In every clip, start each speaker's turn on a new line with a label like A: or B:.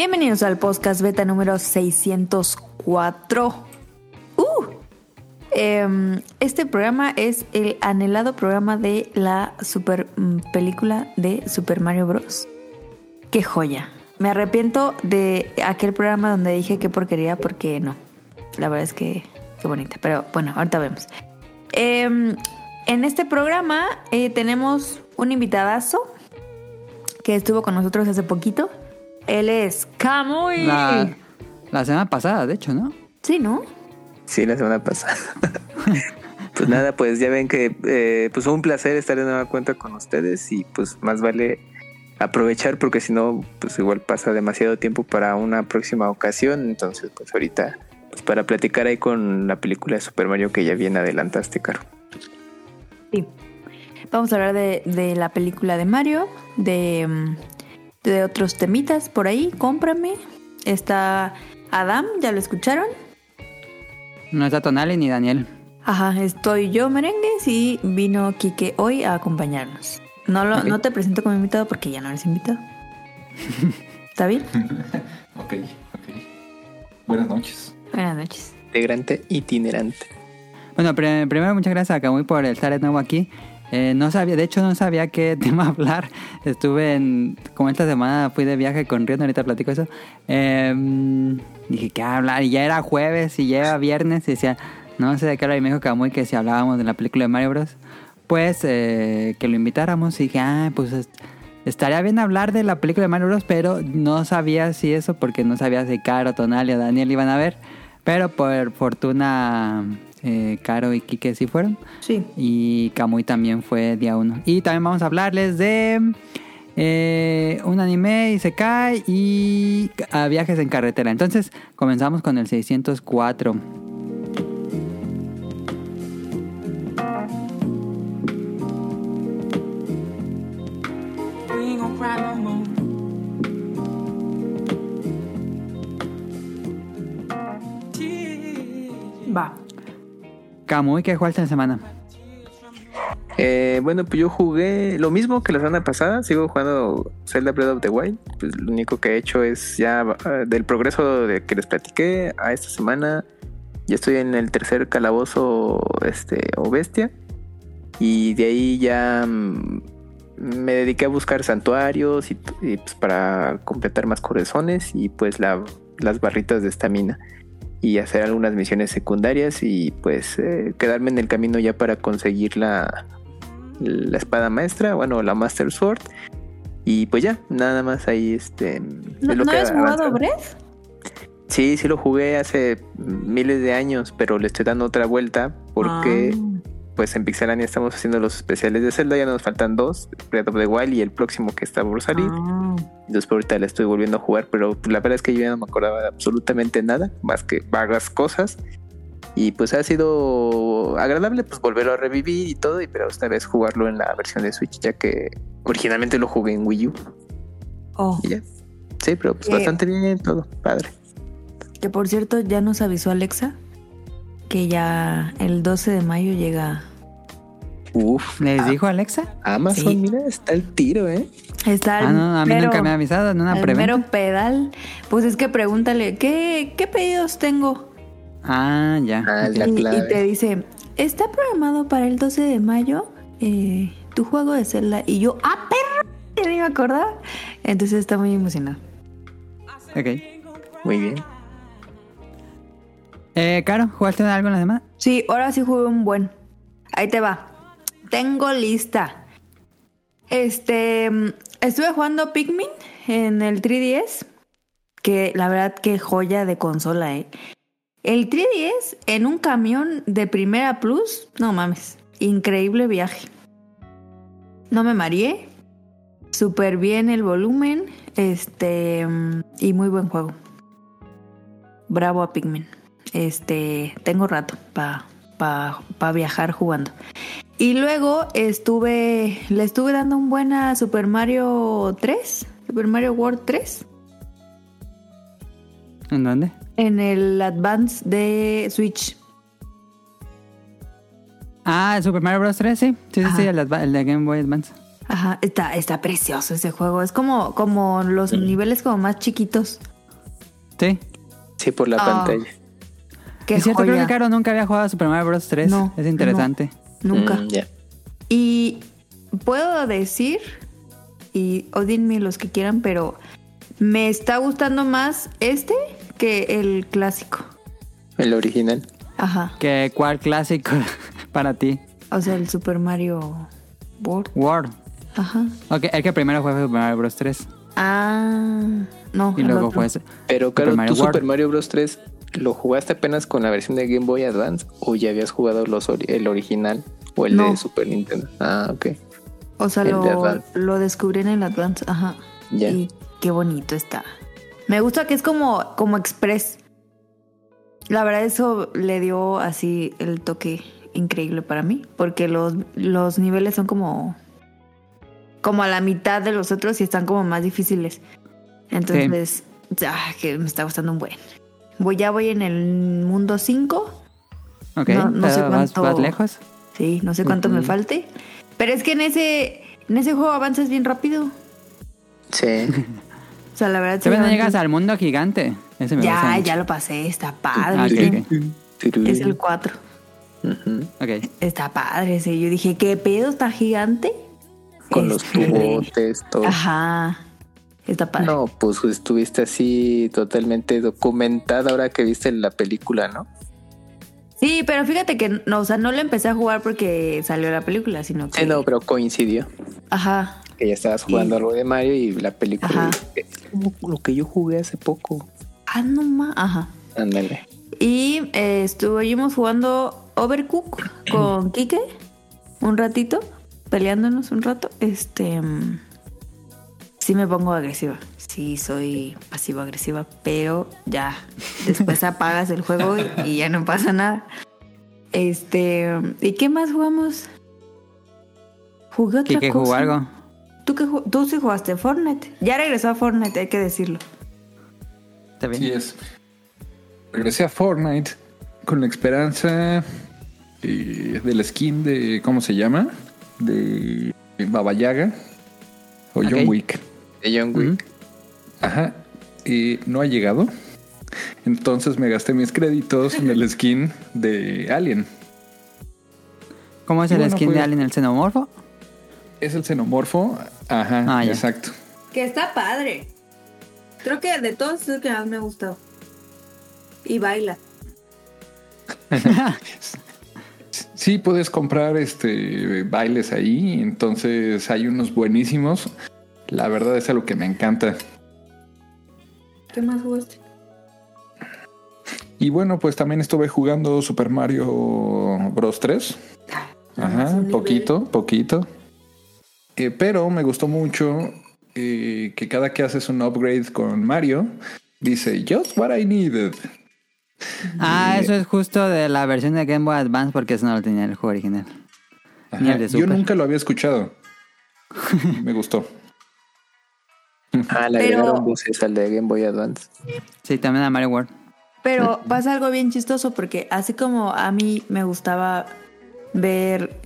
A: Bienvenidos al podcast beta número 604. Uh, em, este programa es el anhelado programa de la super mm, película de Super Mario Bros. Qué joya. Me arrepiento de aquel programa donde dije qué porquería porque no. La verdad es que qué bonita. Pero bueno, ahorita vemos. Em, en este programa eh, tenemos un invitadazo que estuvo con nosotros hace poquito. Él es Kamui.
B: La, la semana pasada, de hecho, ¿no?
A: Sí, ¿no?
C: Sí, la semana pasada. pues nada, pues ya ven que eh, pues fue un placer estar de nueva cuenta con ustedes y pues más vale aprovechar porque si no, pues igual pasa demasiado tiempo para una próxima ocasión. Entonces, pues ahorita, pues para platicar ahí con la película de Super Mario que ya bien adelantaste, Caro.
A: Sí. Vamos a hablar de, de la película de Mario, de, mm, de otros temitas por ahí. Cómprame. Está Adam, ¿ya lo escucharon?
B: No está Tonali ni Daniel.
A: Ajá, estoy yo, merengues, y vino Quique hoy a acompañarnos. No, lo, no te presento como invitado porque ya no eres invitado. ¿Está bien?
D: Ok, ok. Buenas noches.
A: Buenas noches.
C: Integrante itinerante.
B: Bueno, pri- primero muchas gracias a Kamui por estar de nuevo aquí. Eh, no sabía, de hecho no sabía qué tema hablar. Estuve en, como esta semana fui de viaje con Rion, ahorita platico eso. Eh, dije, ¿qué hablar? Y ya era jueves y ya era viernes y decía, no sé de qué hablar. Y me dijo que si hablábamos de la película de Mario Bros. Pues eh, que lo invitáramos y dije, ah, pues es- estaría bien hablar de la película de Mario Bros. Pero no sabía si eso, porque no sabía si Caro, Tonali o Daniel iban a ver. Pero por fortuna, eh, Caro y Kike sí fueron.
A: Sí.
B: Y Kamui también fue día uno. Y también vamos a hablarles de eh, un anime y se cae y a viajes en carretera. Entonces comenzamos con el 604.
E: We ain't gonna cry no more. Tears.
A: Va.
B: Kamui, ¿qué jugaste en semana?
C: Eh, bueno, pues yo jugué lo mismo que la semana pasada. Sigo jugando Zelda Breath of the Wild. Pues lo único que he hecho es ya eh, del progreso que les platiqué a esta semana. Ya estoy en el tercer calabozo este, o bestia. Y de ahí ya mm, me dediqué a buscar santuarios y, pues, para completar más corazones y pues la- las barritas de estamina. Y hacer algunas misiones secundarias y pues eh, quedarme en el camino ya para conseguir la, la espada maestra, bueno, la Master Sword. Y pues ya, nada más ahí este.
A: ¿No,
C: es lo
A: ¿no
C: que
A: has
C: ha
A: jugado. Breath?
C: Sí, sí lo jugué hace miles de años, pero le estoy dando otra vuelta porque
A: Ah.
C: Pues en Pixelania estamos haciendo los especiales de Zelda, ya nos faltan dos, Breath of the Wild y el próximo que está por salir.
A: Ah.
C: Entonces por ahorita la estoy volviendo a jugar, pero la verdad es que yo ya no me acordaba de absolutamente nada, más que vagas cosas. Y pues ha sido agradable pues volverlo a revivir y todo, y pero esta vez jugarlo en la versión de Switch, ya que originalmente lo jugué en Wii U.
A: Oh,
C: Y ya. Sí, pero pues
A: Eh.
C: bastante bien todo, padre.
A: que por cierto, ya nos avisó Alexa que ya el 12 de mayo llega.
C: Uf,
B: ¿Les
C: ah,
B: dijo Alexa?
C: Amazon,
A: Sí.
C: mira, está el tiro, ¿eh?
A: Está el
B: Ah, no, a mí
A: mero-
B: nunca me ha avisado en una
A: el
B: preventa.
A: mero pedal. Pues es que pregúntale, ¿qué, qué pedidos tengo?
B: Ah, ya.
C: Ah,
A: Y, te dice, está programado para el 12 de mayo eh, tu juego de Zelda. Y yo, ¡ah, perro! Ya ni me acordaba. Entonces está muy emocionado.
B: Ok.
C: Muy bien.
B: Eh, Caro, ¿jugaste algo en la semana?
A: Sí, ahora sí jugué un buen. Ahí te va. Tengo lista. Este, mm, estuve jugando Pikmin en el 3DS, que la verdad que joya de consola, eh. El 3DS en un camión de primera plus, no mames, increíble viaje. No me mareé, súper bien el volumen, este, mm, y muy buen juego. Bravo a Pikmin. Este, tengo rato para pa, pa viajar jugando. Y luego estuve, le estuve dando un buen a Super Mario 3, Super Mario World 3,
B: ¿En dónde?
A: en el Advance de Switch.
B: Ah, el Super Mario Bros. 3, sí. Sí, sí,
A: Ajá.
B: sí, el, de Game Boy Advance.
A: Ajá, está, está precioso ese juego. Es como, como los niveles como más chiquitos.
B: Sí.
C: Sí, por la
A: Ah.
C: pantalla.
A: Qué
B: es cierto, creo que Caro nunca había jugado a Super Mario Bros. 3.
A: No,
B: es interesante.
A: Nunca.
C: Mm, ya.
A: Y puedo decir, y odienme los que quieran, pero me está gustando más este que el clásico.
C: El original.
A: Ajá.
B: ¿Qué, ¿Cuál clásico para ti?
A: O sea, el Super Mario World.
B: World.
A: Ajá.
B: Ok, el que primero fue Super Mario Bros. 3.
A: Ah, no.
B: Y luego
A: otro.
B: fue ese.
C: Pero
B: Super
C: claro,
B: Mario
C: ¿tú
B: World.
C: Super Mario Bros. 3 lo jugaste apenas con la versión de Game Boy Advance o ya habías jugado los ori- el original o el
A: No.
C: de Super Nintendo? Ah, ok.
A: O sea,
C: el
A: lo, lo descubrí en el Advance. Ajá.
C: Ya.
A: Y qué bonito está. Me gusta que es como, como express. La verdad, eso le dio así el toque increíble para mí. Porque los, los niveles son como. como a la mitad de los otros y están como más difíciles. Entonces, ah, que me está gustando un buen. Voy, ya voy en el mundo 5.
B: Ok,
A: No- no sé
B: pero vas,
A: cuánto-
B: vas lejos.
A: Sí, no sé cuánto me
C: Ujú.
A: falte. Pero es que en ese, en ese juego avanzas bien rápido.
C: Sí.
A: O sea, la verdad sí
B: Todavía no llegas al mundo gigante. Ese me
A: Ya, ya lo pasé, está
B: Ah,
A: padre.
B: ok, ok.
A: Es el 4.
C: Ujú.
B: Ok.
A: Está padre ese. Yo dije, ¿qué pedo? ¿Está gigante?
C: Con los
A: Este,
C: tubotes, todo.
A: Ajá. Está padre.
C: No, pues estuviste así totalmente documentada ahora que viste la película, ¿no?
A: Sí, pero fíjate que no, o sea, no lo empecé a jugar porque salió la película, sino que.
C: Sí, no, pero coincidió.
A: Ajá.
C: Que ya estabas jugando
A: Y-
C: algo de Mario y la película.
A: Ajá.
C: Como lo que yo jugué hace poco.
A: Ah, no más. Ajá.
C: Ándale.
A: Y eh, estuvimos jugando Overcook con Kike un ratito, peleándonos un rato. Este. Sí me pongo agresiva. Sí, soy pasivo-agresiva, pero ya. Después apagas el juego y, y ya no pasa nada. Este. ¿Y qué más jugamos? Jugué otra
B: Kike
A: cosa.
B: jugó algo.
A: ¿Tú, qué Tú sí jugaste Fortnite. Ya regresó a Fortnite, hay que decirlo.
B: Está bien.
D: Así es. Regresé a Fortnite con la esperanza eh, del skin de. ¿Cómo se llama? De Baba Yaga o John. Wick.
C: De John Wick.
D: Ajá. Y no ha llegado. Entonces me gasté mis créditos en el skin de Alien.
B: ¿Cómo es
D: Y
B: el
D: bueno,
B: skin
D: pues-
B: de Alien el xenomorfo?
D: Es el xenomorfo. Ajá,
B: Ah, ya.
D: exacto.
A: Que está padre. Creo que de todos es el que más me ha gustado. Y baila.
D: Sí, puedes comprar este bailes ahí, entonces hay unos buenísimos. La verdad es algo que me encanta.
A: ¿Qué más jugaste?
D: Y bueno, pues también estuve jugando Super Mario Bros 3. Ajá,
A: es un nivel.
D: poquito, poquito. Eh, pero me gustó mucho eh, que cada que haces un upgrade con Mario, dice just what I needed.
B: Ah, eso es justo de la versión de Game Boy Advance porque eso no lo tenía el juego original. Ni
D: Ajá,
B: el de
D: Yo nunca lo había escuchado. me gustó.
C: Ah, le
A: Pero-
C: agregaron voces al de Game Boy Advance.
B: Sí, también a Mario World.
A: Pero pasa algo bien chistoso porque así como a mí me gustaba ver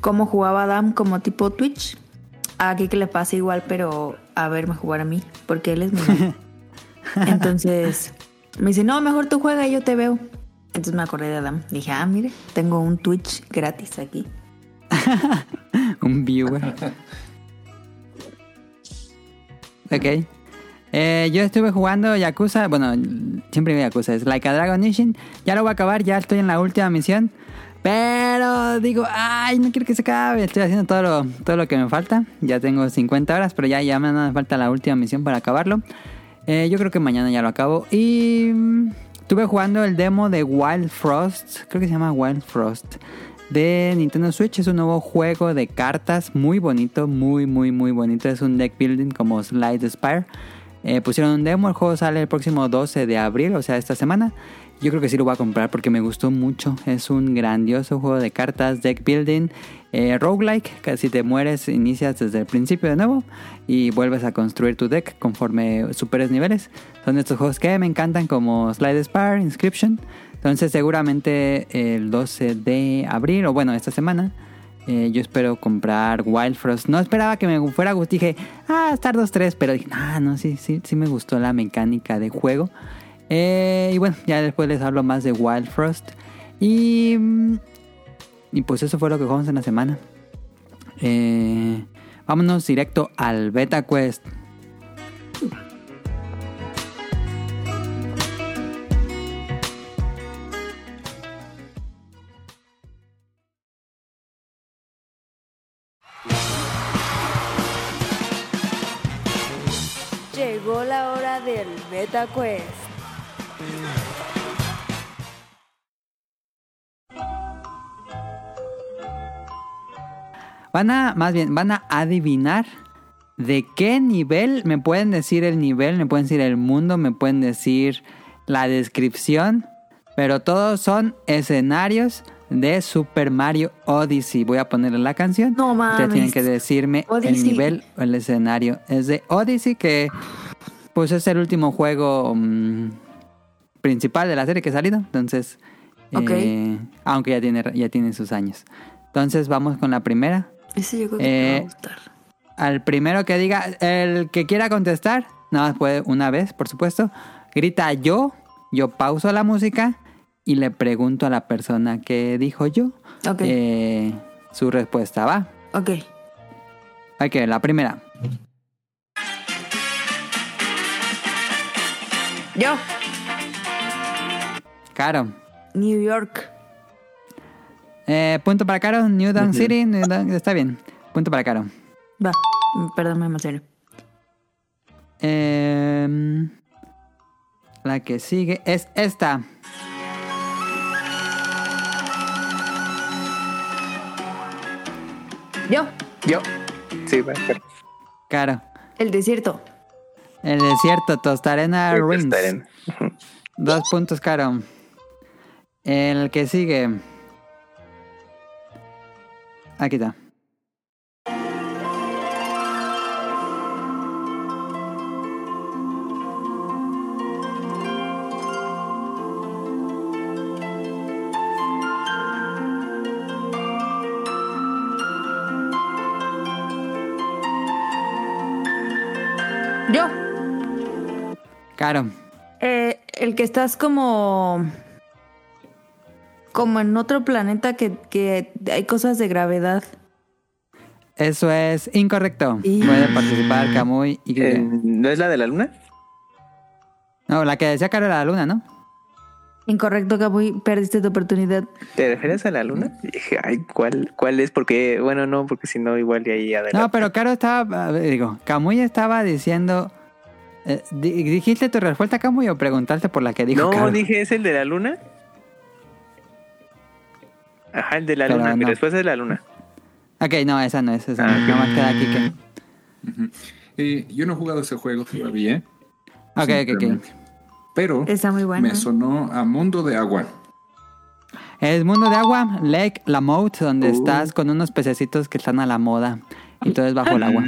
A: cómo jugaba Adam como tipo Twitch, a que le pasa igual, pero a verme jugar a mí, porque él es mi hermano. Entonces me dice, no, mejor tú juega y yo te veo. Entonces me acordé de Adam. Dije, ah, mire, tengo un Twitch gratis aquí.
B: Un viewer. Ok. Eh, yo estuve jugando Yakuza. Bueno, siempre digo Yakuza. Es Like a Dragon Ishin. Ya lo voy a acabar. Ya estoy en la última misión. Pero digo, ay, no quiero que se acabe. Estoy haciendo todo lo, todo lo que me falta. Ya tengo 50 horas, pero ya, ya me me falta la última misión para acabarlo. Eh, yo creo que mañana ya lo acabo. Y mm, estuve jugando el demo de Wild Frost. Creo que se llama Wild Frost. De Nintendo Switch. Es un nuevo juego de cartas. Muy bonito. Muy, muy, muy bonito. Es un deck building como Slide Spire. Eh, pusieron un demo. El juego sale el próximo 12 de abril. O sea, esta semana. Yo creo que sí lo voy a comprar porque me gustó mucho. Es un grandioso juego de cartas, deck building, eh, roguelike, que si te mueres inicias desde el principio de nuevo y vuelves a construir tu deck conforme superes niveles. Son estos juegos que me encantan como Slide Spire, Inscription. Entonces seguramente el 12 de abril, o bueno, esta semana, Eh, yo espero comprar Wild Frost. No esperaba que me fuera. Dije, ah, Stardust 3. Pero dije, ah, no, sí, sí, sí me gustó la mecánica de juego. Eh, y bueno, ya después les hablo más de Wild Frost. Y, mm, y pues eso fue lo que jugamos en la semana. Eh, vámonos directo al Beta Quest.
A: Llegó la hora del Beta Quest.
B: Van a, más bien, van a adivinar de qué nivel. Me pueden decir el nivel, me pueden decir el mundo, me pueden decir la descripción. Pero todos son escenarios de Super Mario Odyssey. Voy a ponerle la canción.
A: No
B: Ustedes
A: mames.
B: tienen que decirme el nivel o el escenario. Es de Odyssey, que pues es el último juego mm, principal de la serie que ha salido. Entonces, eh, aunque ya tiene, ya tiene sus años. Entonces vamos con la primera.
A: Ese yo creo que va
B: Eh,
A: a gustar.
B: Al primero que diga, el que quiera contestar, nada más puede una vez, por supuesto. Grita yo, yo pauso la música y le pregunto a la persona que dijo yo eh, su respuesta. ¿Va?
A: Ok.
B: Ok, la primera.
A: Yo.
B: Caro.
A: New York.
B: Eh, punto para Caro, New Dunk City. New está bien. Punto para Caro.
A: Va. Perdón, me serio.
B: Em, la que sigue es esta.
A: Yo.
C: Yo. Sí, va a ser.
B: Caro.
A: El desierto.
B: El desierto, Tostarena Rings. Dos puntos, Caro. El que sigue. Aquí está. Caro.
A: Eh, el que estás como. Como en otro planeta que, que hay cosas de gravedad.
B: Eso es incorrecto.
A: Y-
B: Puede participar Camuy y
C: Eh, ¿No es la de la luna?
B: No, la que decía Caro era la luna, ¿no?
A: Incorrecto, Camuy. Perdiste tu oportunidad.
C: ¿Te refieres a la luna? Ay, ¿cuál, ¿cuál es? Porque, bueno, no, porque si no, igual de ahí adelante.
B: No, pero Caro estaba, digo, Camuy estaba diciendo... eh, di- ¿Dijiste tu respuesta, Camuy, o preguntaste por la que dijo
C: no, dije, ¿es el de la luna? Ajá, el de la
B: Pero
C: luna. Mi
B: no.
C: respuesta es la luna.
B: Ok, no, esa no es, esa
C: Ah,
B: no. más queda aquí que...
D: Eh, yo no he jugado ese juego todavía.
B: Ok, ok, ok.
D: Pero
A: Está muy bueno.
D: me sonó a Mundo de Agua.
B: Es Mundo de Agua, Lake Lamote, donde
C: Uh.
B: estás con unos pececitos que están a la moda. Y todo es bajo el agua.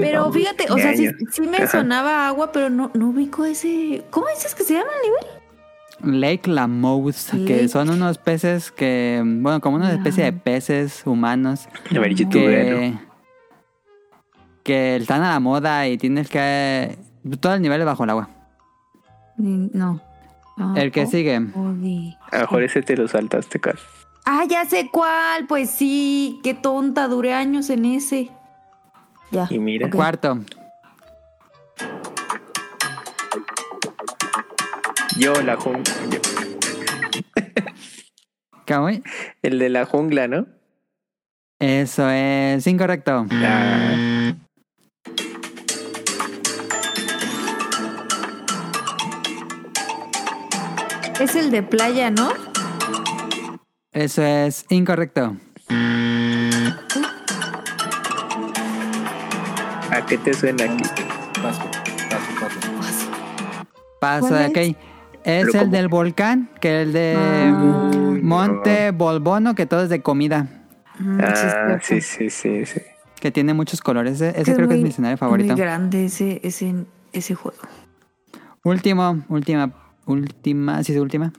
A: Pero fíjate, o sea, sí, me sonaba agua, pero no, no ubico ese. ¿Cómo dices que se llama el nivel?
B: Lake Lamote, que son unos peces que, bueno, como una especie de peces humanos
C: A ver,
B: que, que están a la moda y tienes que... Todo el nivel es bajo el agua.
A: No. Ah,
B: El que
A: oh,
B: sigue.
C: A lo mejor ese te lo saltaste, Carl.
A: Ah, ya sé cuál. Pues sí, qué tonta. Duré años en ese. Ya.
C: Y mira.
B: Cuarto.
C: Yo, la jungla.
B: Camuy.
C: El de la jungla, ¿no?
B: Eso es incorrecto.
C: Ah,
A: Es el de playa, ¿no?
B: Eso es incorrecto.
C: ¿A qué te suena aquí?
D: Paso, paso, paso.
B: Paso,
A: ¿Cuál
B: ok.
A: es?
B: Es el del volcán, que el de
A: Ah.
B: Monte Bolbono, que todo es de comida,
A: es
C: Ah,
A: cierto.
C: sí, sí, sí, sí.
B: que tiene muchos colores. Ese, ese creo que es mi escenario favorito.
A: Muy grande ese, ese, ese juego.
B: Último, última, última, sí, es última.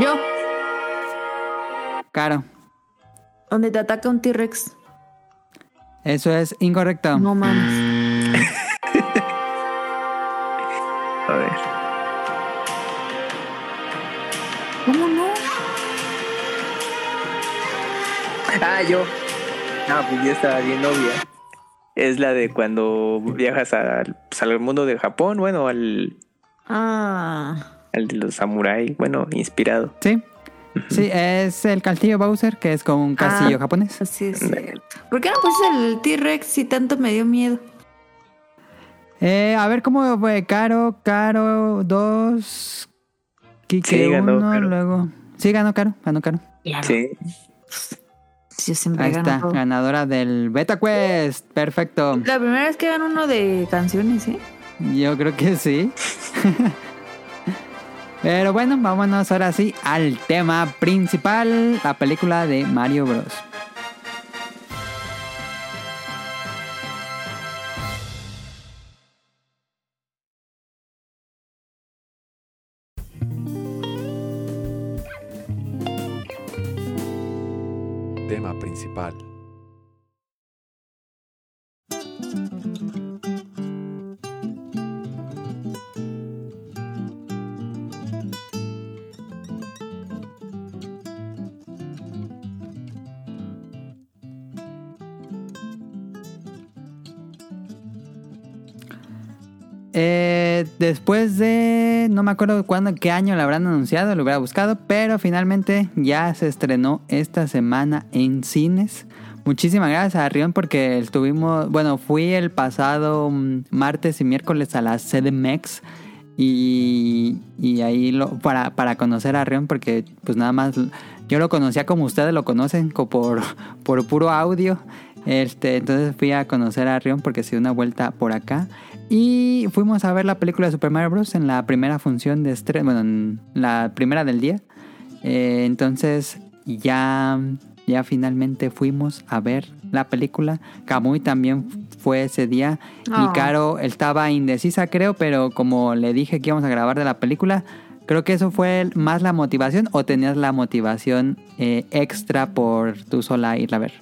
A: Yo.
B: Caro.
A: Donde te ataca un T-Rex.
B: Eso es incorrecto.
A: No mames.
C: A ver.
A: ¿Cómo no?
C: Ah, yo. Ah, pues ya estaba bien obvia. Es la de cuando viajas al, pues, al mundo de Japón, bueno, al,
A: Ah.
C: Al de los samuráis, bueno, inspirado.
B: Sí. Sí, es el castillo Bowser, que es como un castillo
A: Ah.
B: japonés.
A: Así es cierto. ¿Por qué no pusiste el T-Rex si tanto me dio miedo?
B: Eh, a ver cómo fue. Caro, Caro, dos. Kike,
C: Sí, ganó
B: uno,
C: Caro.
B: luego. Sí, ganó Caro, ganó Caro.
C: Sí.
A: Yo siempre
B: Ahí
A: gano
B: está,
A: todo.
B: ganadora del Beta Quest. Perfecto.
A: La primera vez que gano uno de canciones, ¿eh?
B: Yo creo que sí. Pero bueno, vámonos ahora sí al tema principal, la película de Mario Bros.
F: Tema principal.
B: Después de. No me acuerdo cuándo, qué año lo habrán anunciado, lo hubiera buscado, pero finalmente ya se estrenó esta semana en cines. Muchísimas gracias a Rion porque estuvimos. Bueno, fui el pasado martes y miércoles a la CDMX y, y ahí lo, para, para conocer a Rion porque, pues nada más. Yo lo conocía como ustedes lo conocen, co- por, por puro audio. Este, entonces fui a conocer a Rion porque se dio una vuelta por acá. Y fuimos a ver la película de Super Mario Bros. en la primera función de estreno, bueno, en la primera del día. Eh, entonces ya, ya finalmente fuimos a ver la película. Kamui también fue ese día.
A: Oh.
B: Y Caro estaba indecisa, creo, pero como le dije que íbamos a grabar de la película, creo que eso fue más la motivación o tenías la motivación eh, extra por tú sola irla a ver.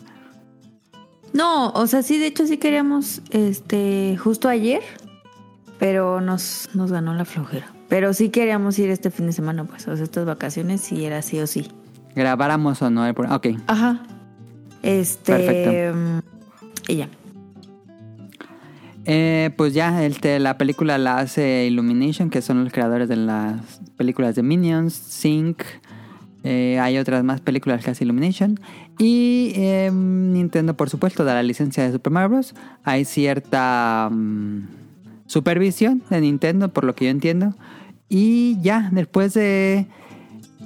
A: No, o sea, sí, de hecho sí queríamos, este, justo ayer, pero nos, nos ganó la flojera. Pero sí queríamos ir este fin de semana, pues, o sea, estas vacaciones sí era sí o sí.
B: Grabáramos o no el programa. Ok.
A: Ajá. Este.
B: Perfecto.
A: mm, Y ya.
B: Eh, pues ya este, la película la hace Illumination, que son los creadores de las películas de Minions, Sync. Eh, hay otras más películas que hace Illumination. Y eh, Nintendo, por supuesto, da la licencia de Super Mario Bros. Hay cierta mm, supervisión de Nintendo, por lo que yo entiendo. Y ya, después de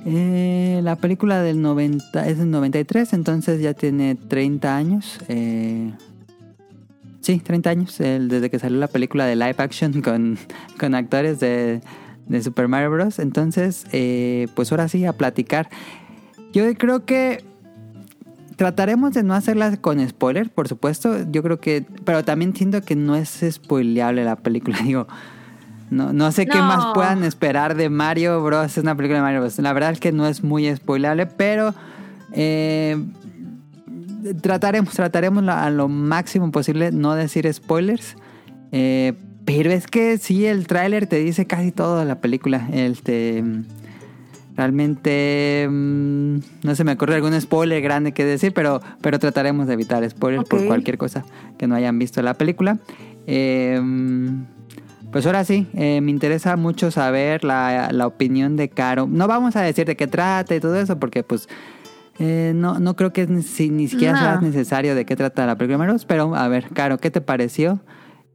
B: eh, la película del 90, es del 93, entonces ya tiene 30 años. Eh, Sí, 30 años, desde que salió la película de live action con, con actores de, de Super Mario Bros. Entonces, eh, pues ahora sí, a platicar. Yo creo que trataremos de no hacerlas con spoiler, por supuesto. Yo creo que, pero también siento que no es spoileable la película. Digo, no, no sé qué más puedan esperar de Mario Bros. Es una película de Mario Bros. La verdad es que no es muy spoileable, pero... eh, trataremos, trataremos a lo máximo posible no decir spoilers. Eh, pero es que sí, el tráiler te dice casi todo de la película. Este, realmente mm, no se me ocurre algún spoiler grande que decir, pero, pero trataremos de evitar spoilers por cualquier cosa que no hayan visto la película. Eh, pues ahora sí, eh, me interesa mucho saber la, la opinión de Caro. No vamos a decir de qué trata y todo eso, porque pues eh, no, no creo que es ni, si- ni siquiera
A: No.
B: sea necesario de qué trata la película, pero a ver, Caro, ¿qué te pareció?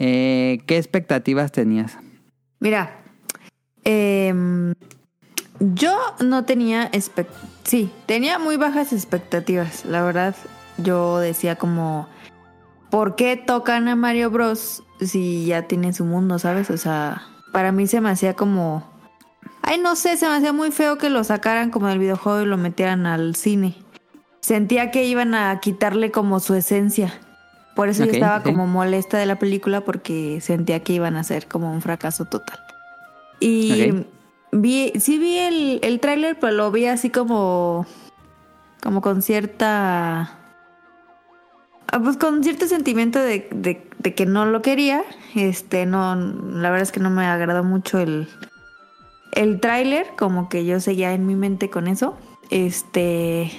B: Eh, ¿Qué expectativas tenías?
A: Mira, em, yo no tenía sí, tenía muy bajas expectativas. La verdad, yo decía como, ¿por qué tocan a Mario Bros si ya tiene su mundo, sabes? O sea, para mí se me hacía como, ay, no sé, se me hacía muy feo que lo sacaran como del videojuego y lo metieran al cine. Sentía que iban a quitarle como su esencia. Por eso yo estaba como molesta de la película porque sentía que iban a ser como un fracaso total. Y vi, sí vi el, el tráiler, pero lo vi así como... como con cierta... ah, Pues con cierto sentimiento de, de- de que no lo quería. Este, no, la verdad es que no me agradó mucho el, el tráiler, como que yo seguía en mi mente con eso. Este.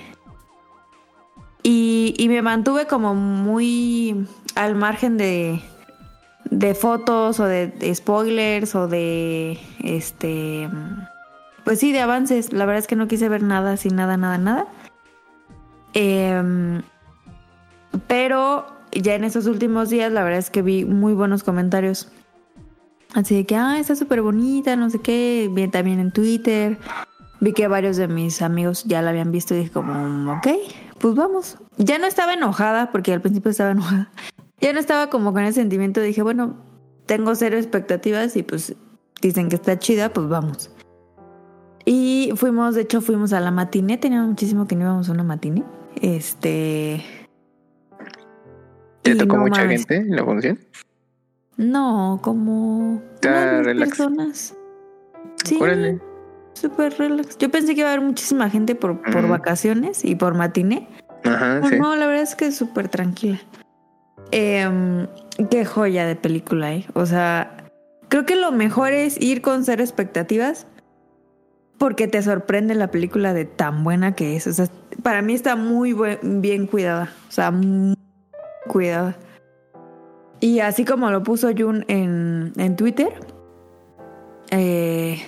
A: Y, y me mantuve como muy al margen de, de fotos o de, spoilers o de este. Pues sí, de avances. La verdad es que no quise ver nada, sin nada, nada, nada. Em, pero ya en esos últimos días, la verdad es que vi muy buenos comentarios. Así de que, ah, está súper bonita, no sé qué. Vi también en Twitter. Vi que varios de mis amigos ya la habían visto y dije como, ok, pues vamos. Ya no estaba enojada, porque al principio estaba enojada. Ya no estaba como con ese sentimiento. Dije, bueno, tengo cero expectativas y pues dicen que está chida, pues vamos. Y fuimos, de hecho, fuimos a la matiné. Tenía muchísimo que no íbamos a una matiné. Este...
C: ¿Te tocó
A: no
C: mucha
A: mames.
C: gente en la función?
A: No, como
C: Está
A: diez
C: relax.
A: personas. Sí,
C: Órale.
A: Súper relax. Yo pensé que iba a haber muchísima gente por, por vacaciones y por matiné.
C: Ajá, sí.
A: No, la verdad es que es súper tranquila. Em, qué joya de película, ¿eh? O sea, creo que lo mejor es ir con cero expectativas porque te sorprende la película de tan buena que es. O sea, para mí está muy buen- bien cuidada. O sea, muy cuidada. Y así como lo puso Jun en, en Twitter, eh,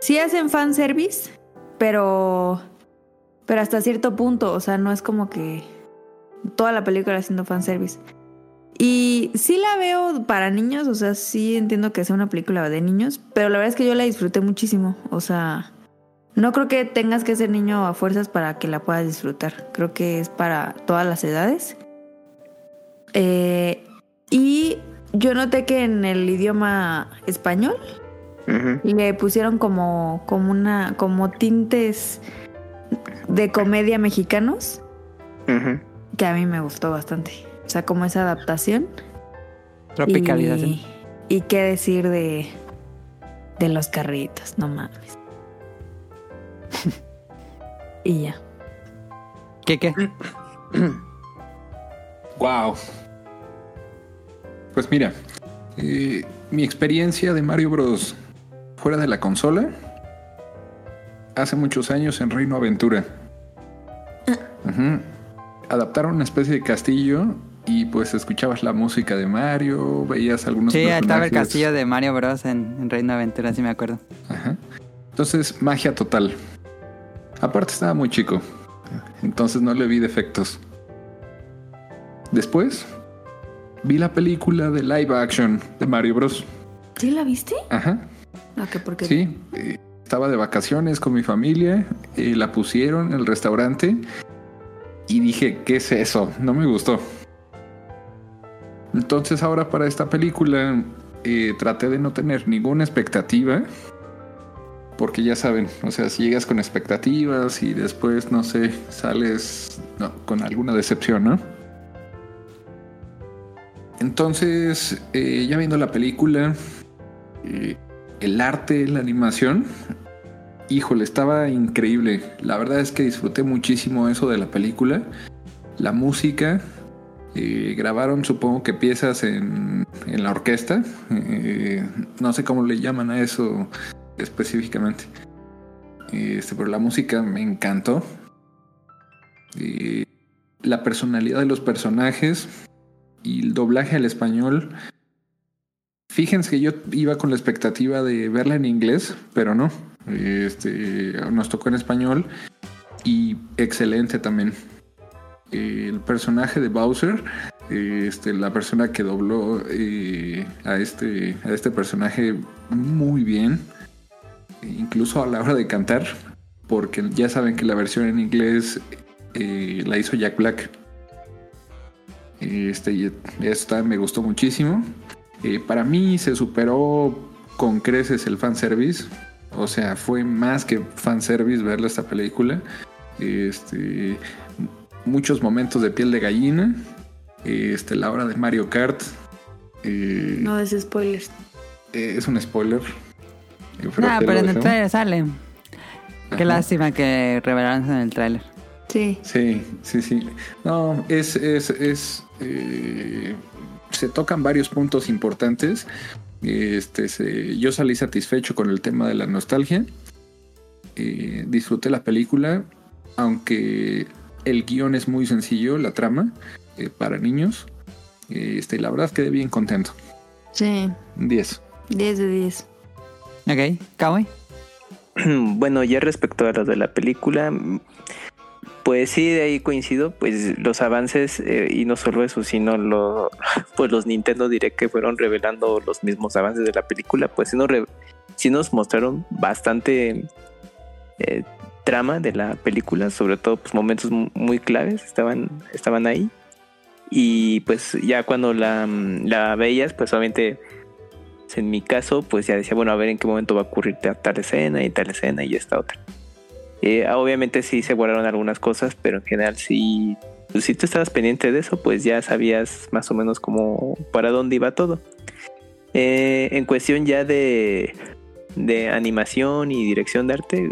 A: sí hacen fanservice, pero pero hasta cierto punto, o sea, no es como que toda la película haciendo fanservice. Y sí la veo para niños, o sea, sí entiendo que sea una película de niños, pero la verdad es que yo la disfruté muchísimo, o sea, no creo que tengas que ser niño a fuerzas para que la puedas disfrutar, creo que es para todas las edades. Eh, y yo noté que en el idioma español Le pusieron como, como una, como tintes de comedia mexicanos, que a mí me gustó bastante. O sea, como esa adaptación.
B: Tropicalización.
A: Y, y qué decir de, de los carritos, no mames. y ya.
B: ¿Qué qué?
D: Wow. Pues mira, eh, mi experiencia de Mario Bros. Fuera de la consola, hace muchos años en Reino Aventura. Ujú. Adaptaron una especie de castillo y pues escuchabas la música de Mario, veías algunos
B: Sí, estaba el
D: personajes.
B: castillo de Mario Bros. en, en Reino Aventura, sí me acuerdo.
D: Ajá. Entonces, magia total. Aparte estaba muy chico. Entonces no le vi defectos. Después, vi la película de live action de Mario Bros.
A: ¿Sí la viste?
D: Ajá. Sí. eh, estaba de vacaciones con mi familia. eh, la pusieron en el restaurante. Y dije, ¿qué es eso? No me gustó. Entonces ahora para esta película eh, traté de no tener ninguna expectativa. Porque ya saben, o sea, si llegas con expectativas y después, no sé, sales no, con alguna decepción, ¿no? Entonces, eh, ya viendo la película, eh, el arte, la animación, híjole, estaba increíble. La verdad es que disfruté muchísimo eso de la película. La música, eh, grabaron supongo que piezas en, en la orquesta. Eh, no sé cómo le llaman a eso específicamente. Este, pero la música me encantó. Eh, la personalidad de los personajes y el doblaje al español. Fíjense que yo iba con la expectativa de verla en inglés, pero no. Este, nos tocó en español y excelente también. El personaje de Bowser, este, la persona que dobló eh, a, este, a este personaje muy bien, incluso a la hora de cantar, porque ya saben que la versión en inglés eh, la hizo Jack Black. Este, también me gustó muchísimo. Eh, para mí se superó con creces el fanservice. O sea, fue más que fanservice verla esta película. Este, muchos momentos de piel de gallina. Este, la hora de Mario Kart. Eh,
A: No des spoilers.
D: eh, es un spoiler. Te lo
B: pero en el trailer sale. Qué
D: Ajá.
B: lástima que revelaron en el tráiler.
A: Sí.
D: Sí, sí, sí. No, es, es, es, eh, se tocan varios puntos importantes. Este, se- yo salí satisfecho con el tema de la nostalgia. Eh, disfruté la película, aunque el guion es muy sencillo, la trama, eh, para niños. Este, la verdad quedé bien contento.
A: Sí.
D: 10.
A: 10 de 10.
B: Ok, Kawaii.
C: Bueno, ya respecto a lo de la película, pues sí, de ahí coincido, pues los avances eh, y no solo eso, sino pues los Nintendo Direct que fueron revelando los mismos avances de la película, pues sí nos, sí nos mostraron bastante eh, trama de la película, sobre todo pues momentos mu- muy claves estaban, estaban ahí. Y pues ya cuando la, mm, la veías, pues obviamente en mi caso, pues ya decía, bueno, a ver en qué momento va a ocurrir ta- tal escena y tal escena y esta otra. Eh, obviamente sí se guardaron algunas cosas, pero en general sí, pues, si tú estabas pendiente de eso, pues ya sabías más o menos cómo, para dónde iba todo. Eh, en cuestión ya de, de animación y dirección de arte,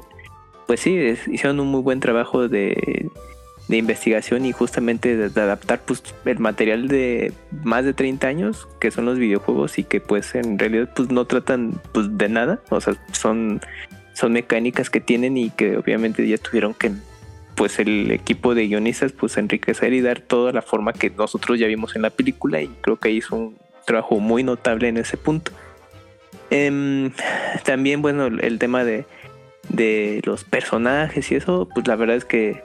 C: pues sí, hicieron un muy buen trabajo de, de investigación y justamente de, de adaptar pues, el material de más de 30 años que son los videojuegos y que pues en realidad pues no tratan pues de nada, o sea, son, son mecánicas que tienen y que obviamente ya tuvieron que pues el equipo de guionistas pues enriquecer y dar toda la forma que nosotros ya vimos en la película y creo que hizo un trabajo muy notable en ese punto. Em, también bueno el tema de, de los personajes y eso pues la verdad es que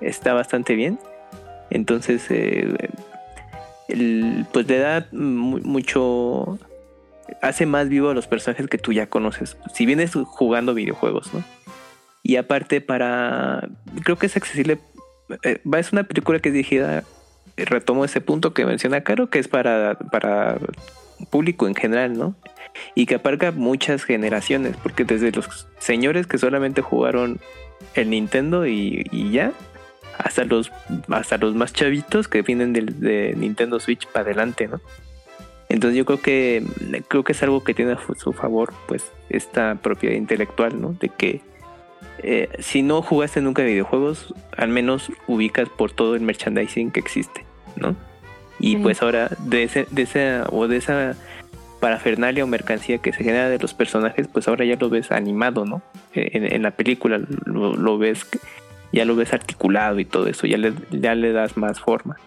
C: está bastante bien. Entonces, eh, pues le da mu- mucho. Hace más vivo a los personajes que tú ya conoces. Si vienes jugando videojuegos, ¿no? Y aparte, para. Creo que es accesible. eh, es una película que es dirigida. eh, Retomo ese punto que menciona Caro, que es para, para público en general, ¿no? Y que abarca muchas generaciones, porque desde los señores que solamente jugaron el Nintendo y, y ya, hasta los hasta los más chavitos que vienen del, de Nintendo Switch para adelante, ¿no? Entonces yo creo que creo que es algo que tiene a su favor, pues esta propiedad intelectual, ¿no? De que eh, si no jugaste nunca videojuegos, al menos ubicas por todo el merchandising que existe, ¿no? Y
A: Sí.
C: pues ahora de ese de esa o de esa parafernalia o mercancía que se genera de los personajes, pues ahora ya lo ves animado, ¿no? En, en la película lo, lo ves ya lo ves articulado y todo eso, ya le, ya le das más forma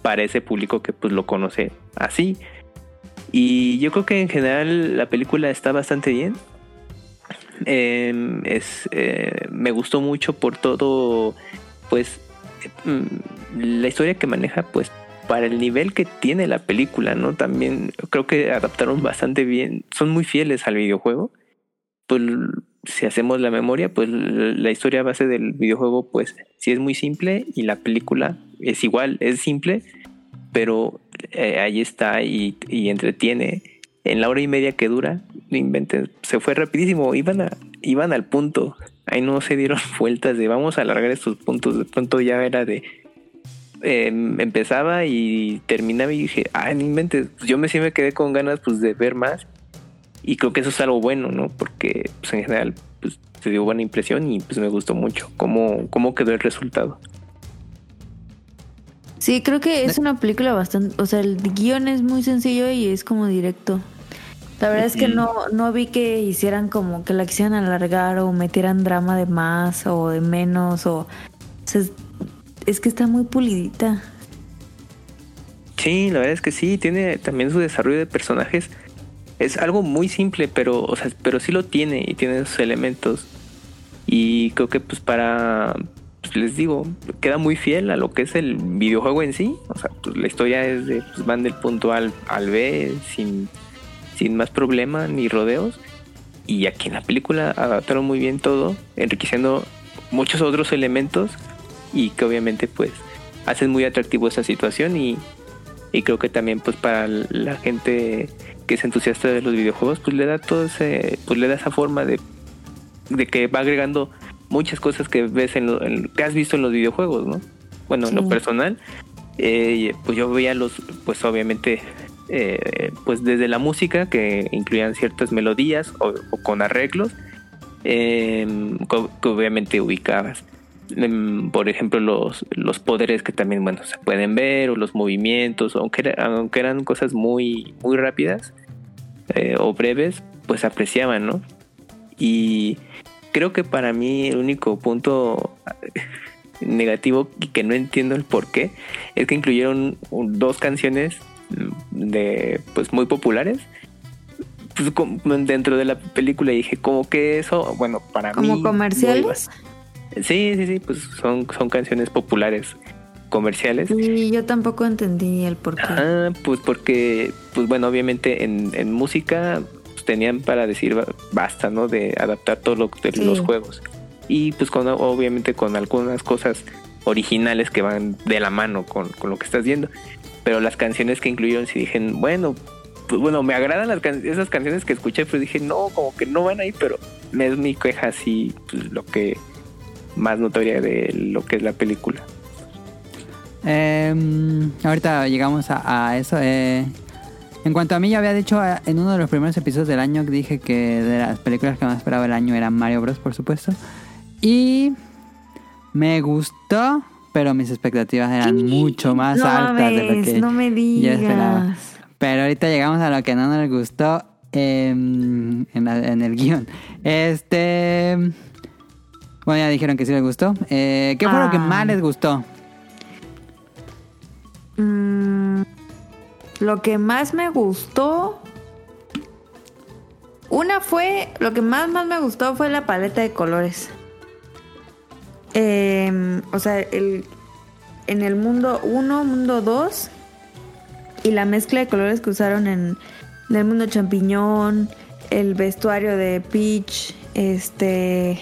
C: para ese público que pues lo conoce así. Y yo creo que en general la película está bastante bien. Eh, es, eh, me gustó mucho por todo, pues, mm, la historia que maneja, pues, para el nivel que tiene la película, ¿no? También creo que adaptaron bastante bien, son muy fieles al videojuego. Pues si hacemos la memoria, pues la historia base del videojuego, pues sí es muy simple y la película es igual, es simple, pero eh, ahí está y, entretiene. En la hora y media que dura, inventen, se fue rapidísimo, iban, a, iban al punto. Ahí no se dieron vueltas de vamos a alargar estos puntos. De pronto ya era de eh, empezaba y terminaba y dije, ah, no inventes, yo me sí me quedé con ganas pues de ver más. Y creo que eso es algo bueno, ¿no? Porque pues, en general pues, se dio buena impresión y pues me gustó mucho cómo, cómo quedó el resultado.
A: Sí, creo que es una película bastante, o sea, el guion es muy sencillo y es como directo. La verdad es que no, no vi que hicieran como que la quisieran alargar o metieran drama de más o de menos o, o sea, es, que está muy pulidita.
C: Sí, la verdad es que sí, tiene también su desarrollo de personajes. Es algo muy simple, pero, o sea, pero sí lo tiene y tiene sus elementos. Y creo que pues para, les digo, queda muy fiel a lo que es el videojuego en sí. O sea, pues la historia es de, pues van del punto al, al B sin, sin más problema ni rodeos. Y aquí en la película adaptaron muy bien todo, enriqueciendo muchos otros elementos y que obviamente pues hacen muy atractivo esa situación y, y creo que también pues para la gente que es entusiasta de los videojuegos pues le da todo ese pues le da esa forma de, de que va agregando muchas cosas que ves en, lo- en- que has visto en los videojuegos no bueno en lo
A: Sí.
C: personal eh, pues yo veía los pues obviamente eh, pues desde la música que incluían ciertas melodías o, o con arreglos em, que obviamente ubicabas. Em, por ejemplo, los, los poderes que también, bueno, se pueden ver, o los movimientos, aunque, era- aunque eran cosas muy, muy rápidas eh, o breves, pues apreciaban, ¿no? Y creo que para mí el único punto negativo y que no entiendo el por qué es que incluyeron dos canciones de pues muy populares pues, dentro de la película y dije como que eso bueno para mí
A: ¿Como comerciales?
C: sí sí sí pues son son canciones populares comerciales
A: Y yo tampoco entendí el por qué.
C: Ah, pues porque, pues bueno, obviamente en, en música tenían para decir ba- basta, ¿no? De adaptar todo lo de
A: Sí.
C: los juegos. Y pues con, obviamente con algunas cosas originales que van de la mano con, con lo que estás viendo. Pero las canciones que incluyeron, sí dije, bueno, pues bueno, me agradan las can- esas canciones que escuché, pero dije, no, como que no van ahí, pero me es mi queja así, pues, lo que más notoria de lo que es la película.
B: Em, ahorita llegamos a, a eso. eh. En cuanto a mí, ya había dicho eh, en uno de los primeros episodios del año que dije que de las películas que más esperaba el año eran Mario Bros, por supuesto. Y me gustó, pero mis expectativas eran mucho más
A: no
B: altas de lo que
A: no me
B: yo esperaba.
A: digas.
B: Pero ahorita llegamos a lo que no nos gustó en, la- en el guion. Este. Bueno, ya dijeron que sí les gustó. Eh, ¿Qué fue lo que
A: Ah.
B: más les gustó?
A: Mm, lo que más me gustó. Una fue. Lo que más, más me gustó fue la paleta de colores. Em, o sea, el, en el mundo 1, mundo 2. Y la mezcla de colores que usaron en, el mundo champiñón. El vestuario de Peach. Este.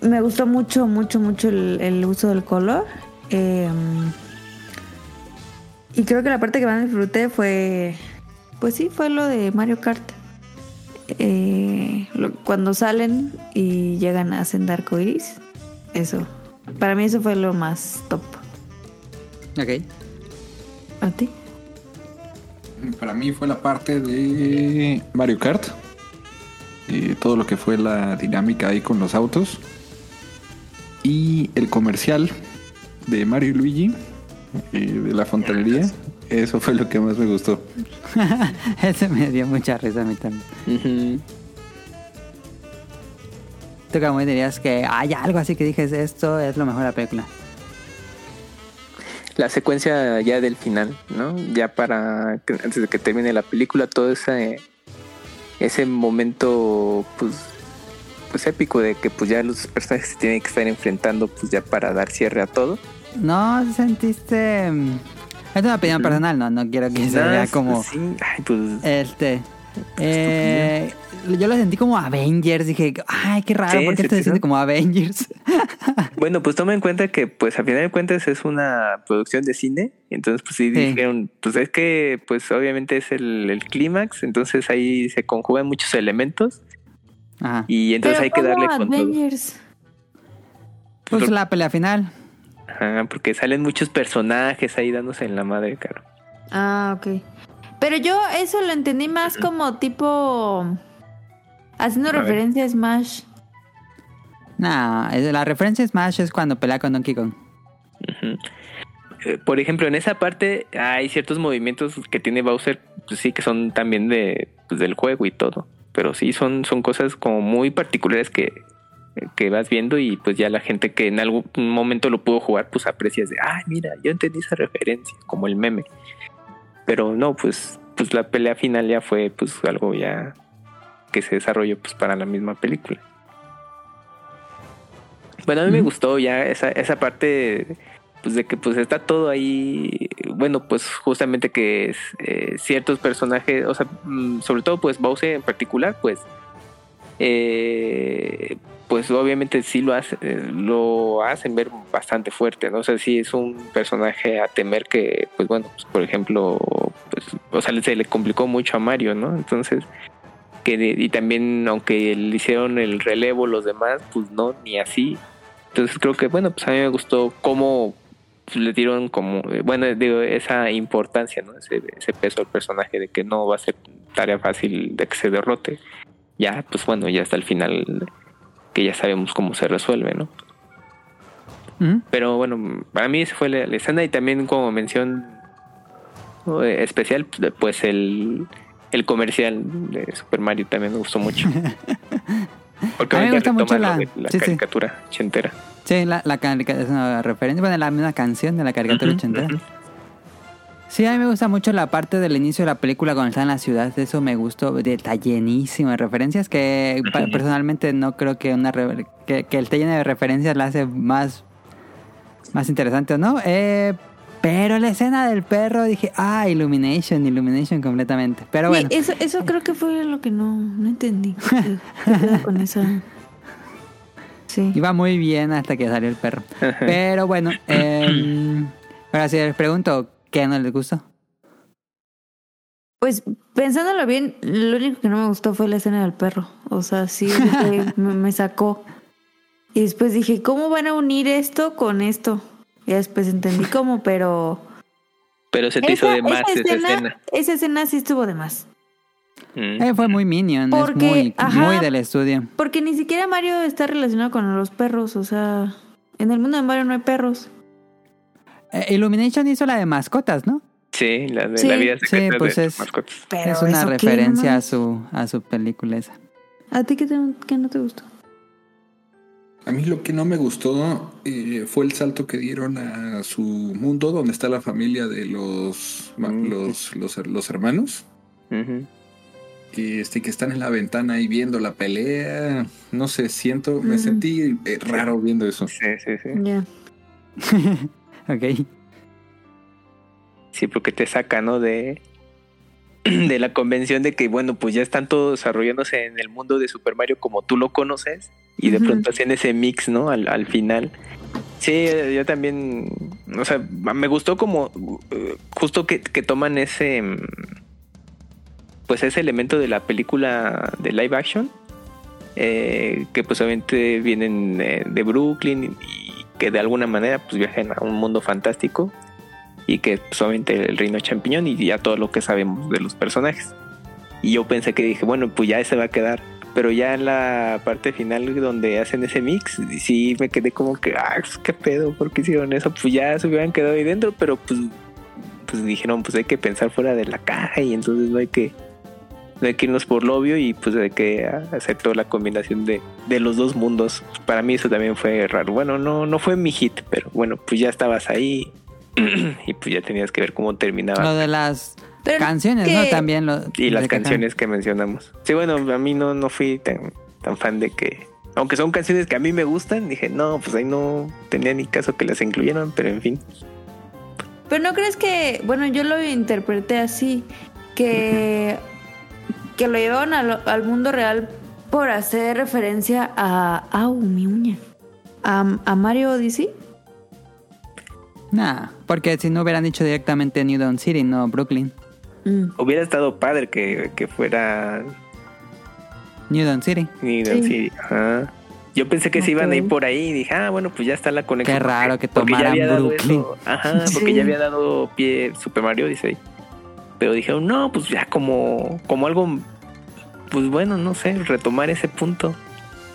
A: Me gustó mucho, mucho, mucho el, el uso del color. Em, y creo que la parte que más disfruté fue, pues sí, fue lo de Mario Kart. Eh, lo- cuando salen y llegan a Senda Arcoiris. Eso. Para mí eso fue lo más top.
B: Ok.
A: ¿A ti?
D: Para mí fue la parte de Mario Kart. Eh, todo lo que fue la dinámica ahí con los autos. Y el comercial de Mario y Luigi, eh, de la fontanería. Eso fue lo que más me gustó.
B: Ese me dio mucha risa a mí también.
C: Ujú.
B: ¿Tú, Camuy, dirías que hay algo así que dijes esto es lo mejor de la película?
C: la secuencia ya del final, ¿no? Ya para que- antes de que termine la película, todo ese ese momento pues pues épico de que pues ya los personajes se tienen que estar enfrentando pues ya para dar cierre a todo.
B: No sentiste. mm, Es una opinión
C: Ujú.
B: personal, no, no quiero que se vea como.
C: sí, ay, pues
B: Este. eh, yo lo sentí como Avengers. Dije, ay, qué raro,
C: Sí,
B: ¿por qué
C: sí,
B: esto se siente como Avengers?
C: bueno, pues toma en cuenta que pues a final de cuentas es una producción de cine, entonces pues sí,
B: Sí.
C: dijeron, pues es que pues obviamente es el, el clímax, entonces ahí se conjugan muchos elementos
B: Ajá.
C: y entonces
A: Pero
C: hay que
A: ¿cómo
C: darle con todo.
A: Avengers?
B: Pues la pelea final.
C: Ajá, porque salen muchos personajes ahí dándose en la madre, caro.
A: Ah, ok. Pero yo eso lo entendí más como tipo... Haciendo
C: A ver.
A: referencia a Smash.
B: No, es- la referencia Smash es cuando pelea con Donkey Kong.
C: Eh, Por ejemplo, en esa parte hay ciertos movimientos que tiene Bowser, pues sí, que son también de, pues, del juego y todo. Pero sí, son, son cosas como muy particulares que, que vas viendo y pues ya la gente que en algún momento lo pudo jugar, pues aprecias de, ay, mira, yo entendí esa referencia, como el meme. Pero no, pues, pues la pelea final ya fue pues algo ya que se desarrolló pues para la misma película. Bueno, a mí me gustó ya esa, esa parte pues de que pues está todo ahí bueno pues justamente que eh, ciertos personajes o sea mm, sobre todo pues Bowser en particular pues eh, pues obviamente sí lo hace, eh, lo hacen ver bastante fuerte no o sea sí es un personaje a temer que pues bueno pues, por ejemplo pues o sea se le complicó mucho a Mario no entonces que y también aunque le hicieron el relevo los demás pues no ni así. Entonces creo que bueno pues a mí me gustó cómo pues, le dieron como eh, bueno digo esa importancia no ese, ese peso al personaje de que no va a ser tarea fácil de que se derrote. Ya, pues bueno, ya hasta el final que ya sabemos cómo se resuelve, ¿no?
B: Ujú.
C: Pero bueno, para mí esa fue la, la escena y también como mención eh, especial, pues el, el comercial de Super Mario también me gustó mucho. Porque
B: A mí me gusta mucho la-
C: la
B: sí, sí.
C: caricatura ochentera.
B: Sí, la, la caricatura es una referencia, bueno, la misma canción de la caricatura
C: Ujú,
B: ochentera.
C: ujú.
B: Sí, a mí me gusta mucho la parte del inicio de la película cuando está en la ciudad. Eso me gustó. Está llenísimo de referencias que personalmente no creo que una que, que el esté lleno de referencias la hace más, más interesante, ¿no? Eh, pero la escena del perro dije, ah, Illumination, Illumination completamente. Pero bueno,
A: eso, eso creo que fue lo que no, no entendí. ¿Qué- qué pedo con esa? Sí.
B: iba muy bien hasta que salió el perro. Pero bueno, eh, ahora sí les pregunto, ¿qué no les gustó?
A: Pues pensándolo bien, lo único que no me gustó fue la escena del perro. O sea, sí, me, me sacó. Y después dije, ¿cómo van a unir esto con esto? Y después entendí cómo, pero...
C: Pero se te hizo de más
A: esa
C: esa escena.
A: Esa escena sí estuvo de más.
C: Mm.
B: Eh, fue muy Minion,
A: Porque,
B: es muy,
A: ajá.
B: muy del estudio.
A: Porque ni siquiera Mario está relacionado con los perros. O sea, en el mundo de Mario no hay perros.
B: Eh, Illumination hizo la de mascotas, ¿no?
C: Sí, la de
A: Sí.
C: la vida secreta
B: Sí, pues
C: de
B: es-
C: mascotas.
A: Pero
B: es una
A: ¿eso qué,
B: referencia
A: no
B: a su, a su película esa.
A: ¿A ti qué, te- qué no te gustó?
D: A mí lo que no me gustó eh, fue el salto que dieron a su mundo donde está la familia de los,
C: Mm.
D: los, los, los hermanos. Y este, que están en la ventana ahí viendo la pelea. No sé, siento, me
A: Ujú.
D: sentí eh, raro viendo eso.
C: Sí, sí, sí.
A: Ya.
B: ok.
C: Sí, porque te saca, ¿no? De, de la convención de que, bueno, pues ya están todos desarrollándose en el mundo de Super Mario como tú lo conoces. Y de pronto hacen ese mix, ¿no? Al, al final. Sí, eh, yo también, o sea, me gustó como eh, justo que, que toman ese, mm, pues ese elemento de la película de live action, eh, que pues obviamente vienen de Brooklyn y que de alguna manera pues viajan a un mundo fantástico y que pues, obviamente el reino champiñón y ya todo lo que sabemos de los personajes. Y yo pensé que dije, bueno, pues ya ese va a quedar. Pero ya en la parte final donde hacen ese mix, sí me quedé como que, ah, qué pedo, ¿por qué hicieron eso? Pues ya se hubieran quedado ahí dentro, pero pues, pues dijeron, pues hay que pensar fuera de la caja y entonces no hay que, hay que irnos por lo obvio y pues hay que toda la combinación de, de los dos mundos. Para mí eso también fue raro. Bueno, no, no fue mi hit, pero bueno, pues ya estabas ahí y pues ya tenías que ver cómo terminaba.
B: Lo de las
A: Pero
B: canciones,
A: que-
B: ¿no? También lo
C: Y las
B: de que-
C: canciones que mencionamos. Sí, bueno, a mí no, no fui tan, tan fan de que... Aunque son canciones que a mí me gustan, dije, no, pues ahí no tenía ni caso que las incluyeran, pero en fin.
A: Pero no crees que, bueno, yo lo interpreté así, que, que lo llevaron al, al mundo real por hacer referencia a, au, mi uña, a, a Mario Odyssey.
B: Nah, porque si no hubieran dicho directamente New Dawn City, no Brooklyn.
A: Mm.
C: Hubiera estado padre que, que fuera
B: New Dawn City.
C: New
A: Sí.
C: City. Ajá. Yo pensé que se iban a ir por ahí y dije, ah, bueno, pues ya está la conexión.
B: Qué raro que tomaran Brooklyn.
C: eso. Ajá, porque
A: Sí.
C: ya había dado pie Super Mario Odyssey. Pero dijeron, no, pues ya como, como algo, pues bueno, no sé, retomar ese punto.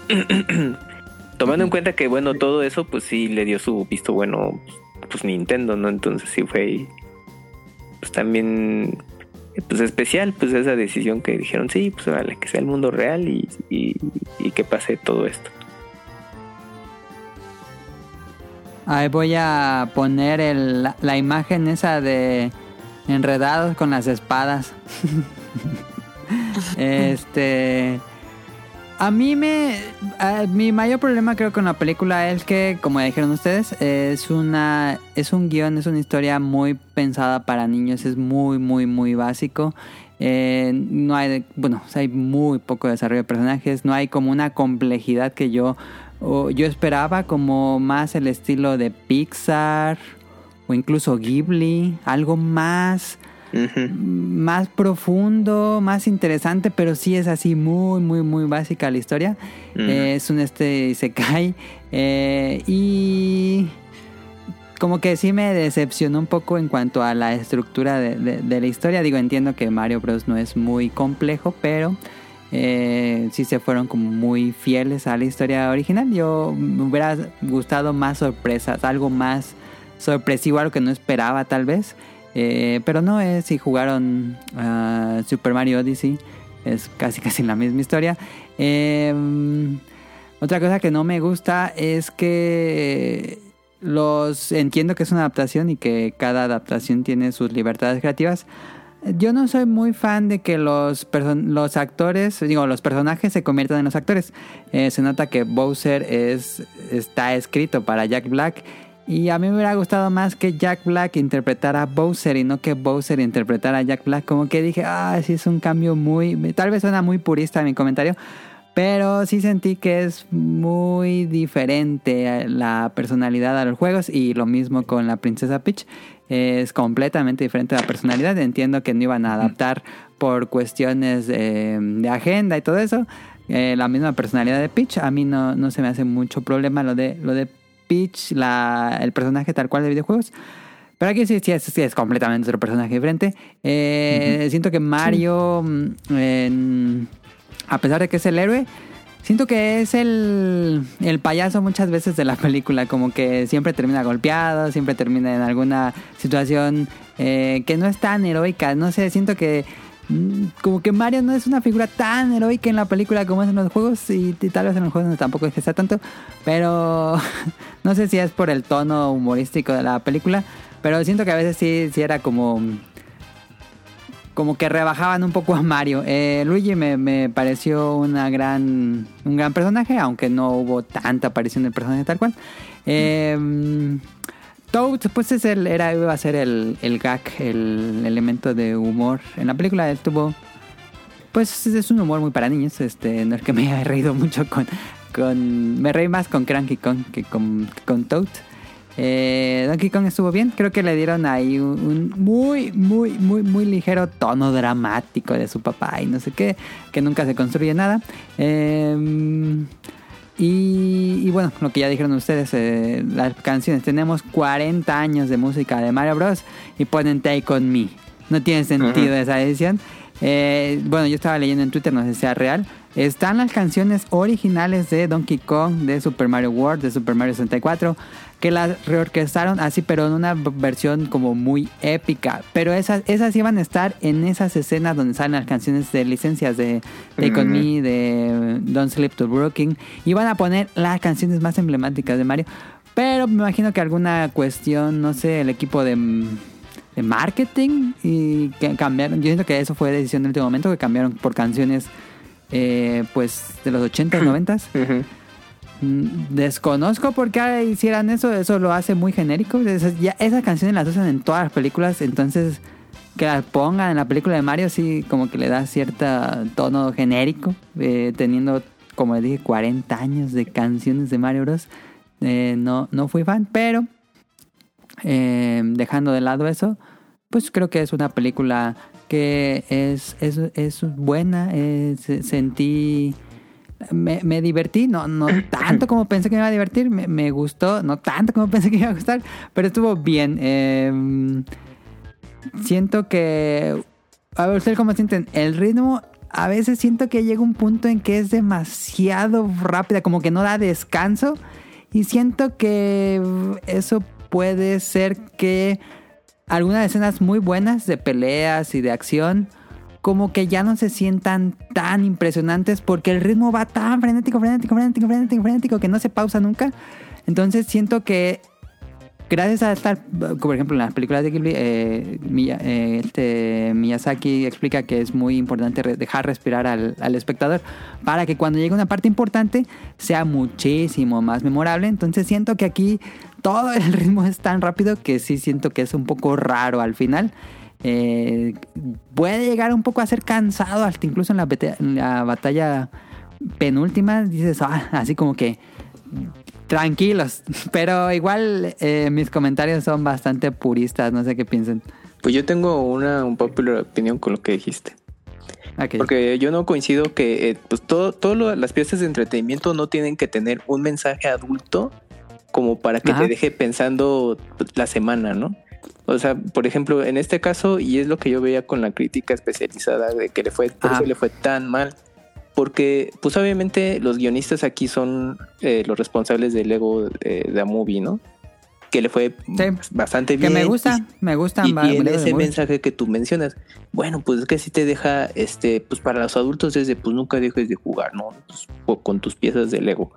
C: Tomando en cuenta que, bueno, todo eso, pues sí le dio su visto bueno, pues Nintendo, ¿no? Entonces sí fue, pues también, pues especial, pues esa decisión que dijeron, sí, pues vale, que sea el mundo real y, que pase todo esto.
B: Ahí voy a poner el- la, la imagen esa de enredados con las espadas. este. A mí me. mi mayor problema creo con la película es que, como ya dijeron ustedes, es una. Es un guion, es una historia muy pensada para niños. Es muy, muy, muy básico. Eh, no hay. Bueno, hay muy poco desarrollo de personajes. No hay como una complejidad que yo. yo esperaba como más el estilo de Pixar o incluso Ghibli, algo más Más profundo, más interesante, pero sí es así muy, muy, muy básica la historia. Eh, es un este se cae y como que sí me decepcionó un poco en cuanto a la estructura de, de- de la historia. Digo, entiendo que Mario Bros no es muy complejo, pero eh, sí se fueron como muy fieles a la historia original. Yo me hubiera gustado más sorpresas, algo más sorpresivo, algo que no esperaba tal vez. Eh, pero no es si jugaron a Super Mario Odyssey. Es casi casi la misma historia. Eh, otra cosa que no me gusta es que los entiendo que es una adaptación y que cada adaptación tiene sus libertades creativas. Yo no soy muy fan de que los, los actores, digo, los personajes se conviertan en los actores. Eh, se nota que Bowser es, está escrito para Jack Black. Y a mí me hubiera gustado más que Jack Black interpretara a Bowser y no que Bowser interpretara a Jack Black. Como que dije, ah, sí es un cambio muy... Tal vez suena muy purista mi comentario. Pero sí sentí que es muy diferente la personalidad a los juegos y lo mismo con la princesa Peach. Es completamente diferente la personalidad. Entiendo que no iban a adaptar por cuestiones de, agenda y todo eso. Eh, la misma personalidad de Peach. A mí no, no se me hace mucho problema lo de, lo de Peach, la, el personaje tal cual de videojuegos. Pero aquí sí, sí, es, sí es completamente otro personaje diferente. Eh, Siento que Mario, mm, a pesar de que es el héroe, siento que es el, el payaso muchas veces de la película. Como que siempre termina golpeado, siempre termina en alguna situación eh, que no es tan heroica. No sé, siento que como que Mario no es una figura tan heroica en la película como es en los juegos y, tal vez en los juegos tampoco es que sea tanto, pero no sé si es por el tono humorístico de la película, pero siento que a veces sí, sí era como como que rebajaban un poco a Mario. Eh, Luigi me, me pareció una gran, un gran personaje, aunque no hubo tanta aparición del personaje tal cual. Eh, Toad, pues es el, era, iba a ser el, el gag, el elemento de humor. En la película él tuvo, pues es un humor muy para niños. Este, no es que me haya reído mucho con, con me reí más con Cranky Kong que con, con Toad. Eh, Donkey Kong estuvo bien, creo que le dieron ahí un, un muy, muy, muy, muy ligero tono dramático de su papá y no sé qué, que nunca se construye nada. Eh, y, y bueno, lo que ya dijeron ustedes, eh, las canciones, tenemos 40 años de música de Mario Bros. y ponen Take On Me. No tiene sentido esa edición. Eh, bueno, yo estaba leyendo en Twitter, no sé si sea real. Están las canciones originales de Donkey Kong, de Super Mario World, de Super Mario 64, que las reorquestaron así, pero en una versión como muy épica. Pero esas, esas iban a estar en esas escenas donde salen las canciones de licencias de Take On
C: Ujú.
B: Me, de Don't Sleep to Brooklyn. Iban a poner las canciones más emblemáticas de Mario. Pero me imagino que alguna cuestión, no sé, el equipo de, de marketing y que cambiaron. Yo siento que eso fue decisión del último momento, que cambiaron por canciones eh, pues de los 80s, 90s.
C: Ujú.
B: Mm, Desconozco por qué hicieran eso, eso lo hace muy genérico. Esas, canciones las usan en todas las películas, entonces que las pongan en la película de Mario sí como que le da cierto tono genérico, eh, teniendo, como les dije, 40 años de canciones de Mario Bros. Eh, no, no fui fan, pero eh, dejando de lado eso, pues creo que es una película que es, es, es buena, es- sentí... Me, me divertí, no, no tanto como pensé que me iba a divertir, me, me gustó, no tanto como pensé que me iba a gustar, pero estuvo bien. Eh, siento que... A ver, ¿ustedes cómo sienten? El ritmo, a veces siento que llega un punto en que es demasiado rápida, como que no da descanso. Y siento que eso puede ser que algunas escenas muy buenas de peleas y de acción como que ya no se sientan tan impresionantes porque el ritmo va tan frenético, frenético, frenético, frenético, frenético que no se pausa nunca. Entonces siento que gracias a estar, por ejemplo, en las películas de Ghibli, eh, eh, este, Miyazaki explica que es muy importante dejar respirar al, al espectador para que cuando llegue una parte importante sea muchísimo más memorable. Entonces siento que aquí todo el ritmo es tan rápido que sí siento que es un poco raro al final. Eh, puede llegar un poco a ser cansado, hasta incluso en la, bete- en la batalla penúltima, dices, ah, así como que tranquilos, pero igual eh, mis comentarios son bastante puristas, no sé qué piensen.
C: Pues yo tengo una un popular opinión con lo que dijiste. Porque yo no coincido que eh, pues todo, todas las piezas de entretenimiento no tienen que tener un mensaje adulto como para que
B: Ajá.
C: te deje pensando la semana, ¿no? O sea, por ejemplo, en este caso, y es lo que yo veía con la crítica especializada de que le fue, por eso le fue tan mal, porque pues obviamente los guionistas aquí son eh, los responsables del Lego eh, de The Movie, ¿no? Que le fue
B: Sí.
C: bastante
B: Que
C: bien.
B: me gusta, me gustan.
C: Y, y en ese mensaje que tú mencionas, bueno, pues es que si te deja, este, pues para los adultos es de, pues nunca dejes de jugar, ¿no? Pues, con tus piezas de Lego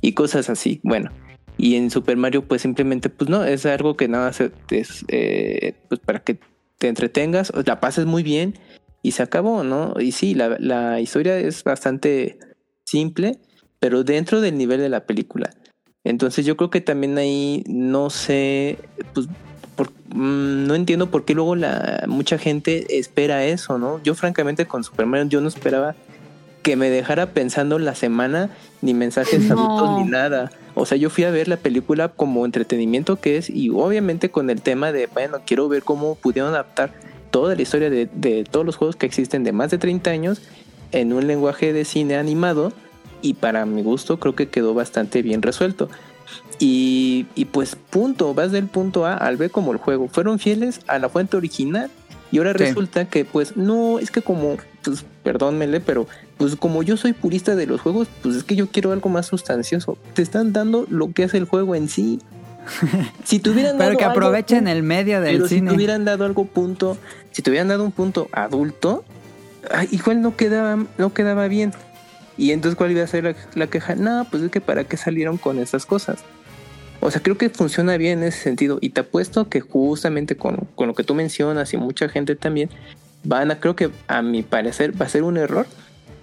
C: y cosas así, bueno. Y en Super Mario, pues simplemente, pues no, es algo que nada más es, eh, pues para que te entretengas, la pases muy bien y se acabó, ¿no? Y sí, la, la historia es bastante simple, pero dentro del nivel de la película. Entonces yo creo que también ahí no sé, pues por- mm, no entiendo por qué luego la mucha gente espera eso, ¿no? Yo francamente con Superman yo no esperaba que me dejara pensando la semana ni mensajes
A: No.
C: adultos ni nada. O sea, yo fui a ver la película como entretenimiento que es y obviamente con el tema de, bueno, quiero ver cómo pudieron adaptar toda la historia de, de todos los juegos que existen de más de 30 años en un lenguaje de cine animado y para mi gusto creo que quedó bastante bien resuelto. Y, y pues punto, vas del punto A al B como el juego. Fueron fieles a la fuente original y ahora
B: Sí.
C: resulta que pues no, es que como, pues perdón Mele, pero pues como yo soy purista de los juegos, pues es que yo quiero algo más sustancioso. Te están dando lo que hace el juego en sí. Si te hubieran
B: Pero
C: dado
B: que
C: algo-
B: aprovechen el medio del
C: pero si
B: cine.
C: te hubieran dado algo punto, si te hubieran dado un punto adulto, ay, igual no quedaba, no quedaba bien. Y entonces, ¿cuál iba a ser la, la queja? No, pues es que para qué salieron con esas cosas. O sea, creo que funciona bien en ese sentido. Y te apuesto que justamente con, con lo que tú mencionas y mucha gente también, van a, creo que a mi parecer, va a ser un error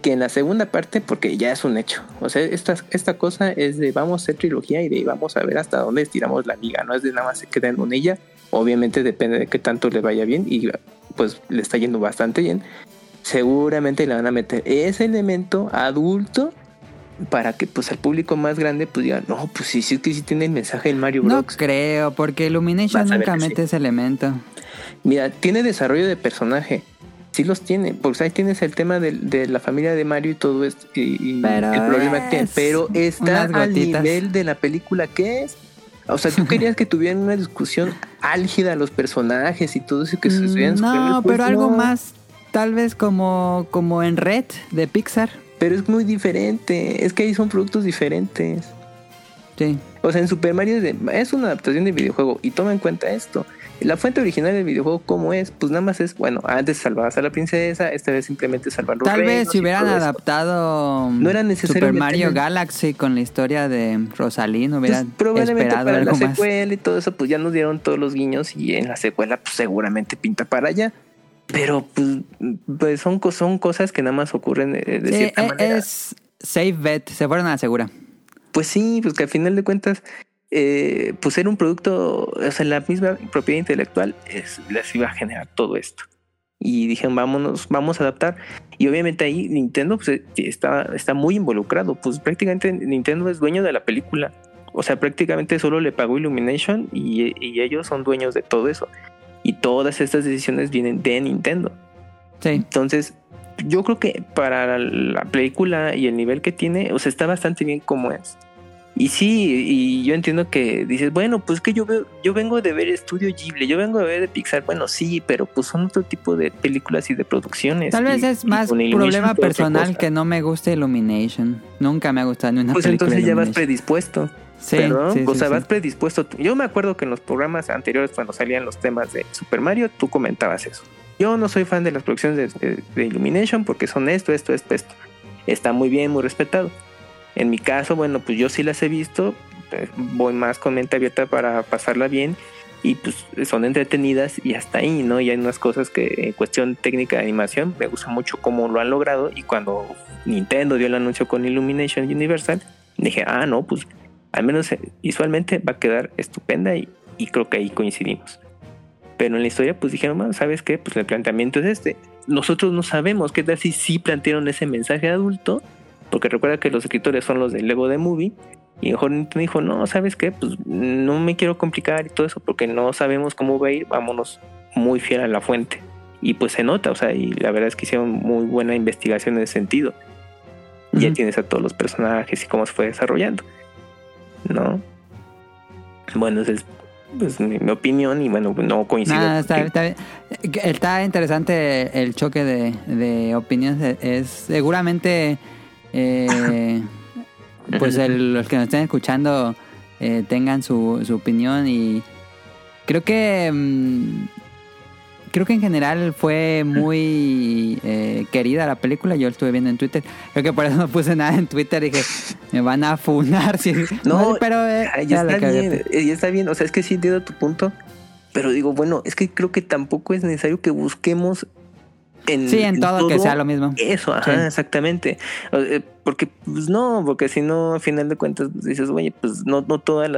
C: que en la segunda parte, porque ya es un hecho. O sea, esta, esta cosa es de vamos a hacer trilogía y de vamos a ver hasta dónde estiramos la liga. No es de nada más se queden con ella. Obviamente depende de qué tanto le vaya bien y pues le está yendo bastante bien. Seguramente le van a meter ese elemento adulto para que pues al público más grande pues diga, no, pues sí, sí que sí tiene el mensaje del Mario
B: No
C: Bros.
B: creo, porque Illumination nunca
C: que sí.
B: mete ese elemento.
C: Mira, tiene desarrollo de personaje. Sí los tiene, porque ahí tienes el tema de, de la familia de Mario y todo esto y, y
B: Pero
C: el problema que tiene.
B: es
C: Pero está al nivel de la película que es. O sea, tú querías que tuvieran una discusión álgida los personajes y todo eso que se estuvieran
B: Mm, No,
C: pues
B: pero algo
C: no.
B: más, tal vez como, como en Red de Pixar.
C: Pero es muy diferente. Es que ahí son productos diferentes.
B: Sí.
C: O sea, en Super Mario es, de- es una adaptación de videojuego y toma en cuenta esto. La fuente original del videojuego, ¿cómo es? Pues nada más es, bueno, antes salvabas a la princesa, esta vez simplemente salvar los
B: Tal vez si hubieran adaptado
C: No era necesario
B: Super Mario
C: meterle-
B: Galaxy con la historia de Rosalind, hubieran
C: Pues, probablemente
B: esperado
C: para la
B: algo más.
C: secuela y todo eso, pues ya nos dieron todos los guiños y en la secuela, pues seguramente pinta para allá. Pero pues, pues son, son cosas que nada más ocurren de, de
B: Sí,
C: cierta
B: e-
C: manera.
B: es safe bet, se fueron a la segura.
C: Pues sí, pues que al final de cuentas, eh, pues era un producto, o sea, la misma propiedad intelectual es, les iba a generar todo esto. Y dijeron, vámonos, vamos a adaptar. Y obviamente ahí Nintendo pues, eh, está, está muy involucrado. Pues prácticamente Nintendo es dueño de la película. O sea, prácticamente solo le pagó Illumination y, y ellos son dueños de todo eso. Y todas estas decisiones vienen de Nintendo.
B: Sí.
C: Entonces, yo creo que para la película y el nivel que tiene, o sea, está bastante bien como es. Y sí, y yo entiendo que dices, bueno, pues que yo veo, yo vengo de ver Estudio Ghibli, yo vengo de ver de Pixar, bueno, sí, pero pues son otro tipo de películas y de producciones.
B: Tal vez es más problema personal que no me guste Illumination. Nunca me ha gustado ni una
C: Pues
B: película
C: entonces ya vas predispuesto.
B: Sí,
C: Perdón,
B: sí,
C: o
B: sí,
C: sea, vas predispuesto. Yo me acuerdo que en los programas anteriores, cuando salían los temas de Super Mario, tú comentabas eso. Yo no soy fan de las producciones de, de- de Illumination porque son esto, esto, esto, esto. Está muy bien, muy respetado. En mi caso, bueno, pues yo sí las he visto. eh, Voy más con mente abierta para pasarla bien. Y pues son entretenidas y hasta ahí, ¿no? Y hay unas cosas que en cuestión técnica de animación me gusta mucho cómo lo han logrado. Y cuando Nintendo dio el anuncio con Illumination Universal, dije, ah, no, pues al menos eh, visualmente va a quedar estupenda y, y creo que ahí coincidimos. Pero en la historia pues dijeron, bueno, ¿sabes qué? Pues el planteamiento es este. Nosotros no sabemos qué tal si sí plantearon ese mensaje adulto, porque recuerda que los escritores son los del Lego de Movie, y mejor Nintendo dijo, no, ¿sabes qué? Pues no me quiero complicar y todo eso, porque no sabemos cómo va a ir, vámonos muy fiel a la fuente. Y pues se nota, o sea, y la verdad es que hicieron muy buena investigación en ese sentido. Ya tienes a todos los personajes y cómo se fue desarrollando. ¿no? Bueno, esa es pues, mi, mi opinión y bueno, no coincido.
B: Está. Está interesante el choque de, de opiniones. Es seguramente eh, pues el- los que nos estén escuchando eh, tengan su, su opinión y creo que mm, creo que en general fue muy eh, querida la película. Yo estuve viendo en Twitter. Creo que por eso no puse nada en Twitter. Dije, me van a funar. Si...
C: No,
B: pero eh,
C: ya está bien, eh, ya está bien. O sea, es que sí entiendo tu punto. Pero digo, bueno, es que creo que tampoco es necesario que busquemos en,
B: Sí, en todo que sea lo mismo.
C: Eso, ajá,
B: Sí.
C: exactamente. Eh, Porque, pues no, porque si no, al final de cuentas, pues, dices, oye, pues no, no todo el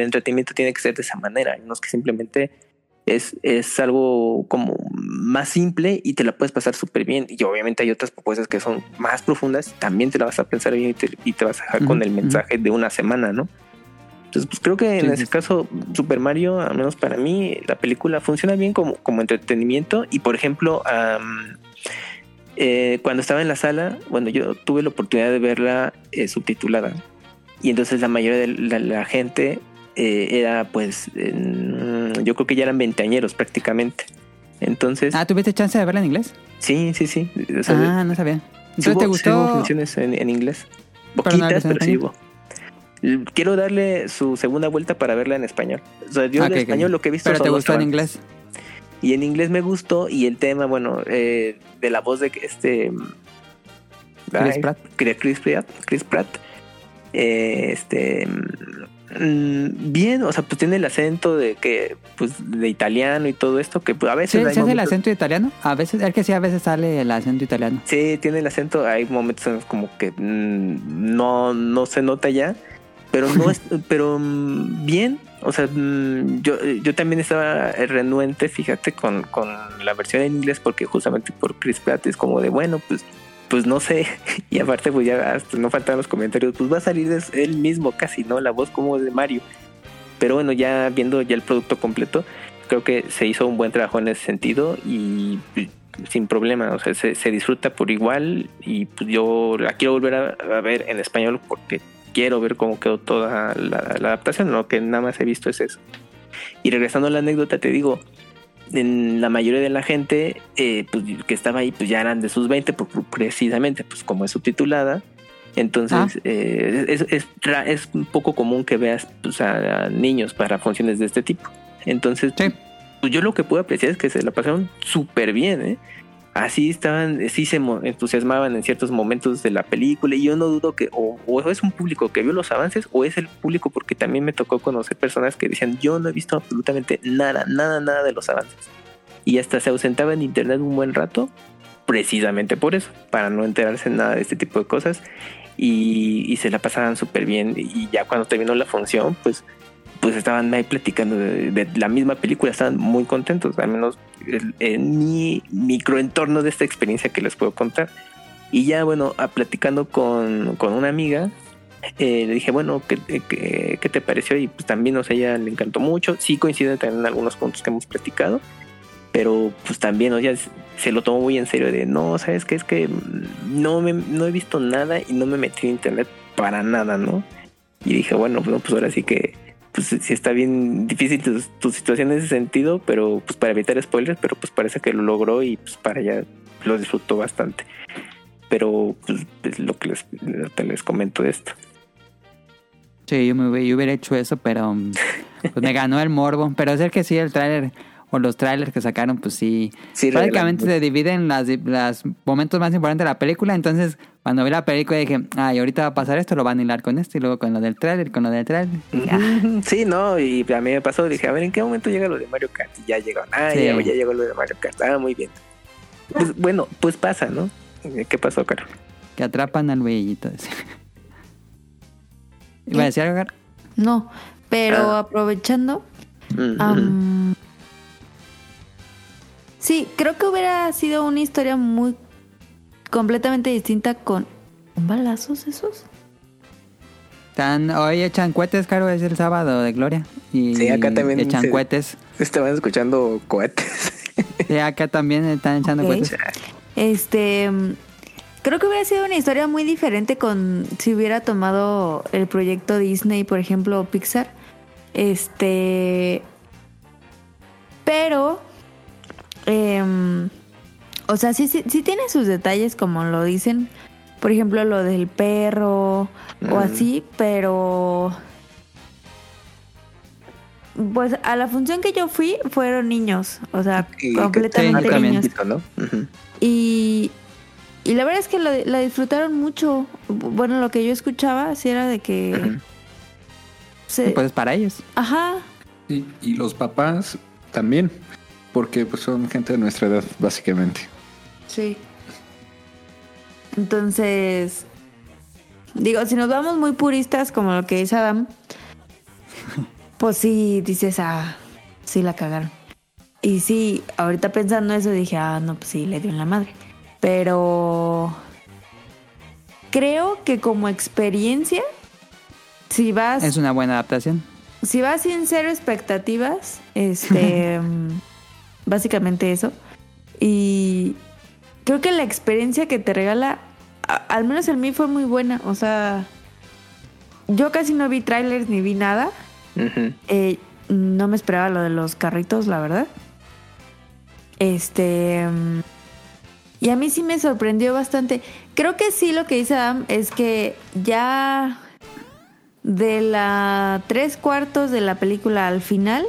C: entretenimiento tiene que ser de esa manera. Hay unos que simplemente es, es algo como más simple y te la puedes pasar súper bien. Y obviamente hay otras propuestas que son más profundas, también te la vas a pensar bien y te, y te vas a dejar con el mensaje de una semana, ¿no? Entonces, pues creo que en
B: Sí,
C: ese
B: sí.
C: caso, Super Mario, al menos para mí, la película funciona bien como, como entretenimiento. Y por ejemplo, eh, cuando estaba en la sala, bueno, yo tuve la oportunidad de verla eh, subtitulada. Y entonces la mayoría de la, la gente eh, era, pues, yo creo que ya eran veinteañeros prácticamente. Entonces,
B: Ah, ¿tuviste chance de verla en inglés?
C: sí, sí, sí. O sea,
B: Ah, no sabía.
C: sí
B: Entonces,
C: hubo-
B: ¿te
C: sí
B: gustó?
C: hubo funciones en, en inglés.
B: Pero no
C: Poquitas,
B: en
C: pero sí hubo. Quiero darle su segunda vuelta para verla en español. O sea, yo
B: Ah,
C: en español lo que he visto
B: Pero
C: son
B: te gustó en inglés.
C: Y en inglés me gustó y el tema, bueno, eh, de la voz de este...
B: Chris
C: ay,
B: Pratt.
C: Chris Pratt. Chris Pratt. eh, este... mm, Bien, o sea, pues tiene el acento de que, pues, de italiano y todo esto, que pues, a veces
B: ¿Sí,
C: hay
B: ¿se hace el
C: momentos-
B: acento italiano? A veces, es que sí, a veces sale el acento italiano.
C: Sí, tiene el acento. Hay momentos en los como que mm, no, no se nota ya, pero no es, pero mm, bien. O sea, mm, yo, yo también estaba renuente, fíjate, con, con la versión en inglés, porque justamente por Chris Pratt es como de bueno, pues, pues no sé. Y aparte, pues ya hasta no faltan los comentarios, pues va a salir él mismo casi, ¿no? La voz como de Mario. Pero bueno, ya viendo ya el producto completo, creo que se hizo un buen trabajo en ese sentido y sin problema, o sea, se, se disfruta por igual y pues, yo la quiero volver a, a ver en español porque quiero ver cómo quedó toda la, la adaptación, lo que nada más he visto es eso. Y regresando a la anécdota, te digo, en la mayoría de la gente eh, pues, que estaba ahí pues ya eran de sus 20, pues, precisamente pues como es subtitulada. Entonces
B: Ah.
C: eh, es, es, es un poco común que veas pues, a, a niños para funciones de este tipo. Entonces
B: Sí.
C: pues yo lo que puedo apreciar es que se la pasaron súper bien, ¿eh? Así estaban, sí se entusiasmaban en ciertos momentos de la película y yo no dudo que o, o es un público que vio los avances o es el público porque también me tocó conocer personas que decían yo no he visto absolutamente nada, nada, nada de los avances. Y hasta se ausentaba en internet un buen rato precisamente por eso, para no enterarse nada de este tipo de cosas y, y se la pasaban súper bien y ya cuando terminó la función pues pues estaban ahí platicando de, de la misma película, estaban muy contentos, al menos en mi microentorno de esta experiencia que les puedo contar. Y ya, bueno, a- platicando con, con una amiga, eh, le dije, bueno, ¿qué, qué, qué te pareció? Y pues también, o sea, ella le encantó mucho. Sí coincide también en algunos puntos que hemos platicado, pero pues también, o sea, se lo tomó muy en serio de, no, ¿sabes qué? Es que no, me, no he visto nada y no me metí en internet para nada, ¿no? Y dije, bueno, pues ahora sí que pues sí está bien difícil tu, tu situación en ese sentido, pero pues para evitar spoilers, pero pues parece que lo logró y pues para allá lo disfrutó bastante. Pero pues es lo que les, te les comento de esto.
B: Sí, yo, me hubiera, yo hubiera hecho eso, pero pues me ganó el morbo. Pero es el que sí, el tráiler o los trailers que sacaron, pues sí.
C: Sí,
B: Prácticamente se dividen las, los momentos más importantes de la película. Entonces, cuando vi la película dije, ay, ahorita va a pasar esto, lo van a hilar con esto y luego con lo del tráiler, con lo del.
C: Ujú, Sí, no, y a mí me pasó, dije, a ver, ¿en qué momento llega lo de Mario Kart? Y ya llegó, ah,
B: Sí.
C: ya, ya llegó lo de Mario Kart, ah, muy bien. Pues, bueno, pues pasa, ¿no? ¿Qué pasó, Caro?
B: que atrapan al güeyito. ese. ¿Iba a decir algo? Gar?
A: No, pero
C: Ah.
A: aprovechando, am, sí, creo que hubiera sido una historia muy completamente distinta con ¿Son balazos esos.
B: Están, hoy echan cohetes, Caro, es el sábado de Gloria. Y
C: Sí, acá también
B: echan
C: se-
B: cohetes.
C: Estaban escuchando cohetes.
B: Sí, acá también están echando cohetes.
A: Este, creo que hubiera sido una historia muy diferente con si hubiera tomado el proyecto Disney, por ejemplo, o Pixar. Este, pero, em, o sea, sí, sí, sí tiene sus detalles, como lo dicen, por ejemplo, lo del perro o así, pero pues a la función que yo fui fueron niños, o sea,
C: Y
A: completamente niños.
C: ¿no?
A: Y, y la verdad es que la, la disfrutaron mucho. Bueno, lo que yo escuchaba sí era de que... Se-
B: Pues para ellos.
A: Ajá,
D: Sí, y los papás también, porque pues, son gente de nuestra edad, básicamente.
A: sí. Entonces, digo, si nos vamos muy puristas como lo que dice Adam, pues sí, dices, ah, sí la cagaron. Y sí, ahorita pensando eso dije, ah, no, pues sí, le dio en la madre. Pero creo que como experiencia, si vas...
B: Es una buena adaptación.
A: si vas sin cero expectativas, este, mm, básicamente eso. Y creo que la experiencia que te regala, a- al menos en mí fue muy buena. O sea, yo casi no vi trailers ni vi nada. Eh, no me esperaba lo de los carritos, la verdad. Este. mm, Y a mí sí me sorprendió bastante. Creo que sí lo que dice Adam es que ya de la tres cuartos de la película al final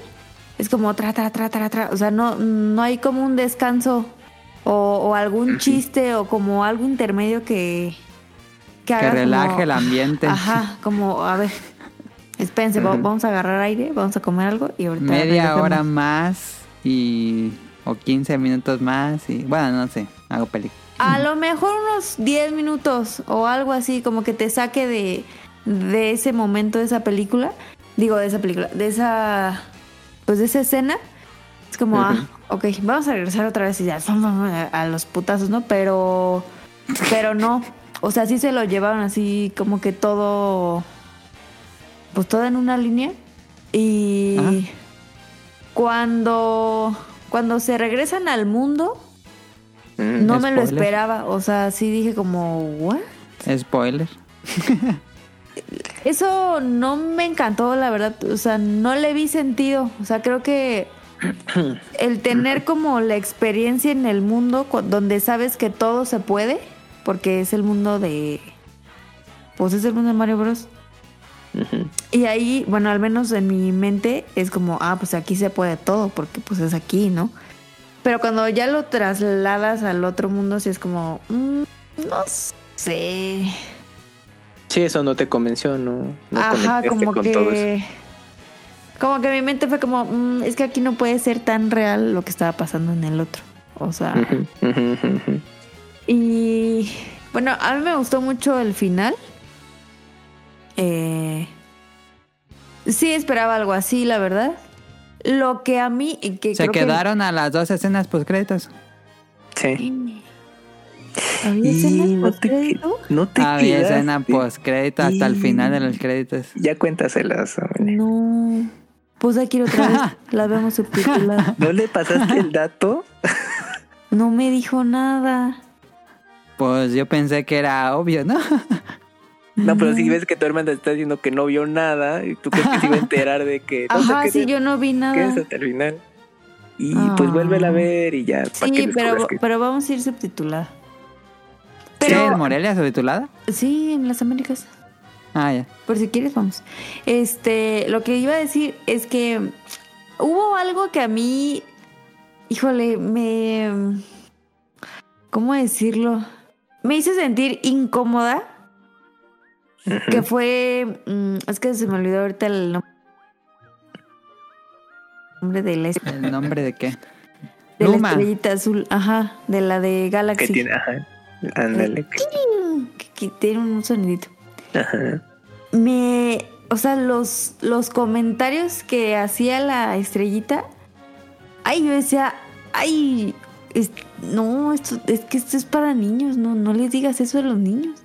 A: es como tra, tra, tra, tra, tra. O sea, no, no hay como un descanso o, o algún chiste o como algo intermedio que.
B: Que
A: como-
B: relaje el ambiente.
A: Ajá, como, a ver. Espérense, va- vamos a agarrar aire, vamos a comer algo y ahorita.
B: Media hora más y... O 15 minutos más y... Bueno, no sé. Hago película.
A: A lo mejor unos 10 minutos o algo así, como que te saque de, de ese momento de esa película. Digo, de esa película, de esa. Pues de esa escena. Es como, ah, ok, vamos a regresar otra vez y ya, a los putazos, ¿no? Pero. Pero no. O sea, sí se lo llevaron así, como que todo. Pues todo en una línea. Y.
B: Ajá.
A: Cuando. Cuando se regresan al mundo.
C: Mm,
A: No me lo esperaba, o sea, sí dije como, ¿what?
B: Spoiler.
A: Eso no me encantó, la verdad, o sea, no le vi sentido, o sea, creo que el tener como la experiencia en el mundo donde sabes que todo se puede, porque es el mundo de, pues es el mundo de Mario Bros. Y ahí, bueno, al menos en mi mente es como, ah, pues aquí se puede todo, porque pues es aquí, ¿no? Pero cuando ya lo trasladas al otro mundo, sí es como, mm, no sé.
C: Sí, eso no te convenció, ¿no? no
A: Ajá, como
C: con todo eso.
A: que. Como que mi mente fue como, "Mm, es que aquí no puede ser tan real lo que estaba pasando en el otro. O sea, y bueno, a mí me gustó mucho el final. Eh, sí esperaba algo así, la verdad. Lo que a mí... Que
B: Se
A: creo que-
B: quedaron a las dos escenas post créditos.
C: Sí.
A: ¿Había
C: te,
A: postcrédito?
C: no te
B: Había
C: quedaste.
B: escena post crédito hasta el
C: Y-
B: final de los créditos.
C: Ya cuéntaselas, hombre.
A: No. Pues que ir otra vez. La vemos subtitulada.
C: ¿No le pasaste el dato?
A: No me dijo nada.
B: Pues yo pensé que era obvio, ¿no?
C: No, pero si ves que tu hermana te está diciendo que no vio nada y tú crees que se iba a enterar de que... no
A: Ajá,
C: qué
A: sí,
C: es-
A: yo no vi
C: qué
A: nada.
C: es hasta el final. Y
A: Ah.
C: pues vuélvela a ver y ya.
A: Sí, pero,
C: que-
A: pero vamos a ir subtitulada.
B: ¿Sí,
A: Pero,
B: en Morelia subtitulada?
A: sí, en las Américas.
B: Ah, ya.
A: Por si quieres, vamos. Este, lo que iba a decir es que hubo algo que a mí, híjole, me... ¿Cómo decirlo? Me hizo sentir incómoda. Que fue... mm, es que se me olvidó ahorita el nom- nombre de la,
B: ¿El nombre de qué?
A: de la
B: Luma.
A: estrellita azul. Ajá, de la de Galaxy.
C: Que tiene, ajá. Ándale.
A: que, que tiene un sonidito.
C: Ajá.
A: Me, o sea, los, los comentarios que hacía la estrellita, ay, yo decía, ay, es- no, esto, es que esto es para niños, no, no les digas eso a los niños.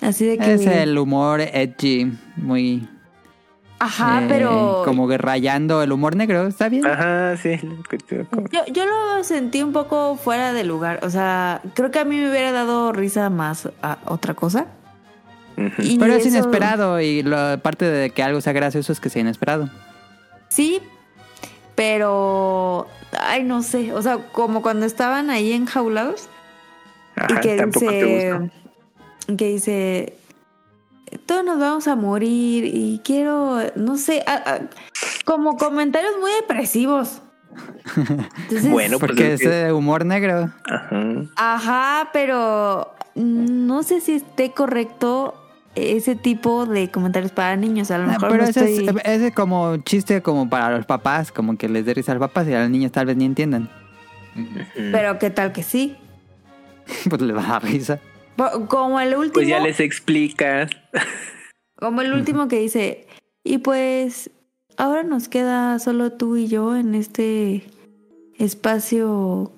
A: Así de que,
B: Es el humor edgy, muy...
A: ajá,
B: eh,
A: pero
B: Como que rayando el humor negro, ¿está bien?
C: Ajá, sí. lo que te- como-
A: yo, yo lo sentí un poco fuera de lugar, o sea, creo que a mí me hubiera dado risa más a otra cosa. Y
B: Pero es
A: eso-
B: inesperado y lo, parte de que algo sea gracioso es que sea inesperado.
A: Sí, pero, ay, no sé, o sea, como cuando estaban ahí enjaulados y
C: Ajá,
A: que
C: tampoco te
A: dice,
C: gustó.
A: que dice, todos nos vamos a morir y quiero, no sé, a- a- como comentarios muy depresivos. Entonces,
C: Bueno, pues
B: Porque
C: es
B: de humor negro.
C: Ajá.
A: Ajá, pero no sé si esté correcto ese tipo de comentarios para niños. A lo
B: Ah,
A: mejor
B: Pero
A: no
B: ese es, ese es como chiste como para los papás, como que les dé risa a los papás y a los niños tal vez ni entiendan.
A: Pero qué tal que sí.
B: Pues les va a dar risa.
A: Como el último,
C: Pues ya les explicas.
A: como el último que dice, y pues ahora nos queda solo tú y yo en este espacio,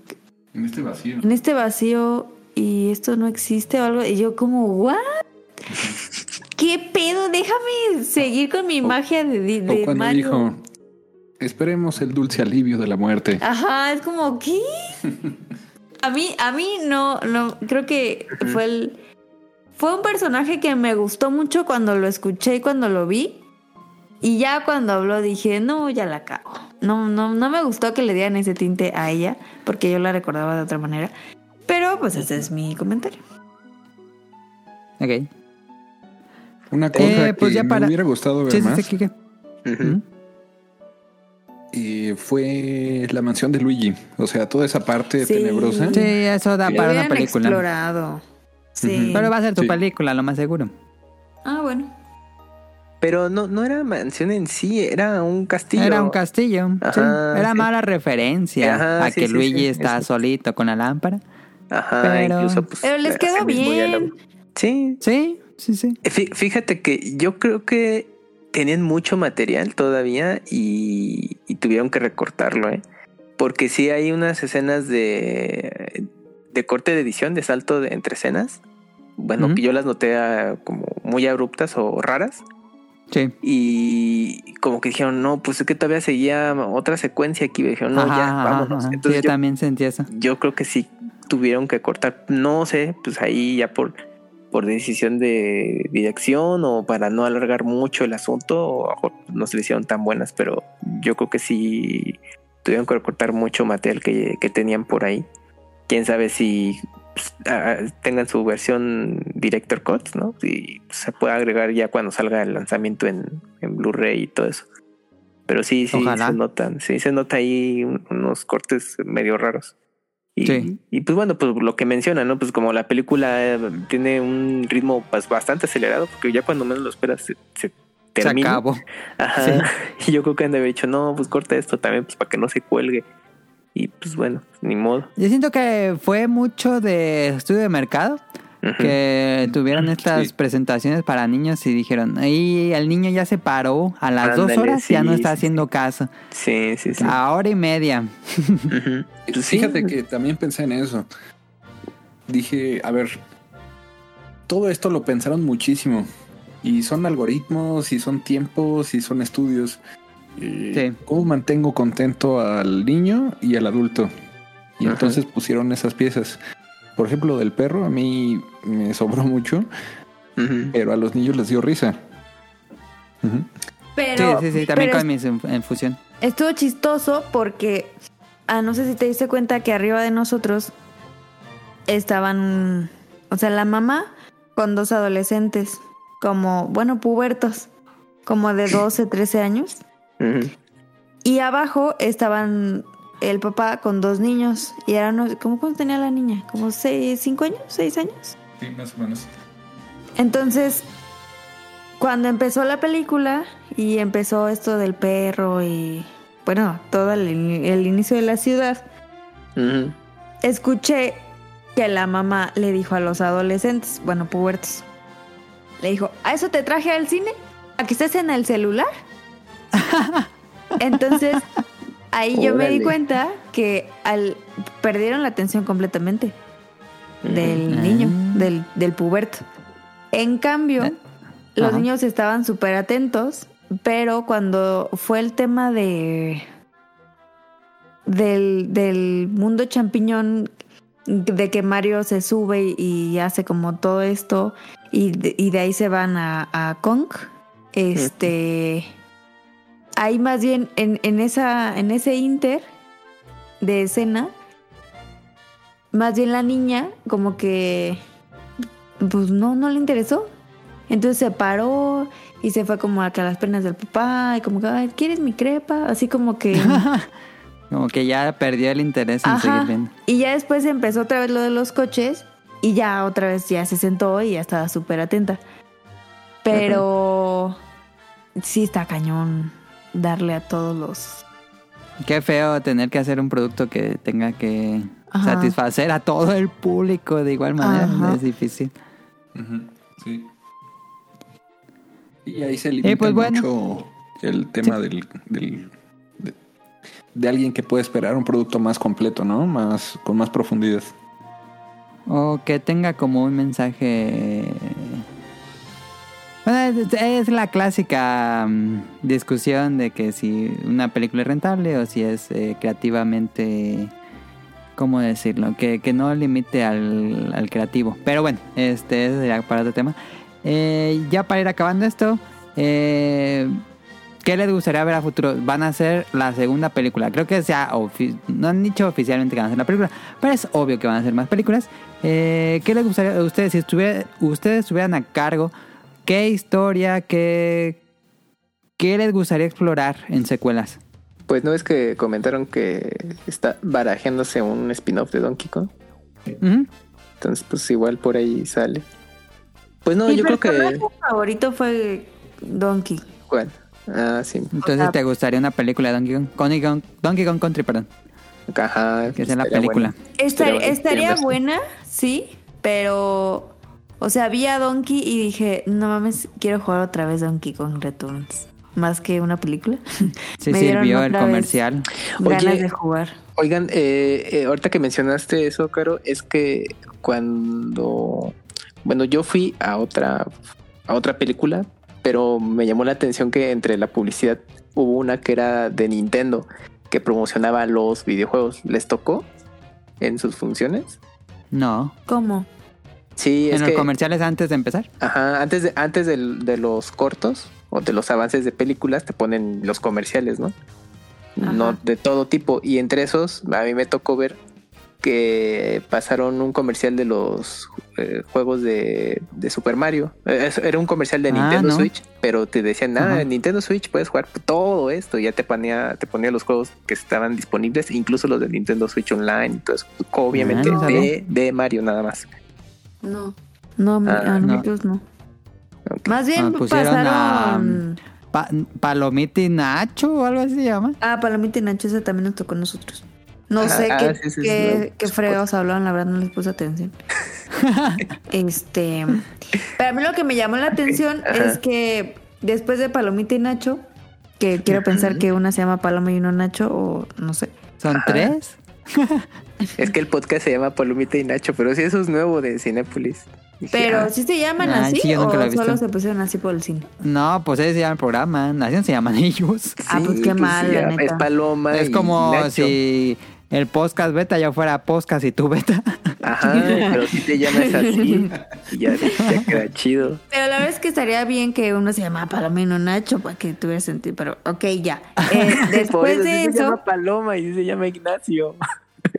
D: En este vacío.
A: en este vacío y esto no existe o algo. Y yo como, ¿what? ¿Qué pedo? Déjame seguir con mi magia de, de,
D: O cuando
A: Mario.
D: dijo, esperemos el dulce alivio de la muerte.
A: Ajá, es como, ¿qué? A mí, a mí no, no, creo que fue el... Fue un personaje que me gustó mucho cuando lo escuché y cuando lo vi. Y ya cuando habló dije, no, ya la cago. No, no, no me gustó que le dieran ese tinte a ella, porque yo la recordaba de otra manera. Pero pues ese es mi comentario.
B: Ok.
D: Una cosa
B: Eh, pues
D: que
B: ya para-
D: me hubiera gustado ver
B: Sí, sí,
D: más
B: sí.
C: Ujú.
D: Eh, fue la mansión de Luigi. O sea, toda esa parte
A: Sí.
D: tenebrosa.
B: Sí, eso da
A: Lo
B: para una película.
A: explorado. Sí.
B: Pero va a ser tu
D: Sí.
B: película, lo más seguro.
A: Ah, bueno.
C: Pero no, no era mansión en sí, era un castillo.
B: Era un castillo. sí.
C: Ajá,
B: Era
C: sí.
B: mala referencia
C: Ajá,
B: a
C: sí,
B: que
C: sí,
B: Luigi
C: sí,
B: está
C: eso.
B: solito con la lámpara.
C: Ajá,
B: Pero-
C: incluso pues.
A: Pero les
C: hace
A: quedó bien.
C: Sí,
B: Sí, sí, sí.
C: Fí- Fíjate que yo creo que tenían mucho material todavía y, y tuvieron que recortarlo, ¿eh? Porque sí hay unas escenas de, de corte de edición, de salto de, entre escenas. Bueno, que yo las noté como muy abruptas o raras.
B: Sí.
C: Y como que dijeron, no, pues es que todavía seguía otra secuencia aquí. Dijeron, no,
B: Ajá,
C: ya, vámonos.
B: ajá. Sí,
C: Entonces
B: yo
C: yo,
B: también sentí eso.
C: yo creo que sí tuvieron que cortar. No sé, pues ahí ya por, por decisión de dirección o para no alargar mucho el asunto, no se le hicieron tan buenas, pero yo creo que sí tuvieron que recortar mucho material que, que tenían por ahí. Quién sabe si pues, tengan su versión Director Cut, ¿no? Y se puede agregar ya cuando salga el lanzamiento en, en Blu-ray y todo eso. Pero sí, sí,
B: Ojalá.
C: se notan, sí, se nota ahí un- unos cortes medio raros. Y,
B: Sí.
C: y pues bueno, pues lo que menciona, ¿no? Pues como la película eh, tiene un ritmo pues, bastante acelerado, porque ya cuando menos lo esperas se, se
B: Se
C: termina.
B: acabó.
C: Ajá. Y yo creo que han de haber dicho, no, pues corta esto también, pues para que no se cuelgue. Y pues bueno, ni modo.
B: Yo siento que fue mucho de estudio de mercado. Que tuvieron estas
D: Sí.
B: presentaciones para niños y dijeron, y el niño ya se paró a las dos horas, ya no está
C: sí,
B: haciendo caso.
C: Sí, sí, sí.
B: A hora y media.
C: Pues sí.
D: Fíjate que también pensé en eso. Dije, a ver, todo esto lo pensaron muchísimo. Y son algoritmos, y son tiempos, y son estudios. Eh,
B: Sí.
D: ¿Cómo mantengo contento al niño y al adulto? Y
C: Ajá.
D: entonces pusieron esas piezas. Por ejemplo, del perro a mí me sobró mucho, pero a los niños les dio risa.
A: Pero,
B: sí, sí, sí, también
A: pero
B: con mis en, en fusión.
A: Estuvo chistoso porque, ah, no sé si te diste cuenta que arriba de nosotros estaban, o sea, la mamá con dos adolescentes, como, bueno, pubertos, como de 12, 13 años. Y abajo estaban el papá con dos niños. Y eran, unos- ¿cómo cuánto tenía la niña? ¿Como seis, cinco años? ¿Seis años?
D: Sí, más o menos.
A: Entonces, cuando empezó la película y empezó esto del perro y, bueno, todo el, el inicio de la ciudad, escuché que la mamá le dijo a los adolescentes, bueno, pubertos, le dijo, ¿a eso te traje al cine? ¿A que estés en el celular? Entonces, ahí yo me di cuenta que al, perdieron la atención completamente del
B: Ujú.
A: niño,
B: Ah.
A: del, del puberto. En cambio,
B: Eh,
A: los
B: ajá.
A: niños estaban súper atentos, pero cuando fue el tema de del, del mundo champiñón, de que Mario se sube y, y hace como todo esto, y de, y de ahí se van a, a Kong, este... Ahí más bien en, en, esa, en ese inter de escena, más bien la niña como que pues no, no le interesó. Entonces se paró y se fue como a las penas del papá y como que, "Ay, ¿quieres mi crepa? Así como que...
B: Como que ya perdió el interés en seguir viendo.
A: Y ya después empezó otra vez lo de los coches y ya otra vez ya se sentó y ya estaba súper atenta. Pero sí está cañón darle a todos los...
B: Qué feo tener que hacer un producto que tenga que
A: Ajá.
B: satisfacer a todo el público de igual manera.
A: Ajá.
B: Es difícil.
D: Sí. Y ahí se limita
B: Eh, pues bueno.
D: mucho el tema del, del- de, de alguien que puede esperar un producto más completo, ¿no? Más con más profundidad.
B: O que tenga como un mensaje... Bueno, es, es la clásica mm, discusión de que si una película es rentable o si es eh, creativamente... ¿Cómo decirlo? Que, que no limite al, al creativo. Pero bueno, este sería para otro tema. Eh, ya para ir acabando esto, eh, ¿qué les gustaría ver a futuro? Van a hacer la segunda película. Creo que sea no han dicho oficialmente que van a hacer la película, pero es obvio que van a hacer más películas. ¿Qué les gustaría a ustedes si ustedes estuvieran a cargo? ¿Qué historia, qué, qué les gustaría explorar en secuelas?
C: Pues no es que comentaron que está barajándose un spin-off de Donkey Kong. Entonces, pues igual por ahí sale. Pues no,
A: Mi
C: yo creo que.
A: favorito fue Donkey.
C: ¿Cuál? Ah, sí.
B: Entonces, ¿te gustaría una película de Donkey Kong? Donkey Kong, Donkey Kong Country, perdón.
C: Ajá.
B: Que sea la película.
A: Estar-
C: Estaría
A: buena, sí, pero... O sea, vi a Donkey y dije, no mames, quiero jugar otra vez Donkey Kong Returns. Más que una película.
B: Sí
A: Me dieron
B: sirvió el comercial.
A: Ganas
C: Oye,
A: de jugar.
C: Oigan, eh, eh, ahorita que mencionaste eso, Caro, es que cuando, bueno, yo fui a otra, a otra película, pero me llamó la atención que entre la publicidad hubo una que era de Nintendo que promocionaba los videojuegos. ¿Les tocó en sus funciones?
B: No.
A: ¿Cómo?
C: Sí, es
B: ¿En los
C: que,
B: comerciales antes de empezar?
C: ajá, antes de, antes del- de los cortos o de los avances de películas te ponen los comerciales, ¿no? No de todo tipo. Y entre esos, a mí me tocó ver que pasaron un comercial de los eh, juegos de, de Super Mario. Eh, Era un comercial de
B: Ah,
C: Nintendo
B: no.
C: Switch, pero te decían, ah,
B: Ajá.
C: en Nintendo Switch puedes jugar todo esto. Y ya te ponía, te ponía los juegos que estaban disponibles, incluso los de Nintendo Switch Online. Entonces, obviamente,
B: Ah, no
C: de, de Mario nada más.
A: No. No, a
C: Ah,
A: a
B: no.
A: no. Más bien
B: Ah,
A: pasaron...
B: Pa- Palomita y Nacho o algo así se llama.
A: Ah, Palomita y Nacho, ese también nos tocó a nosotros. No
C: Ah,
A: sé
C: ah,
A: qué,
C: sí, sí, sí,
A: qué, qué
C: supongo.
A: fregados hablaban, la verdad no les puse atención. este. Pero a mí lo que me llamó la atención es que después de Palomita y Nacho, que quiero pensar que una se llama Paloma y uno Nacho, o no sé.
B: ¿Son tres?
C: Es que el podcast se llama Palomita y Nacho, pero sí, eso es nuevo de Cinépolis.
A: Pero
C: ah,
A: ¿sí se llaman
B: Ah,
A: así
B: sí, yo
A: o
B: nunca lo he visto.
A: solo se pusieron así por el cine?
B: No, pues ese se llama el programa. Así se llaman ellos.
A: Ah, pues qué mal, la
C: ya,
A: neta.
C: Es Paloma.
B: Es
C: y
B: como
C: Nacho.
B: si el podcast beta ya fuera podcast y tú beta.
C: Ajá, pero si te llamas así, y ya, ya queda chido.
A: Pero la verdad es que estaría bien que uno se y uno Nacho para que tuviera sentido. Pero ok, ya. Eh,
C: Por
A: después
C: eso
A: de
C: sí se
A: eso,
C: llama Paloma y sí se llama Ignacio.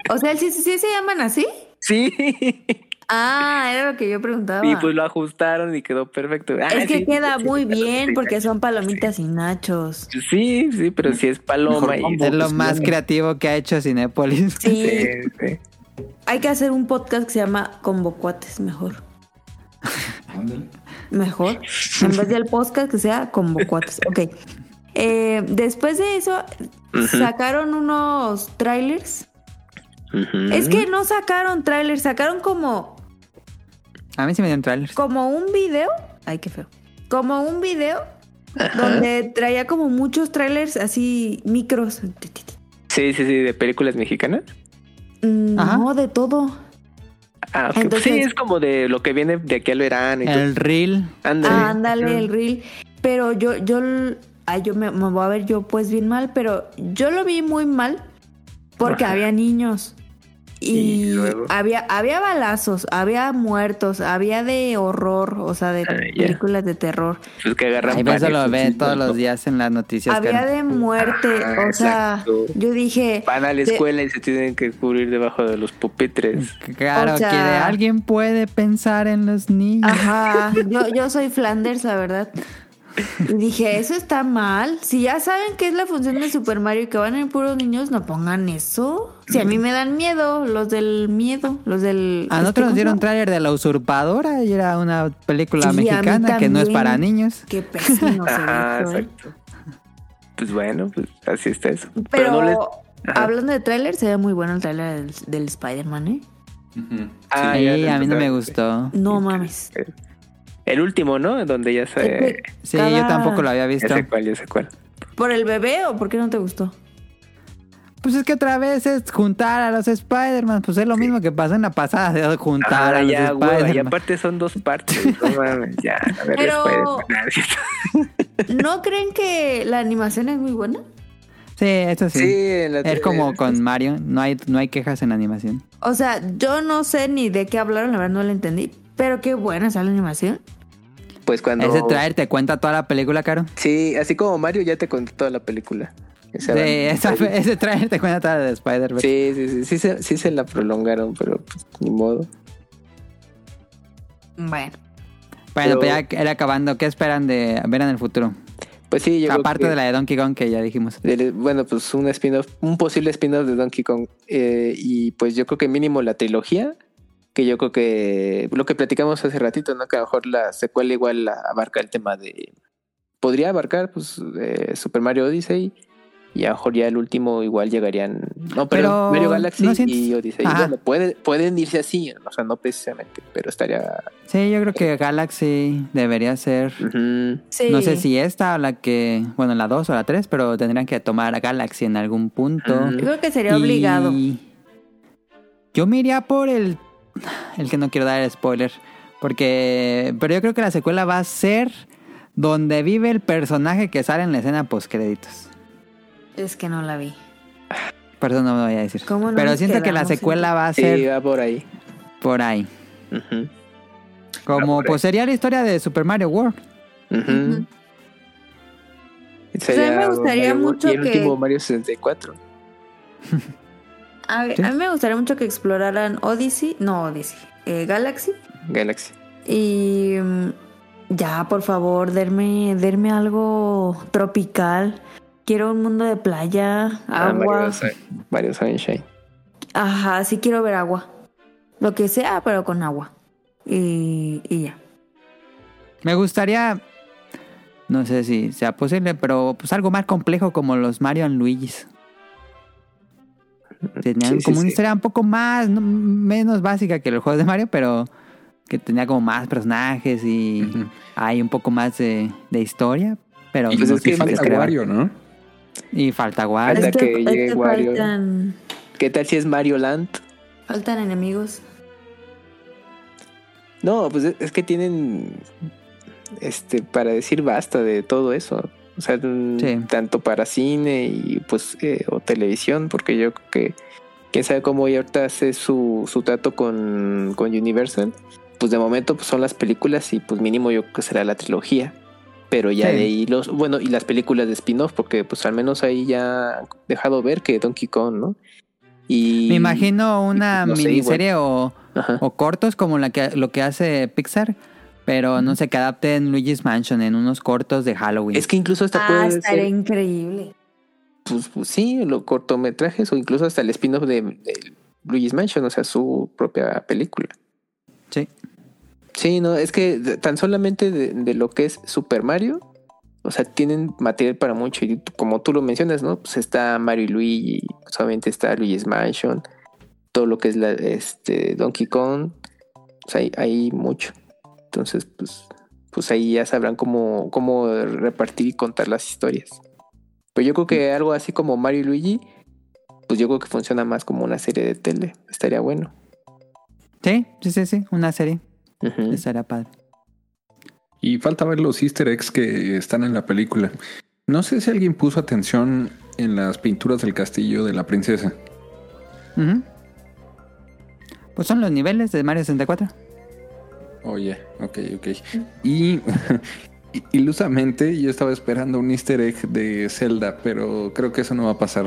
A: O sea, ¿sí, sí se llaman así?
C: Sí.
A: Ah, era lo que yo preguntaba.
C: Y pues lo ajustaron y quedó perfecto. Ah,
A: es que
C: sí,
A: queda
C: sí,
A: muy
C: sí,
A: bien
C: sí,
A: porque son palomitas y nachos.
C: Sí, sí, pero si es Paloma y...
B: es lo
D: pues,
B: más creativo que ha hecho Cinépolis.
A: Sí,
C: Sí, sí.
A: hay que hacer un podcast que se llama Convocuates, mejor. Mejor. En vez del podcast que sea Convocuates. Ok. Eh, después de eso, sacaron unos trailers. Es que no sacaron trailers, sacaron como,
B: A mí sí me dieron trailers.
A: como un video. Ay, qué feo. Como un video donde traía como muchos trailers así micros.
C: Sí, sí, sí, de películas mexicanas.
A: Mm,
B: Ajá.
A: No, de todo.
C: Ah, ok.
A: Entonces-
C: sí, es como de lo que viene de aquí al verano y
B: El reel.
C: Ándale.
A: Ah, ándale, el reel. Pero yo, yo, ay, yo me, me voy a ver yo pues bien mal, pero yo lo vi muy mal porque
C: Ajá.
A: había niños. Y,
C: Y luego.
A: había, había balazos, había muertos, había de horror, o sea, de
C: Ah,
A: películas de terror.
C: Pues que agarran
B: Ahí eso lo
C: panes,
B: ve
C: sí,
B: todos los días en las noticias.
A: Había de muerte,
C: Ah,
A: o sea, yo dije,
C: Van a la
A: de-
C: escuela y se tienen que cubrir debajo de los pupitres.
B: Claro,
A: o sea-
B: que alguien puede pensar en los niños.
A: Ajá, yo, yo soy Flanders, la verdad. Y dije, eso está mal. Si ya saben qué es la función de Super Mario y que van a ir puros niños, no pongan eso. Si a mí me dan miedo, los del miedo, los del...
B: A
A: este,
B: nosotros nos
A: ¿cómo
B: dieron tráiler de La Usurpadora y era una película
A: Sí,
B: mexicana que no es para niños.
A: Qué pésimo se
C: Ajá,
A: ve, ¿eh?
C: exacto. Pues bueno, pues así está eso.
A: Pero,
C: no les- Ajá.
A: hablando de tráiler, se ve muy bueno el tráiler del, del Spider-Man, ¿eh?
D: Ujú.
C: Ah,
B: sí, a mí no me gustó.
A: No mames.
C: El último, ¿no? Donde ya se...
B: Sí,
A: Cada-
B: yo tampoco lo había
C: Ya
B: visto.
C: sé cuál, ya sé cuál.
A: ¿Por el bebé o por qué no te gustó?
B: Pues es que otra vez es juntar a los Spider-Man. Pues es lo mismo que pasó en la pasada de juntar
C: Ah,
B: a los
C: ya. Y
B: Spider-Man.
C: aparte son dos partes. No mames, ya. A ver,
A: Pero-. ¿No creen que la animación es muy buena?
B: Sí, eso sí.
C: Sí, la
B: es como con Mario. No hay, no hay quejas en animación.
A: O sea, yo no sé ni de qué hablaron, la verdad no la entendí. Pero qué buena está la animación.
C: Pues cuando...
B: Ese trailer te cuenta toda la película, Caro.
C: Sí, así como Mario ya te contó toda la película.
B: Sí, esa- ese trailer te cuenta toda la de Spider-Man.
C: Sí, sí, sí, sí, se, sí se la prolongaron, pero pues ni modo.
A: Bueno.
B: Bueno,
C: Pero-
B: pues ya era acabando. ¿Qué esperan de ver en el futuro?
C: Pues sí, yo creo
B: Aparte
C: que-
B: de la de Donkey Kong que ya dijimos.
C: bueno, pues un spin-off, un posible spin-off de Donkey Kong. eh, y pues yo creo que mínimo la trilogía, que yo creo que lo que platicamos hace ratito, ¿no? Que a lo mejor la secuela igual abarca el tema de... Podría abarcar, pues, eh, Super Mario Odyssey. Y a lo mejor ya el último igual llegarían... No, pero,
B: Pero,
C: Mario Galaxy
B: ¿no sientes-
C: y Odyssey.
B: Ajá.
C: Bueno, puede- pueden irse así, o sea, no precisamente, pero estaría...
B: Sí, yo creo que Galaxy debería ser.
A: Sí.
B: No sé si esta o la que. Bueno, la 2 o la 3, pero tendrían que tomar a Galaxy en algún punto.
A: Creo que sería
B: Y
A: obligado.
B: Yo me iría por el. El que no quiero dar spoiler. Porque. Pero yo creo que la secuela va a ser donde vive el personaje que sale en la escena post créditos.
A: Es que no la vi.
B: Por eso no me voy a decir.
A: ¿Cómo no
B: pero siento que la secuela va a
C: Sí,
B: ser
C: va por ahí.
B: por ahí. Como
C: por ahí.
B: pues sería la historia de Super Mario World.
C: Ujú.
A: Ujú.
C: Sería
A: me gustaría
C: Mario-
A: mucho
C: y el
A: que-
C: último Mario 64.
A: A,
B: Sí.
A: a mí me gustaría mucho que exploraran Odyssey. No, Odyssey. eh, Galaxy.
C: Galaxy.
A: Y mm, ya, por favor, derme, derme algo tropical. Quiero un mundo de playa,
C: Ah,
A: agua.
C: Mario Sunshine.
A: Ajá, sí quiero ver agua. Lo que sea, pero con agua. Y, y ya.
B: Me gustaría. No sé si sea posible, pero pues algo más complejo como los Mario and Luigi's. Tenían
C: Sí, sí,
B: como una
C: sí.
B: historia un poco más, no- menos básica que los juegos de Mario, pero que tenía como más personajes y hay un poco más de, de historia. Pero
D: Y
C: Pues
B: no
C: es que
D: falta Wario, ¿no?
B: Y falta Wario.
C: Falta
A: que,
C: llegue Wario.
A: faltan,
C: ¿Qué tal si es Mario Land?
A: faltan enemigos.
C: No, pues es- es que tienen este para decir basta de todo eso. O sea,
B: Sí.
C: tanto para cine y pues eh, o televisión, porque yo creo que quién sabe cómo ahorita hace su, su trato con, con Universal. Pues de momento pues son las películas y pues mínimo yo creo que será la trilogía. Pero ya
B: Sí.
C: de ahí los, bueno, y las películas de spin-off, porque pues al menos ahí ya han dejado ver que Donkey Kong, ¿no? Y
B: Me imagino una
C: no sé,
B: miniserie o, o cortos como la que, lo que hace Pixar, pero no sé, que adapten Luigi's Mansion en unos cortos de Halloween.
C: Es que incluso hasta
A: Ah,
C: puede
A: estaría
C: ser
A: increíble.
C: pues, pues sí, los cortometrajes o incluso hasta el spin-off de, de Luigi's Mansion, o sea, su propia película.
B: Sí.
C: Sí, no, es que tan solamente de, de lo que es Super Mario, o sea, tienen material para mucho. Y como tú lo mencionas, ¿no? Pues está Mario y Luigi, obviamente está Luigi's Mansion, todo lo que es la, este, Donkey Kong, pues hay, hay mucho. Entonces, pues, pues ahí ya sabrán cómo, cómo repartir y contar las historias. Pero yo creo que algo así como Mario y Luigi, pues yo creo que funciona más como una serie de tele. Estaría bueno.
B: Sí, sí, sí, sí, una serie. Estaría padre.
D: Y falta ver los easter eggs que están en la película. No sé si alguien puso atención en las pinturas del castillo de la princesa.
B: Pues son los niveles de Mario 64.
D: Oye, ok, ok. Y ilusamente yo estaba esperando un easter egg de Zelda, pero creo que eso no va a pasar.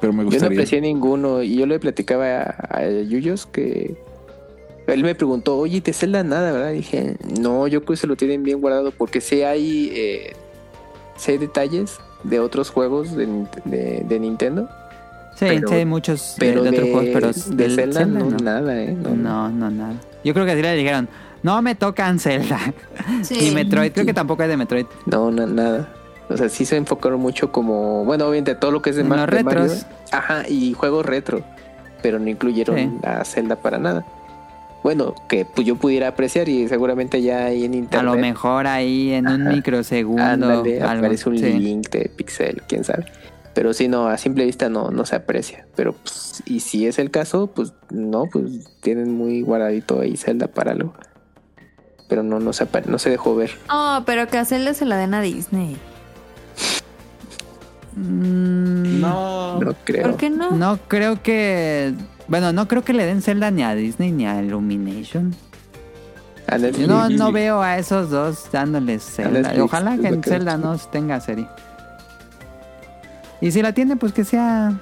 D: Pero me
C: Yo no
D: gustaría.
C: aprecié ninguno y yo le platicaba a, a Yuyos que él me preguntó, oye, ¿te Zelda nada, verdad? Y dije, no, yo creo que se lo tienen bien guardado porque sí hay, eh, sí hay detalles de otros juegos de, Nint- de- de Nintendo,
B: Sí,
C: Pero-
B: sí, hay muchos de-
C: pero
B: de,
C: de,
B: otros juegos, pero
C: de Zelda, no,
B: no.
C: nada, ¿eh? No,
B: No, no, nada. Yo creo que así le dijeron, no me tocan Zelda.
A: Sí.
B: Y Metroid, creo que tampoco es de Metroid.
C: No, na- nada. O sea, sí se enfocaron mucho como, bueno, obviamente todo lo que es de,
B: los
C: de Mario.
B: retros.
C: Ajá, y juegos retro, pero no incluyeron
B: Sí.
C: a Zelda para nada. Bueno, que pues, yo pudiera apreciar y seguramente ya ahí en
B: A
C: internet.
B: lo mejor ahí en un microsegundo.
C: Ándale,
B: algo,
C: aparece un
B: sí.
C: link de pixel, quién sabe. Pero sí, no, a simple vista no, no se aprecia. Pero pues, y si es el caso, pues no, pues tienen muy guardadito ahí Zelda para algo. Pero no, no se, no se dejó ver.
A: No, pero que a Zelda se la den a Disney.
B: Mm,
D: No.
C: No creo.
A: ¿Por qué no?
B: No creo que. Bueno, no creo que le den Zelda ni a Disney ni a Illumination.
C: A Netflix.
B: Yo no, no veo a esos dos dándoles Zelda.
C: Netflix,
B: Ojalá que en
C: que
B: Zelda no tenga serie. Y si la tiene, pues que sea.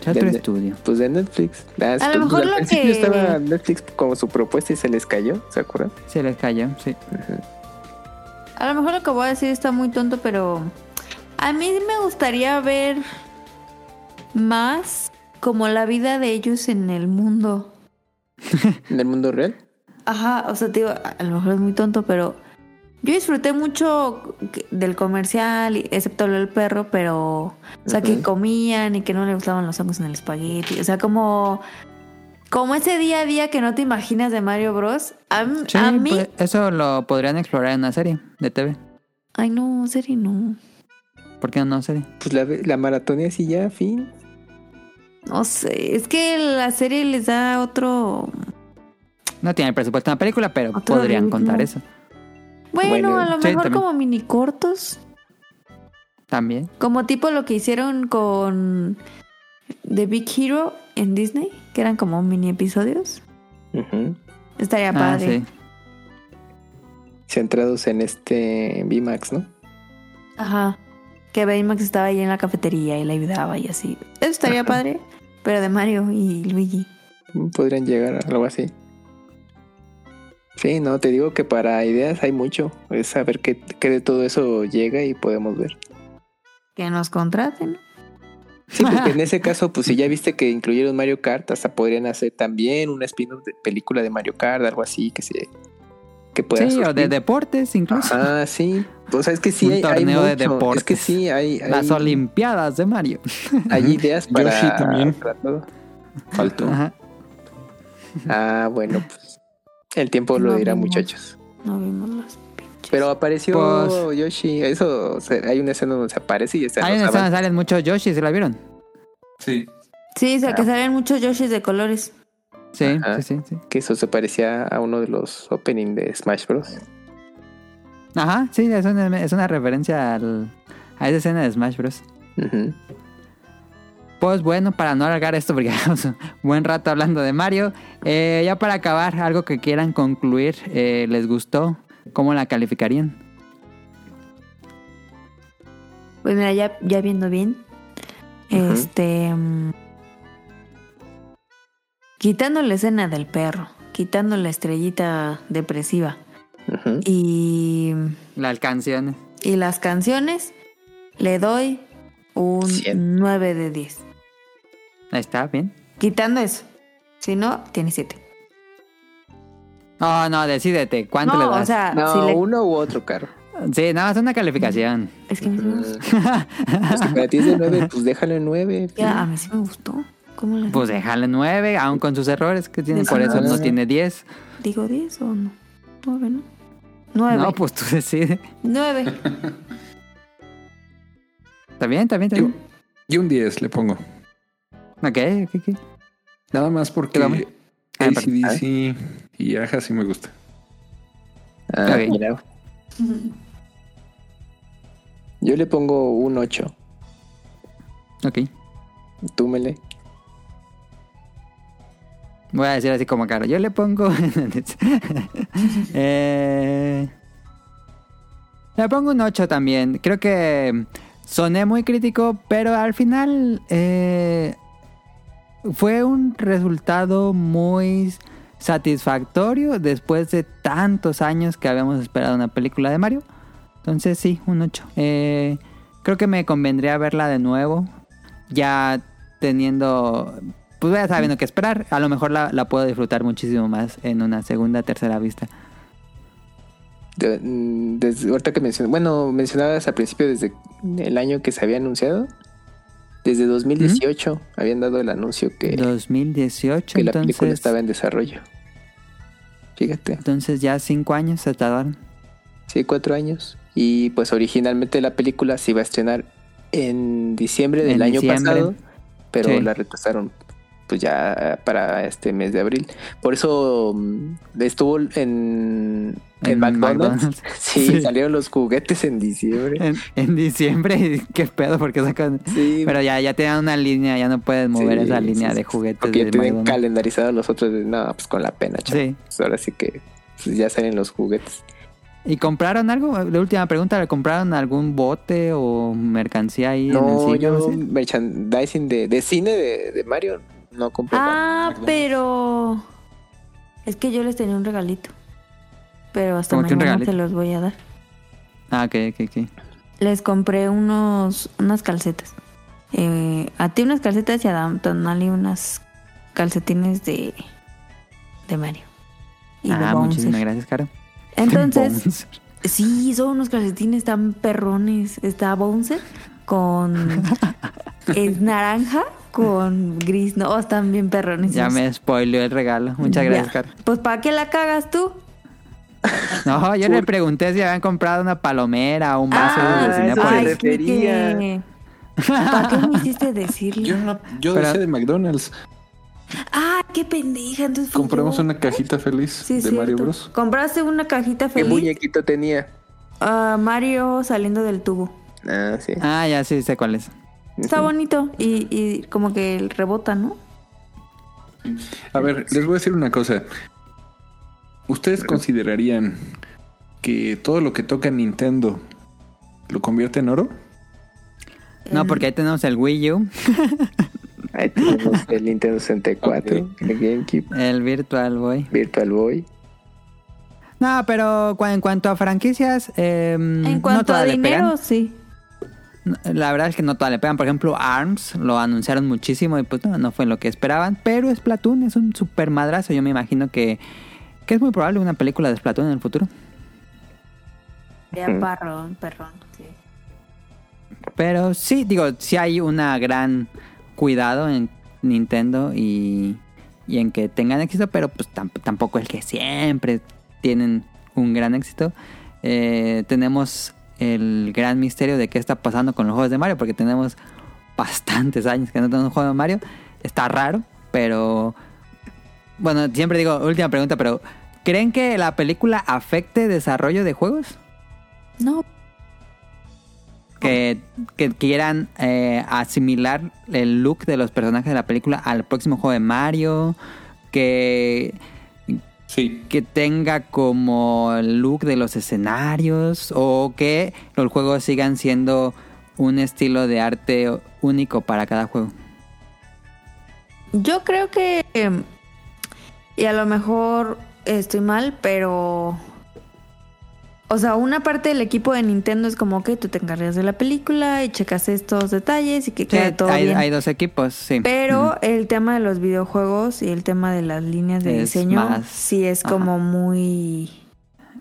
B: otro
C: De-
B: estudio.
C: Pues de Netflix. Ah,
A: A lo
C: pues,
A: mejor
C: al
A: lo
C: principio
A: que-
C: estaba Netflix como su propuesta y se les cayó, ¿se acuerdan?
B: Se les cayó, sí.
A: A lo mejor lo que voy a decir está muy tonto, pero a mí me gustaría ver más como la vida de ellos en el mundo.
C: En el mundo real.
A: Ajá, o sea, te digo, a lo mejor es muy tonto, pero yo disfruté mucho del comercial, y- excepto lo del perro, pero, o sea, que comían y que no le gustaban los hongos en el espagueti, o sea, como, como ese día a día que no te imaginas de Mario Bros. A, m-
B: Sí,
A: a mí,
B: pues, eso lo podrían explorar en una serie de TV.
A: ay no, serie no,
B: ¿Por qué no serie?
C: Pues la, la maratón así ya, fin.
A: no sé, es que la serie les da otro,
B: No tiene el presupuesto de una película, pero podrían
A: ritmo.
B: contar eso
A: bueno,
C: Bueno,
A: a lo
B: sí,
A: mejor
B: también.
A: como mini cortos,
B: también.
A: como tipo lo que hicieron con The Big Hero en Disney, que eran como mini episodios. Estaría
B: Ah,
A: padre.
B: sí.
C: Centrados en este VMAX, ¿no?
A: Ajá. Que Baymax estaba ahí en la cafetería y le ayudaba y así. Eso estaría padre, pero de Mario y Luigi.
C: Podrían llegar a algo así. Sí, no, te digo que para ideas hay mucho. Es saber qué, qué de todo eso llega y podemos ver.
A: Que nos contraten.
C: Sí, porque en ese caso, pues si ya viste que incluyeron Mario Kart, hasta podrían hacer también una spin-off de película de Mario Kart, algo así, que se que pueda
B: Sí, o de deportes incluso.
C: Ah, sí. O sea, es que sí
B: Un
C: hay, hay
B: torneo de
C: mucho. Es
B: deportes.
C: que sí, hay, hay,
B: Las Olimpiadas de Mario.
C: hay ideas para,
D: Yoshi también.
C: para todo.
D: Faltó.
B: Ajá.
C: Ah, bueno, pues el tiempo lo
A: No
C: dirá,
A: vimos.
C: muchachos.
A: No vimos las pinches.
C: Pero apareció
B: Pues-
C: Yoshi. Eso, o sea, hay una escena donde se aparece y está los
B: en esa
C: avances.
B: salen muchos Yoshi, ¿se la vieron?
D: Sí.
A: Sí, o sea, que salen muchos Yoshis de colores.
B: Sí,
C: Ajá.
B: sí, sí, sí.
C: Que eso se parecía a uno de los opening de Smash Bros.
B: Ajá, sí, es una, es una referencia al, a esa escena de Smash Bros.
C: Ujú.
B: Pues bueno, para no alargar esto, porque llevamos un buen rato hablando de Mario, eh, ya para acabar, algo que quieran concluir, eh, ¿les gustó? ¿Cómo la calificarían?
A: Pues mira, ya, ya viendo bien. Este. mm, quitando la escena del perro, quitando la estrellita depresiva y,
B: Las canciones.
A: y las canciones, le doy un
C: Cien.
A: 9 de 10.
B: Ahí está, bien.
A: Quitando eso. Si no, tiene 7.
B: No, no, decídete, ¿cuánto
A: No,
B: le das?
A: o sea,
C: No,
A: si le-
C: uno u otro, caro.
B: Sí, nada más una calificación.
A: es que gustó.
C: Pues que para ti es de nueve, pues déjalo en nueve.
A: Ya, a mí sí me gustó. ¿Cómo le
B: Pues déjale nueve, aún con sus errores que tiene, por eso no tiene 10.
A: digo 10 o no? 9, ¿no? 9.
B: No, pues tú decides.
A: 9.
B: ¿Está bien? ¿Está bien? ¿Está
D: Yo,
B: bien?
D: yo un 10 le pongo.
B: Ok, ok, ok.
D: Nada más porque.
B: Ah,
D: ACDC y Aja sí me gusta.
C: Ah,
B: Ok.
C: mira. Yo le pongo un 8.
B: Ok.
C: Tú, Mele.
B: Voy a decir así como caro. Yo le pongo. Eh, le pongo un 8 también. Creo que soné muy crítico, pero al final eh, fue un resultado muy satisfactorio después de tantos años que habíamos esperado una película de Mario. Entonces sí, un 8. Eh, creo que me convendría verla de nuevo. Ya teniendo... Pues ya sabiendo qué esperar. A lo mejor la, la puedo disfrutar muchísimo más en una segunda, tercera vista.
C: Mm, desde ahorita que mencioné, bueno, mencionabas al principio desde el año que se había anunciado. Desde 2018 habían dado el anuncio que,
B: 2018,
C: que la película estaba en desarrollo. Fíjate,
B: Entonces ya cinco años se tardaron.
C: sí, cuatro años. Y pues originalmente la película se iba a estrenar en diciembre del
B: En
C: año
B: diciembre.
C: pasado, pero
B: Sí.
C: la retrasaron pues ya para este mes de abril. Por eso mm, estuvo en, en, McDonald's. Sí,
B: Sí.
C: salieron los juguetes en diciembre.
B: En, en diciembre, qué pedo, porque sacan...
C: Sí,
B: Pero ya, ya tenían una línea, ya no puedes mover
C: Sí,
B: esa línea
C: sí,
B: de juguetes
C: Porque
B: de
C: tienen
B: McDonald's.
C: calendarizados los otros. No, pues con la pena, chaval.
B: Sí.
C: Pues ahora sí que pues, ya salen los juguetes.
B: ¿Y compraron algo? La última pregunta, ¿le compraron algún bote o mercancía ahí en el
C: No,
B: cine?
C: yo
B: No sé?
C: merchandising de, de cine de, de Mario no compré.
A: Ah, pero. Es que yo les tenía un regalito. Pero hasta
B: ¿Cómo que un
A: mañana se los voy a dar.
B: Ah, ok, ok, ok.
A: Les compré unos unas calcetas. Eh, a ti unas calcetas y a Tonali unas calcetines de, de Mario. Y
B: Ah, muchísimas gracias, Caro.
A: Entonces, sí, son unos calcetines tan perrones. Está Bouncer con. es naranja con gris. No, están bien perrones.
B: Ya me spoileó el regalo. Muchas gracias. Caro.
A: Pues ¿para qué la cagas tú?
B: No, yo le pregunté si habían comprado una palomera o un vaso
C: Ah,
B: de Cinépolis.
A: Quique. ¿Para qué me hiciste decirle?
D: Yo, no, yo
B: Pero-
D: decía de McDonald's.
A: Ah, qué pendeja. Entonces
D: Compramos
A: yo.
D: una cajita feliz
A: Sí,
D: de
A: cierto.
D: Mario Bros.
A: Compraste una cajita
C: ¿Qué
A: feliz.
C: muñequito tenía?
A: Ah, Mario saliendo del tubo.
C: Ah, sí.
B: Ah, ya sí sé cuál es.
A: Está bonito y, y como que rebota, ¿no?
D: A ver, les voy a decir una cosa. ¿Ustedes considerarían que todo lo que toca Nintendo lo convierte en oro?
B: No, porque ahí tenemos el Wii U,
C: Ahí tenemos el Nintendo 64,
D: Ok.
C: el GameCube,
B: el Virtual Boy.
C: Virtual Boy.
B: No, pero en cuanto a franquicias, eh,
A: En
B: no
A: cuanto a
B: todas le pegan.
A: dinero, sí.
B: No, La verdad es que no todas le pegan. Por ejemplo, ARMS lo anunciaron muchísimo y pues no, no fue lo que esperaban. Pero Splatoon es un super madrazo. Yo me imagino que, que es muy probable una película de Splatoon en el futuro.
A: Ya
C: Mm.
A: parrón, perrón. sí.
B: Pero sí, digo, sí hay una gran cuidado en Nintendo y, y en que tengan éxito, pero pues tam- tampoco el que siempre tienen un gran éxito. Eh, tenemos el gran misterio de qué está pasando con los juegos de Mario, porque tenemos bastantes años que no tenemos un juego de Mario. Está raro, pero bueno, siempre digo, última pregunta, pero ¿creen que la película afecte desarrollo de juegos?
A: No,
B: que, que quieran eh, asimilar el look de los personajes de la película al próximo juego de Mario, que,
D: Sí.
B: que tenga como el look de los escenarios o que los juegos sigan siendo un estilo de arte único para cada juego.
A: yo creo que... em, Y a lo mejor estoy mal, pero... O sea, una parte del equipo de Nintendo es como que tú te encargas de la película y checas estos detalles y que
B: Sí,
A: quede todo
B: hay,
A: bien.
B: hay dos equipos, sí.
A: Pero el tema de los videojuegos y el tema de las líneas de
B: Es
A: diseño
B: más-
A: sí es
B: Ajá.
A: como muy...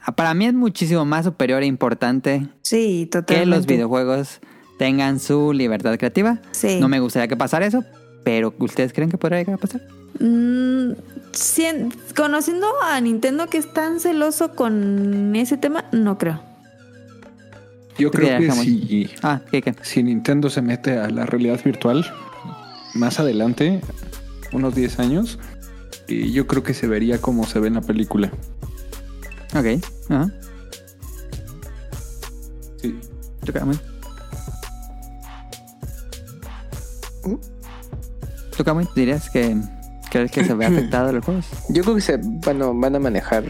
B: Ah, Para mí es muchísimo más superior e importante
A: Sí,
B: que los videojuegos tengan su libertad creativa.
A: Sí.
B: No me gustaría que pasara eso, pero ¿ustedes creen que podría llegar a pasar?
A: Mm, conociendo a Nintendo que es tan celoso con ese tema, no creo.
D: Yo
B: ¿Tú
D: creo que si,
B: Ah, ¿qué, qué?
D: si Nintendo se mete a la realidad virtual más adelante, unos 10 años, eh, yo creo que se vería como se ve en la película.
B: Ok. Ajá.
D: Sí.
B: Toca muy.
C: ¿Mm?
B: Toca muy. Dirías que ¿Crees que se ve afectado los juegos?
C: Yo creo que se a, van a manejar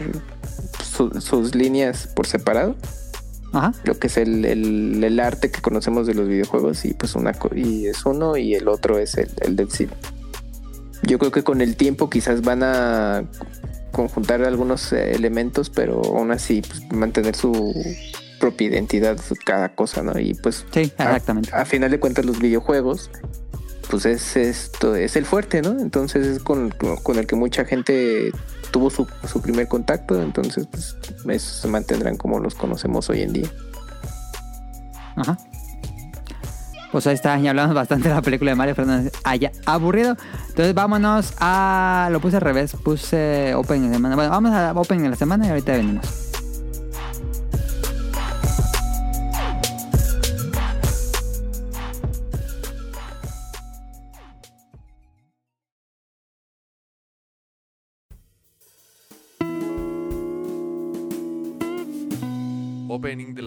C: su- sus líneas por separado.
B: Ajá.
C: Lo que es el, el- el arte que conocemos de los videojuegos y pues una y es uno y el otro es el, el Dead City. Yo creo que con el tiempo quizás van a conjuntar algunos eh, elementos, pero aún así pues, mantener su propia identidad cada cosa, ¿no? Y pues
B: Sí,
C: a-
B: exactamente.
C: a, final de cuentas los videojuegos pues es esto es el fuerte no entonces es con, con el que mucha gente tuvo su, su primer contacto entonces pues esos se mantendrán como los conocemos hoy en día
B: Ajá. Pues ahí está, ya hablamos bastante de la película de Mario Fernández. Haya aburrido. Entonces vámonos a. Lo puse al revés, puse Open en la semana. Bueno, vamos a Open en la semana y ahorita venimos.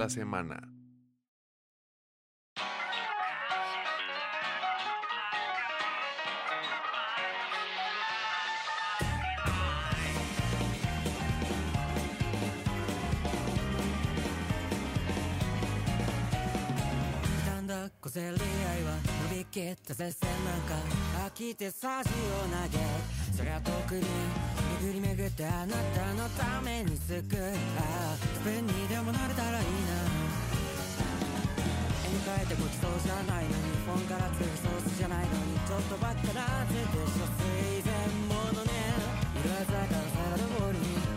F: La semana.
E: 伸びきった接戦な。んか飽きてさじを投げそりゃ特に巡り巡ってあなたのために救うああスペンにでもなれたらいいな。絵に描いてごちそうじゃないのにフォンから次ソースじゃないのにちょっとばっかなぜでしょ水前ものね色鮮やかな。サラダボウルに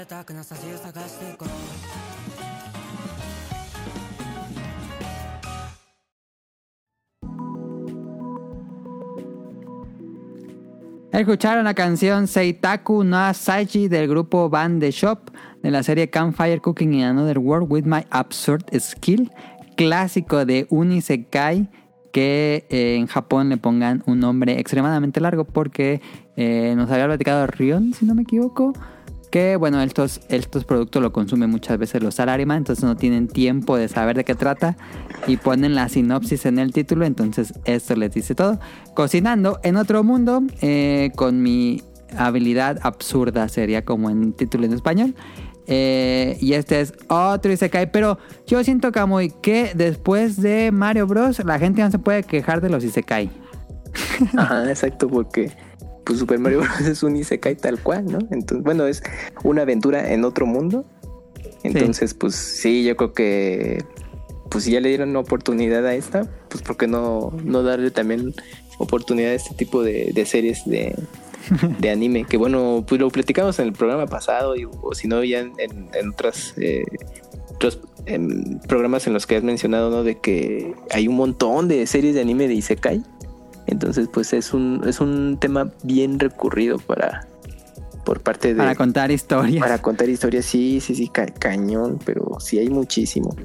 E: やって贅沢な差しを探していこう
B: Escucharon la canción Seitaku no Asaji del grupo Band The Shop de la serie Campfire Cooking in Another World with My Absurd Skill, clásico de Unisekai que eh, en Japón le pongan un nombre extremadamente largo porque eh, nos había platicado Rion, si no me equivoco, que bueno, estos, estos productos lo consumen muchas veces los salaryman, entonces no tienen tiempo de saber de qué trata y ponen la sinopsis en el título, entonces esto les dice todo. Cocinando en otro mundo, eh, con mi habilidad absurda sería como en título en español. Eh, y este es otro Isekai, pero yo siento Kamui que después de Mario Bros la gente no se puede quejar de los Isekai.
C: Ajá, exacto, porque pues Super Mario Bros. es un Isekai tal cual, ¿no? Entonces, bueno, es una aventura en otro mundo. Entonces, pues sí, yo creo que pues si ya le dieron una oportunidad a esta, pues ¿por qué no, no darle también oportunidad a este tipo de, de series de, de anime? Que bueno, pues lo platicamos en el programa pasado, y, o si no, ya en, en, en otras... eh, otros em, programas en los que has mencionado, ¿no? De que hay un montón de series de anime de Isekai. Entonces, pues es un, es un tema bien recurrido para por parte de
B: Para contar historias.
C: para contar historias, sí, sí, sí, ca- cañón, pero sí hay muchísimo.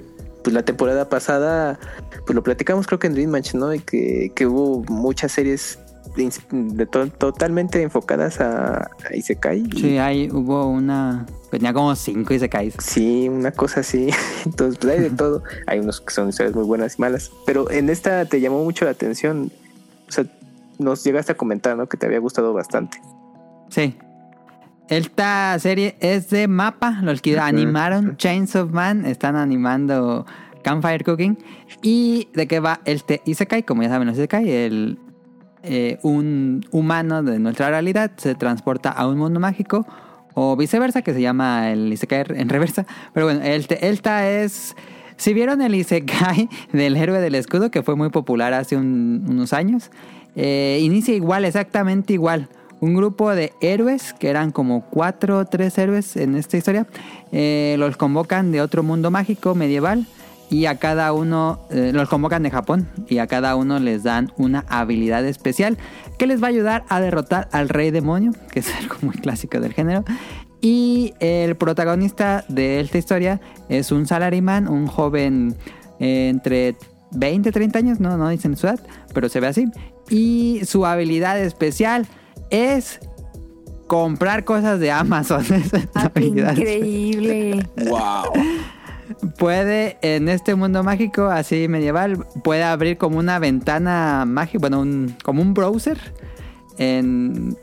C: Pues la temporada pasada, pues lo platicamos creo que en Dream Match, ¿no? Y que, que hubo muchas series de de to- totalmente enfocadas a, a Isekai. y-
B: Sí, ahí hubo una... Tenía como cinco Isekais.
C: Sí, una cosa así. Entonces, pues hay de todo. Hay unos que son historias muy buenas y malas. Pero en esta te llamó mucho la atención. O sea, nos llegaste a comentar, ¿no? Que te había gustado bastante.
B: Sí. Esta serie es de Mapa, los que animaron Chains of Man, están animando Campfire Cooking. ¿Y de qué va este Isekai? Como ya saben, los Isekai, el, eh, un humano de nuestra realidad se transporta a un mundo mágico o viceversa, que se llama el Isekai en reversa. Pero bueno, este, esta es... Si vieron el Isekai del héroe del escudo, que fue muy popular hace un- unos años, eh, inicia igual, exactamente igual. un grupo de héroes, que eran como cuatro o tres héroes en esta historia, eh, los convocan de otro mundo mágico medieval y a cada uno eh, los convocan de Japón y a cada uno les dan una habilidad especial que les va a ayudar a derrotar al rey demonio, que es algo muy clásico del género. Y el protagonista de esta historia es un salaryman, un joven eh, entre 20 y 30 años, no, no dicen su edad, pero se ve así. Y su habilidad especial es comprar cosas de Amazon. Esa es su
A: Ah, increíble.
D: ¡Wow!
B: puede en este mundo mágico así medieval puede abrir como una ventana mágica bueno un, como un browser en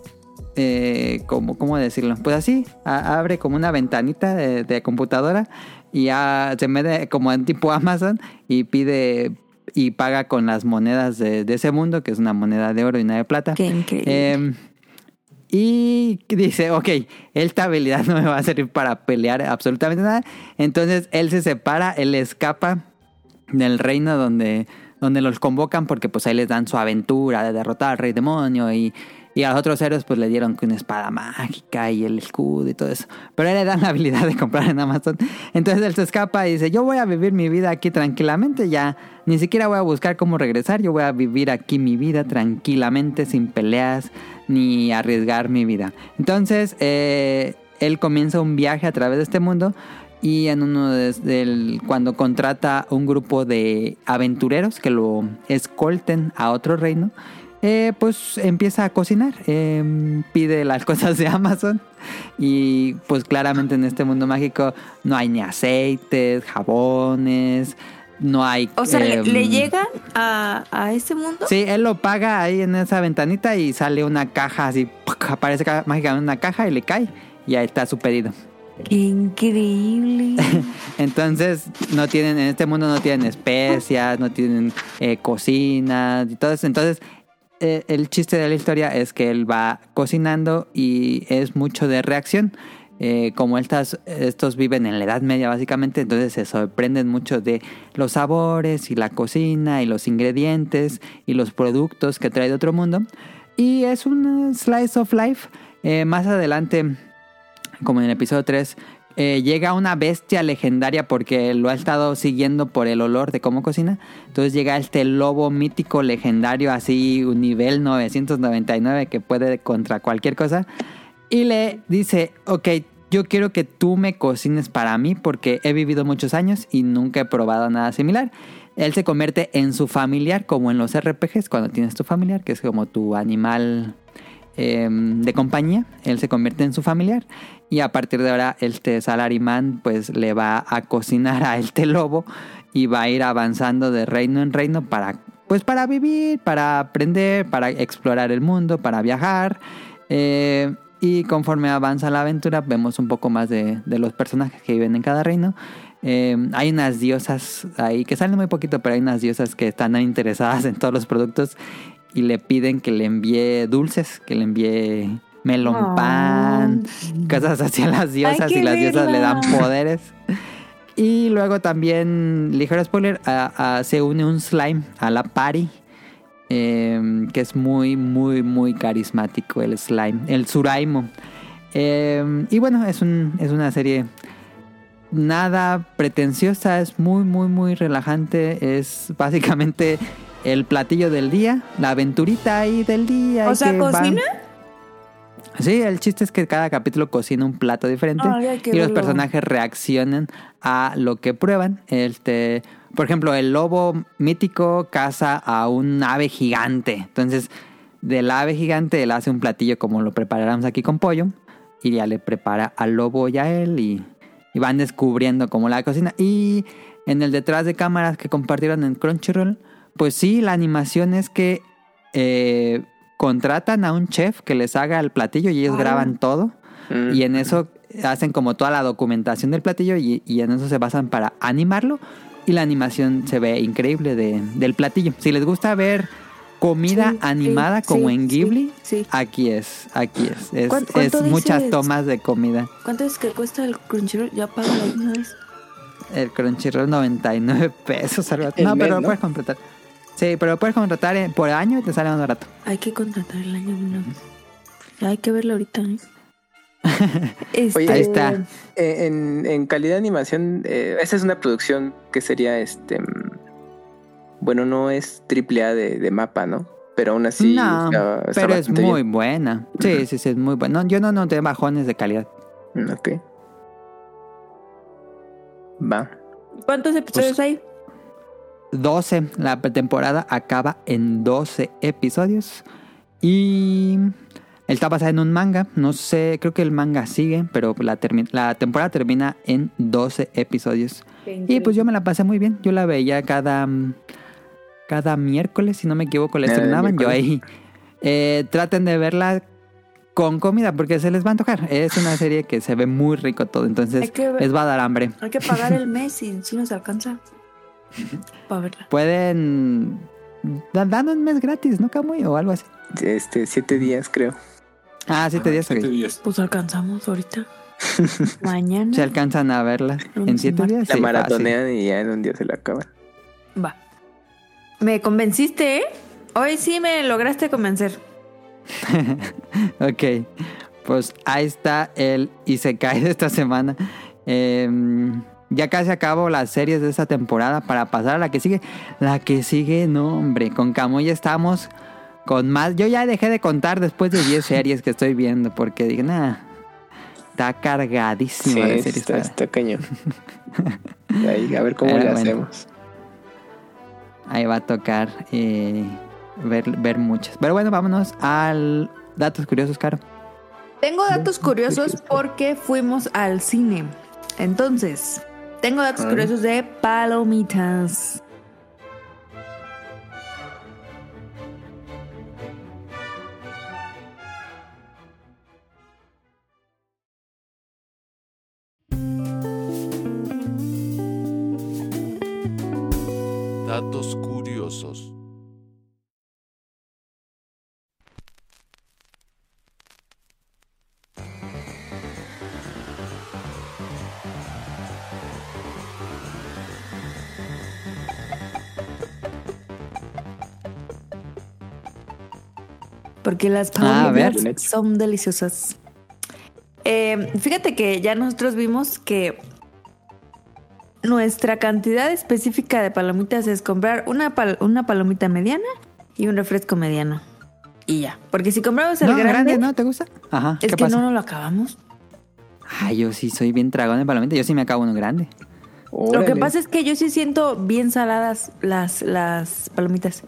B: eh, como cómo decirlo pues así a- abre como una ventanita de, de computadora y ya se mete como en tipo Amazon y pide y paga con las monedas de, de ese mundo que es una moneda de oro y una de plata
A: Qué increíble.
B: Em, y dice, ok, esta habilidad no me va a servir para pelear absolutamente nada. Entonces él se separa, él escapa del reino donde, donde los convocan porque pues ahí les dan su aventura de derrotar al rey demonio y, y a los otros héroes pues le dieron una espada mágica y el escudo y todo eso. Pero él le dan la habilidad de comprar en Amazon. Entonces él se escapa y dice, yo voy a vivir mi vida aquí tranquilamente, ya ni siquiera voy a buscar cómo regresar, yo voy a vivir aquí mi vida tranquilamente, sin peleas ni arriesgar mi vida. Entonces eh, él comienza un viaje a través de este mundo y en uno de, cuando contrata un grupo de aventureros que lo escolten a otro reino, eh, pues empieza a cocinar, eh, pide las cosas de Amazon y pues claramente en este mundo mágico no hay ni aceites, jabones, no hay...
A: O sea, ¿le,
B: em,
A: le llegan a, a ese mundo?
B: Sí, él lo paga ahí en esa ventanita y sale una caja así, ¡puc! aparece ca- mágicamente una caja y le cae y ahí está su pedido.
A: Qué increíble.
B: Entonces, no tienen, en este mundo no tienen especias, no tienen eh, cocinas y todo eso. Entonces, eh, el chiste de la historia es que él va cocinando y es mucho de reacción. Eh, como estas, estos viven en la Edad Media básicamente, entonces se sorprenden mucho de los sabores y la cocina y los ingredientes y los productos que trae de otro mundo. Y es un slice of life. Eh, más adelante como en el episodio 3, eh, llega una bestia legendaria porque lo ha estado siguiendo por el olor de cómo cocina. Entonces llega este lobo mítico legendario, así un nivel 999 que puede contra cualquier cosa. Y le dice, ok, yo quiero que tú me cocines para mí porque he vivido muchos años y nunca he probado nada similar. Él se convierte en su familiar, como en los RPGs, cuando tienes tu familiar, que es como tu animal eh, de compañía, él se convierte en su familiar y a partir de ahora este salaryman pues le va a cocinar a este lobo y va a ir avanzando de reino en reino para pues para vivir, para aprender, para explorar el mundo, para viajar eh, y conforme avanza la aventura vemos un poco más de, de los personajes que viven en cada reino. Eh, hay unas diosas ahí que salen muy poquito, pero hay unas diosas que están interesadas en todos los productos y le piden que le envíe dulces, que le envíe melón
A: Oh.
B: pan, cosas así a las diosas y las diosas le dan poderes. Y luego también, ligero spoiler, a- a- se une un slime a la party. eh, que es muy, muy, muy carismático el slime, el Suraimo. Eh, y bueno, es, un, es una serie nada pretenciosa, es muy, muy, muy relajante. Es básicamente el platillo del día, la aventurita ahí del día.
A: O sea,
B: van-
A: ¿cocina?
B: Sí, el chiste es que cada capítulo cocina un plato diferente
A: Ay,
B: y los personajes reaccionan a lo que prueban. Este, por ejemplo, el lobo mítico caza a un ave gigante. Entonces, del ave gigante él hace un platillo como lo preparáramos aquí con pollo y ya le prepara al lobo y a él y, y van descubriendo cómo la cocina. Y en el detrás de cámaras que compartieron en Crunchyroll, pues sí, la animación es que eh, contratan a un chef que les haga el platillo y ellos
A: Ah.
B: graban todo.
C: Mm.
B: Y en eso hacen como toda la documentación del platillo y, y en eso se basan para animarlo. Y la animación se ve increíble de- del platillo. Si les gusta ver comida
A: Sí,
B: animada
A: sí,
B: como
A: sí,
B: en Ghibli,
A: sí.
B: aquí es, aquí es. Es,
A: ¿Cuán-
B: es
A: cuánto
B: muchas tomas de comida.
A: ¿Cuánto es que cuesta el Crunchyroll? Ya págalo de una vez.
B: El Crunchyroll 99 pesos. algo No,
G: mes,
B: pero lo
G: ¿no?
B: puedes contratar. Sí, pero lo puedes contratar eh, por año y te sale más barato.
A: Hay que contratar el año de una vez. Hay que verlo ahorita. ¿eh? Este,
C: Oye,
B: Ahí está.
C: Eh, en, en calidad de animación, eh, esa es una producción que sería este. mm, Bueno, no es triple A de, de mapa, ¿no? Pero aún así.
B: no,
C: está- está
B: pero es
C: bastante
B: muy
C: bien.
B: buena. Sí, sí, sí, es muy buena. No, yo no noté bajones de calidad.
C: Mm, Ok. Va.
A: ¿Cuántos episodios
B: Pues-
A: hay?
B: 12. La temporada acaba en 12 episodios. Y está basada en un manga. No sé, creo que el manga sigue, pero la, termi- la temporada termina en 12 episodios. Y pues yo me la pasé muy bien. Yo la veía cada, mm, cada miércoles, si no me equivoco, la
C: Ah,
B: estrenaban. Yo ahí. eh, traten de verla con comida porque se les va a antojar. Es una serie que se ve muy rico todo. Entonces
A: que
B: les va a dar hambre.
A: Hay que pagar el mes y si nos alcanza. Para verla.
B: Pueden. da- Dan un mes gratis, ¿no, Camuy? O algo así.
C: Este, siete días, creo.
B: Ah, siete días.
D: Siete
B: ok.
D: días.
A: Pues alcanzamos ahorita. Mañana.
B: Se alcanzan a verla en siete días.
C: La
B: Sí,
C: maratonean y ya en un día se la acaban.
A: Va. Me convenciste, ¿eh? Hoy sí me lograste convencer.
B: Ok. Pues ahí está el Isekai de esta semana. Em, ya casi acabo las series de esta temporada para pasar a la que sigue. La que sigue, no, hombre. Con Camuy estamos con más. Yo ya dejé de contar después de 10 series que estoy viendo porque dije, nada. Está cargadísimo
C: Sí,
B: de series.
C: está, está cañón. Ahí, a ver cómo
B: Pero
C: le
B: bueno.
C: hacemos.
B: Ahí va a tocar eh, ver, ver muchas. Pero bueno, vámonos al datos curiosos, Caro.
A: Tengo datos curiosos porque fuimos al cine. Entonces, tengo datos curiosos de palomitas. Porque las
B: Ah,
A: palomitas son deliciosas. Eh, fíjate que ya nosotros vimos que nuestra cantidad específica de palomitas es comprar una, pal- una palomita mediana y un refresco mediano. Y ya. Porque si compramos el
B: no,
A: grande,
B: ¿no? ¿Te gusta? Ajá.
A: es
B: ¿Qué
A: que
B: pasa?
A: no nos lo acabamos.
B: Ay, yo sí soy bien tragón de palomita. Yo sí me acabo uno grande.
A: Lo que pasa es que yo sí siento bien saladas las, las palomitas.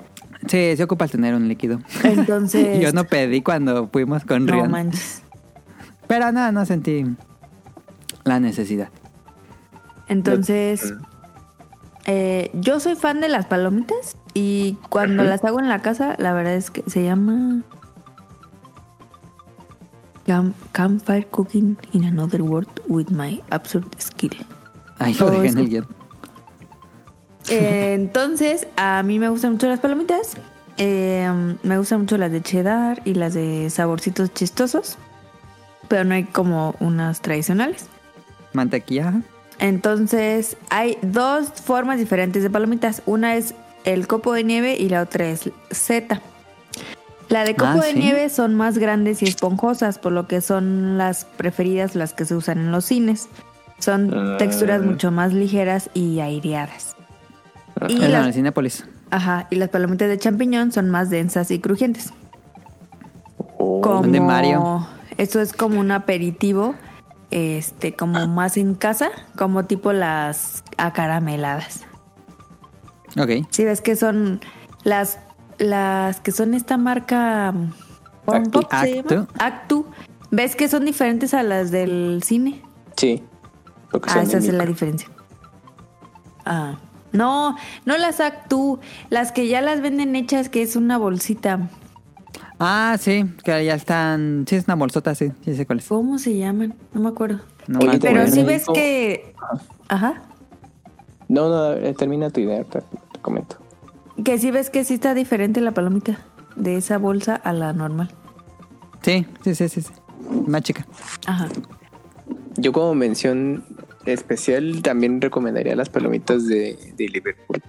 B: Sí, se ocupa el tener un líquido.
A: Entonces.
B: yo no pedí cuando fuimos con
A: no
B: Rion.
A: manches.
B: Pero no, no sentí la necesidad.
A: Entonces, eh, yo soy fan de las palomitas y cuando las hago en la casa, la verdad es que se llama Camp- Campfire Cooking in Another World with My Absurd Skill.
B: Ahí lo dejé en el guion.
A: Eh, entonces, a mí me gustan mucho las palomitas. Eh, me gustan mucho las de cheddar y las de saborcitos chistosos. Pero no hay como unas tradicionales.
B: Mantequilla.
A: Entonces, hay dos formas diferentes de palomitas. Una es el copo de nieve y la otra es Z. La de copo
B: Ah,
A: de
B: ¿sí?
A: nieve son más grandes y esponjosas, por lo que son las preferidas, las que se usan en los cines. Son
C: Ah.
A: texturas mucho más ligeras y aireadas. Y
B: en
A: las,
B: el Cinépolis.
A: ajá, y las palomitas de champiñón son más densas y crujientes.
C: Oh,
A: Como,
B: de Mario.
A: Esto es como un aperitivo, este, como más en casa, como tipo las acarameladas.
B: Ok.
A: Si ves que son las las que son esta marca
C: Actu.
B: Actu.
A: Actu. ¿Ves que son diferentes a las del cine?
C: Sí.
A: Ah, esa es la diferencia. Ah, no, no las Actu, las que ya las venden hechas, que es una bolsita.
B: Ah, sí, que ya están. Sí, es una bolsota, sí. Sí, sé cuál es.
A: ¿Cómo se llaman? No me acuerdo.
B: No
C: Oye,
A: Pero
C: bueno.
A: ves que... Ajá.
C: No, no, termina tu idea, te, te comento.
A: Que sí ves que sí está diferente la palomita de esa bolsa a la normal.
B: Sí, sí, sí, sí. sí. Más chica.
A: Ajá.
C: Yo como mención especial también recomendaría las palomitas de, de Liverpool.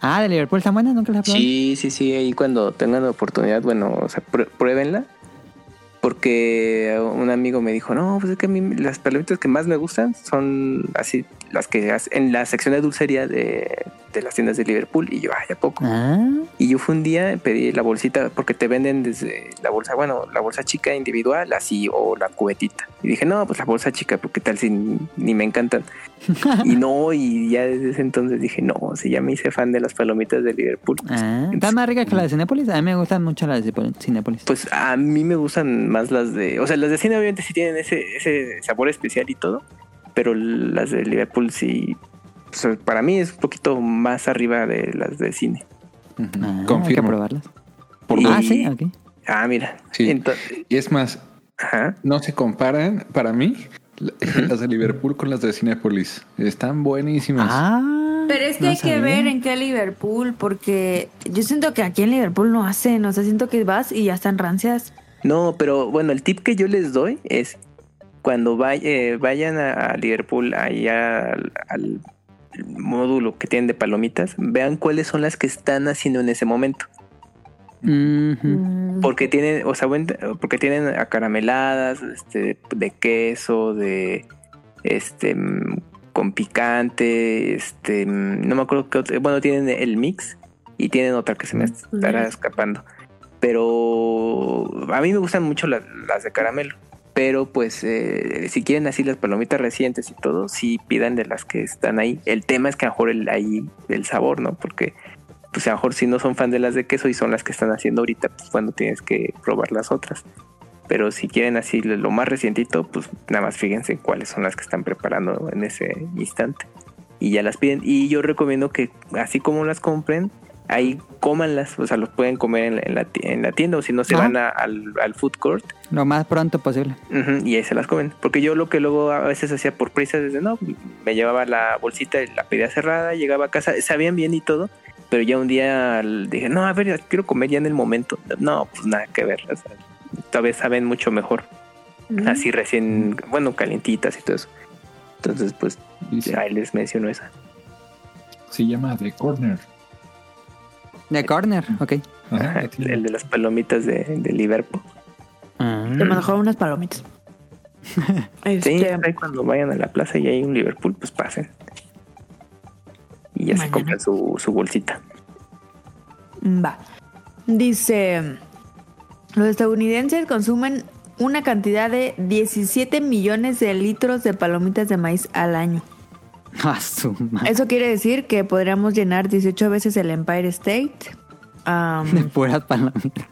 B: Ah, de Liverpool están buenas, nunca las probado.
C: Sí, sí, sí, ahí cuando tengan oportunidad, bueno, o sea, prue- pruébenla. porque un amigo me dijo, no, pues es que a mí las palomitas que más me gustan son así, las que en la sección de dulcería de, de las tiendas de Liverpool. Y yo, ay, ¿a poco?
B: Ah,
C: Y yo fue un día, pedí la bolsita, porque te venden desde la bolsa, bueno, la bolsa chica individual, así, o la cubetita. Y dije, no, pues la bolsa chica, porque tal si ni, me encantan. y no, y ya desde ese entonces dije, no, si ya me hice fan de las palomitas de Liverpool.
B: ah. ¿Están más ricas que las de Cinépolis? A mí me gustan mucho las de Cinépolis.
C: Pues a mí me gustan más las de, o sea, las de cine obviamente sí tienen ese, ese sabor especial y todo, pero las de Liverpool sí, o sea, para mí es un poquito más arriba de las de cine.
B: Ah, Hay que
D: Confirmo.
B: probarlas.
D: Por
C: Y-
B: Ah, sí, ok.
C: Ah, mira.
D: Sí.
C: Entonces,
D: Y es más,
C: ajá.
D: no se comparan para mí la- las de Liverpool con las de Cinépolis. Están buenísimas.
B: Ah.
A: Pero es que
B: no
A: hay que ver en qué Liverpool, porque yo siento que aquí en Liverpool no hacen, o sea, siento que vas y ya están rancias.
C: No, pero bueno, el tip que yo les doy es cuando eh, vayan a, a Liverpool, allá al, al módulo que tienen de palomitas, vean cuáles son las que están haciendo en ese momento.
A: Mm,
C: Porque tienen, o sea, buen- porque tienen acarameladas, este, de queso, de este mm, con picante, este, mm, no me acuerdo qué otro, bueno, tienen el mix y tienen otra que se me estará
A: Ujú.
C: escapando. Pero a mí me gustan mucho las, las de caramelo. Pero pues eh, si quieren así las palomitas recientes y todo, sí pidan de las que están ahí. El tema es que a lo mejor el, ahí el sabor, ¿no? Porque pues a lo mejor si no son fan de las de queso y son las que están haciendo ahorita, pues bueno, tienes que probar las otras. Pero si quieren así lo más recientito, pues nada más fíjense cuáles son las que están preparando en ese instante. Y ya las piden. Y yo recomiendo que así como las compren, ahí cómanlas. O sea, los pueden comer en la, en la ti- en la tienda o si no se
B: Ah.
C: van a- al, al food court
B: Lo más pronto posible.
C: Y ahí se las comen. Porque yo lo que luego a veces hacía por prisa desde no, me llevaba la bolsita y la pedía cerrada, llegaba a casa, sabían bien y todo, pero ya un día dije, no, a ver, quiero comer ya en el momento. No, pues nada que ver. O sea, todavía saben mucho mejor. Así recién, bueno, calientitas y todo eso. Entonces, pues
D: Dice,
C: ahí les menciono esa.
D: se llama The Corner.
B: De corner, ok.
D: Ajá, tienda.
C: el de las palomitas de, de Liverpool.
B: Ah.
A: Te mejor unas palomitas.
C: Sí,
A: Este,
C: ahí cuando vayan a la plaza y hay un Liverpool, pues pasen. Y ya se compran su, su bolsita.
A: Va. Dice, los estadounidenses consumen una cantidad de 17 millones de litros de palomitas de maíz al año. Eso quiere decir que podríamos llenar 18 veces el Empire State. Am,
B: De puras palomitas.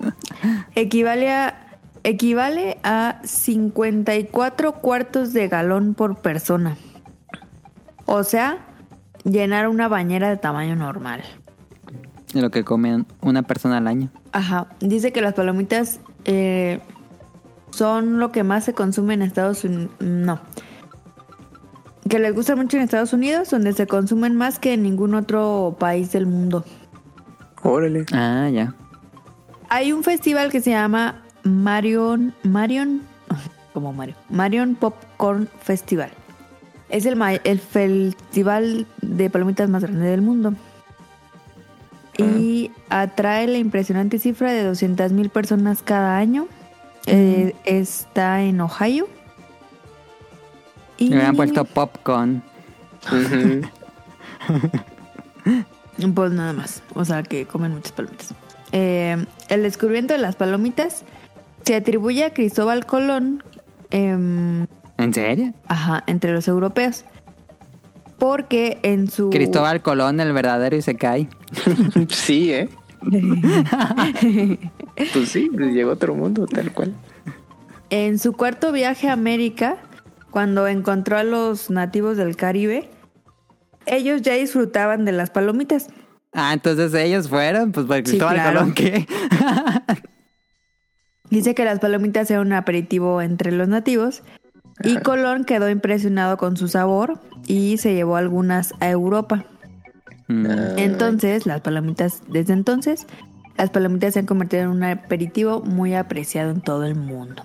A: equivale a equivale a 54 cuartos de galón por persona. O sea, llenar una bañera de tamaño normal.
B: De lo que comen una persona al año.
A: Ajá, dice que las palomitas eh, son lo que más se consume en Estados Unidos. No. Que les gusta mucho en Estados Unidos, donde se consumen más que en ningún otro país del mundo.
C: Órale.
B: Ah, ya.
A: Hay un festival que se llama Marion. Marion. Como Mario. Marion Popcorn Festival. Es el, ma- el festival de palomitas más grande del mundo. Y atrae la impresionante cifra de 200 mil personas cada año. Eh, está en Ohio. Y
B: Le habían puesto popcorn.
A: Pues nada más. O sea que comen muchas palomitas. Eh, el descubrimiento de las palomitas se atribuye a Cristóbal Colón. em,
B: ¿En serio?
A: ajá, entre los europeos. Porque en su.
B: Cristóbal Colón, el verdadero y se cae.
C: Sí, ¿eh? Pues sí, pues llegó a otro mundo, tal cual.
A: En su cuarto viaje a América, cuando encontró a los nativos del Caribe, ellos ya disfrutaban de las palomitas.
B: Ah, entonces ellos fueron, pues
A: Sí,
B: Cristóbal
A: claro.
B: Colón, ¿qué?
A: Dice que las palomitas eran un aperitivo entre los nativos y Colón quedó impresionado con su sabor y se llevó algunas a Europa.
B: Mm.
A: Entonces, las palomitas, desde entonces, las palomitas se han convertido en un aperitivo muy apreciado en todo el mundo.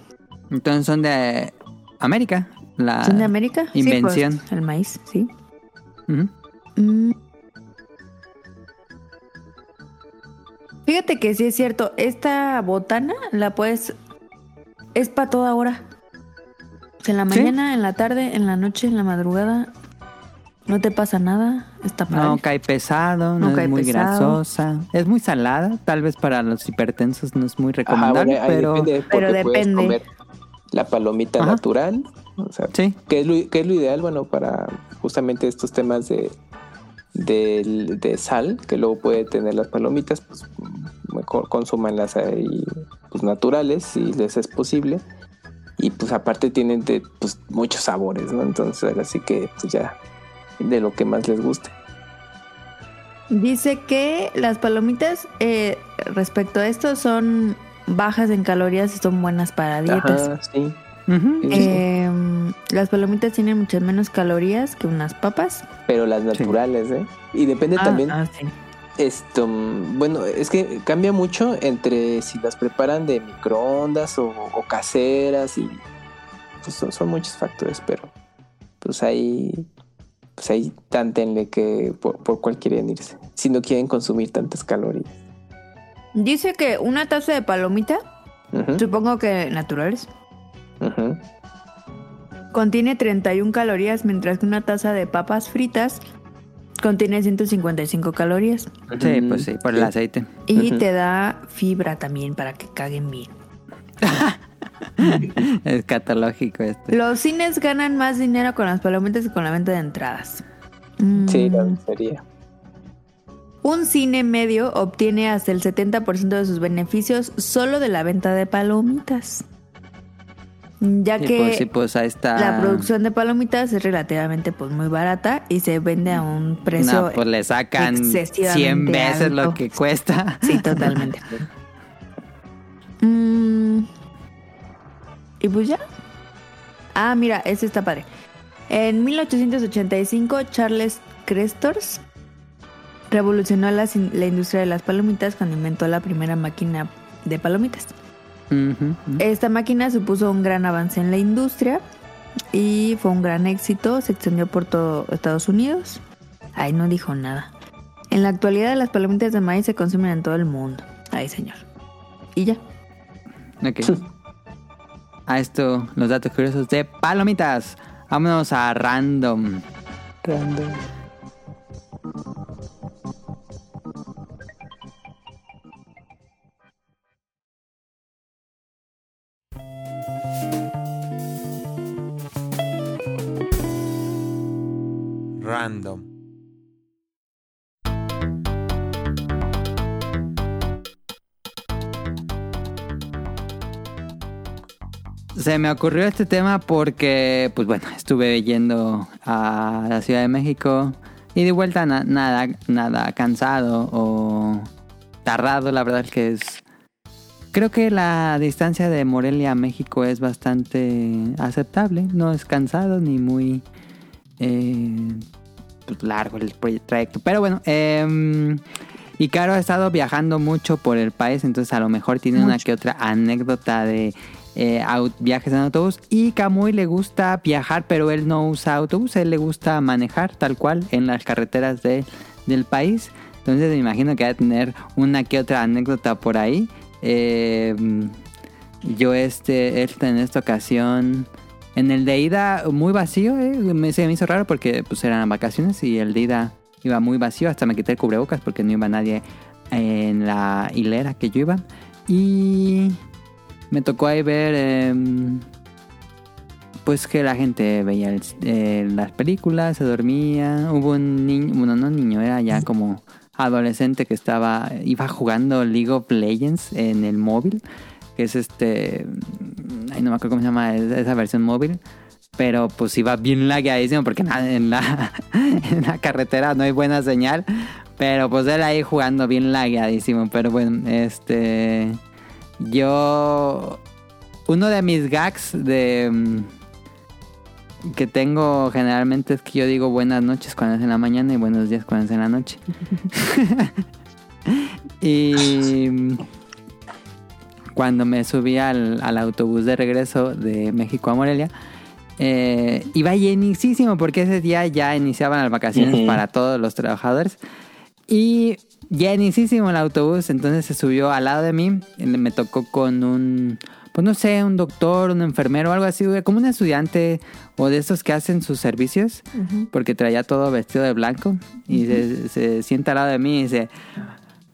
B: Entonces son de América. La
A: ¿Son de América? Sí, pues, el maíz, sí. Mm. Fíjate que sí es cierto, esta botana la puedes es para toda hora. En la
B: ¿Sí?
A: mañana, en la tarde, en la noche, en la madrugada. No te pasa nada. Está padre.
B: No cae pesado, no,
A: No cae
B: es muy
A: pesado.
B: grasosa. Es muy salada, tal vez para los hipertensos no es muy
C: Ajá,
B: recomendable,
C: bueno,
B: pero
C: depende,
A: Pero depende.
C: La palomita
B: Ajá.
C: natural, o sea,
B: sí.
C: que es, lo, que es lo ideal, bueno, para justamente estos temas de, del- de sal, que luego puede tener las palomitas, pues mejor consúmanlas ahí pues, naturales, si les es posible. Y pues aparte tienen de, pues, muchos sabores, ¿no? Entonces así que pues ya de lo que más les guste.
A: Dice que las palomitas, eh, respecto a esto, son bajas en calorías y son buenas para dietas.
C: Ajá, sí.
A: Eh, las palomitas tienen muchas menos calorías que unas papas.
C: Pero las naturales, ¿eh? Y depende
A: Ah,
C: también
A: ah, sí.
C: Esto, bueno, es que cambia mucho entre si las preparan de microondas o, o caseras y pues son, son muchos factores, pero pues ahí, pues ahí tantenle que por, por cuál quieren irse, si no quieren consumir tantas calorías.
A: Dice que una taza de palomita, supongo que naturales,
C: ujú.
A: contiene 31 calorías, mientras que una taza de papas fritas contiene 155 calorías.
B: Sí, pues sí, por el aceite.
A: Y te da fibra también para que caguen bien.
B: Es catológico este.
A: Los cines ganan más dinero con las palomitas que con la venta de entradas. Mm,
C: Sí, la sería.
A: Un cine medio obtiene hasta el 70% de sus beneficios solo de la venta de palomitas. Ya que
B: pues sí, pues ahí está.
A: la producción de palomitas es relativamente pues muy barata y se vende a un precio
B: No, pues le sacan
A: excesivamente
B: 100 veces lo
A: alto.
B: que cuesta.
A: Sí, totalmente. Mm, y pues ya. Ah, mira, este está padre. En 1885, Charles Crestors revolucionó la industria de las palomitas cuando inventó la primera máquina de palomitas. Esta máquina supuso un gran avance en la industria y fue un gran éxito. Se extendió por todo Estados Unidos. Ay, no dijo nada. En la actualidad, las palomitas de maíz se consumen en todo el mundo. Ay, señor. Y ya.
B: Ok. A esto, los datos curiosos de palomitas. Vámonos a random.
C: Random.
F: Random.
B: Se me ocurrió este tema porque, pues bueno, estuve yendo a la Ciudad de México y de vuelta na- nada, nada cansado o tardado. La verdad es que es. Creo que la distancia de Morelia a México es bastante aceptable. No es cansado ni muy eh, largo el trayecto. Pero bueno, em, y Caro ha estado viajando mucho por el país, entonces a lo mejor tiene una que otra anécdota de eh, viajes en autobús. Y Camuy le gusta viajar, pero él no usa autobús, él le gusta manejar tal cual en las carreteras de- del país. Entonces me imagino que va a tener una que otra anécdota por ahí. Eh, yo este, este en esta ocasión, en el de ida muy vacío, eh, me, se me hizo raro porque pues eran vacaciones y el de ida iba muy vacío, hasta me quité el cubrebocas porque no iba nadie en la hilera que yo iba. Y me tocó ahí ver em, pues que la gente veía eh, las películas, se dormía, hubo un niño, bueno no niño, era ya como adolescente que estaba, iba jugando League of Legends en el móvil, que es este, ay, no me acuerdo cómo se llama es- esa versión móvil, pero pues iba bien lagueadísimo porque en la, en la carretera no hay buena señal, pero pues él ahí jugando bien lagueadísimo, pero bueno, este, yo, uno de mis gags de... mm, que tengo generalmente es que yo digo buenas noches cuando es en la mañana y buenos días cuando es en la noche. y mm, cuando me subí al, al autobús de regreso de México a Morelia, eh, iba llenísimo porque ese día ya iniciaban las vacaciones para todos los trabajadores. Y llenísimo el autobús, entonces se subió al lado de mí, me tocó con un pues no sé, un doctor, un enfermero, algo así, como un estudiante o de estos que hacen sus servicios, porque traía todo vestido de blanco y se, se sienta al lado de mí y dice,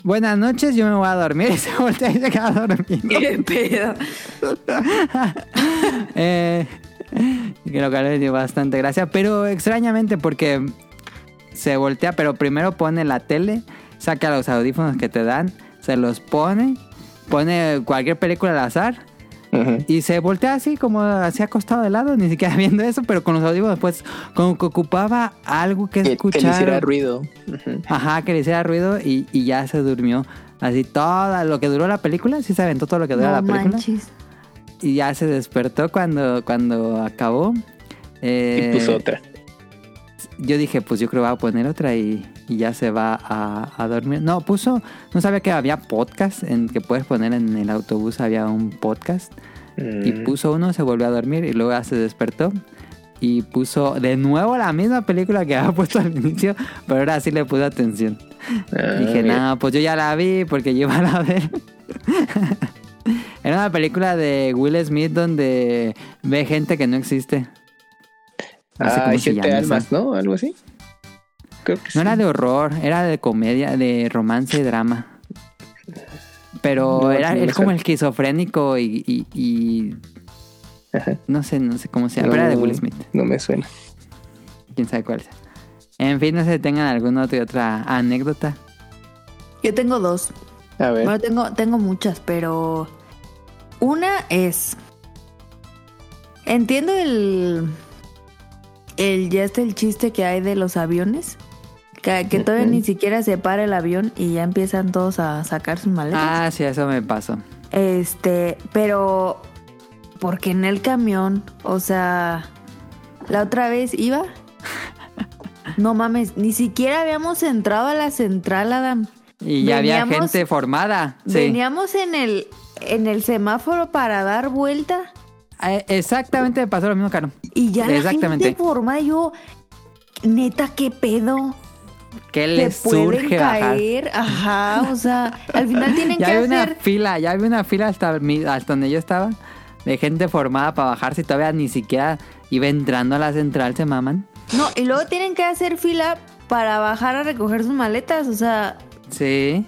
B: buenas noches, yo me voy a dormir y se voltea y se queda dormido.
A: ¿Qué pedo?
B: Eh, que lo cual me dio bastante gracia, pero extrañamente porque se voltea, pero primero pone la tele, saca los audífonos que te dan, se los pone, pone cualquier película al azar Y se voltea así como así acostado de lado, ni siquiera viendo eso, pero con los audífonos pues como que ocupaba algo que
C: Que, que le
B: escuchar.
C: hiciera ruido.
B: Ajá, que le hiciera ruido y, y ya se durmió. Así todo lo que duró la película, sí se aventó todo lo que duró
A: No
B: la película.
A: manches.
B: Y ya se despertó cuando, cuando acabó. Eh,
C: Y puso otra.
B: Yo dije, pues yo creo que va a poner otra y, y ya se va a, a dormir. No, puso, no sabía que había podcast en que puedes poner en el autobús, había un podcast. Y
C: Mm.
B: puso uno, se volvió a dormir y luego se despertó. Y puso de nuevo la misma película que había puesto al inicio, pero ahora sí le puso atención.
C: Ah,
B: Dije, no, pues yo ya la vi porque yo iba a la ver. Era una película de Will Smith donde ve gente que no existe. No sé
C: Ah, hay siete
B: llama
C: almas. ¿no? Algo así. Creo que
B: No
C: sí.
B: era de horror, era de comedia, de romance y drama. Pero
C: No,
B: era él como esquizofrénico y, y- y
C: Ajá.
B: no sé, no sé cómo se llama, pero era de
C: No,
B: Will Smith.
C: No me suena.
B: Quién sabe cuál es. En fin, no sé si tengan alguna otra, otra anécdota.
A: Yo tengo dos.
C: A ver.
A: Bueno, tengo, tengo muchas, pero una es. Entiendo el. El ya está el chiste que hay de los aviones. Que, que todavía ni siquiera se para el avión y ya empiezan todos a sacar sus maletas.
B: Ah, sí, eso me pasó.
A: Este, pero. Porque en el camión, o sea. La otra vez iba. No mames, ni siquiera habíamos entrado a la central, Adam.
B: Y ya había gente formada. Sí.
A: Veníamos en el, en el semáforo para dar vuelta
B: Eh, Exactamente me pasó lo mismo, Caro.
A: y ya la gente formada. Yo, neta, qué pedo.
B: ¿Qué
A: Que
B: les surge bajar?
A: caer. Ajá, o sea, al final tienen
B: Ya
A: que
B: había una
A: hacer.
B: fila, ya había una fila hasta, mi- hasta donde yo estaba de gente formada para bajarse y todavía ni siquiera iba entrando a la central, se maman.
A: No, y luego tienen que hacer fila para bajar a recoger sus maletas. O sea,
B: Sí.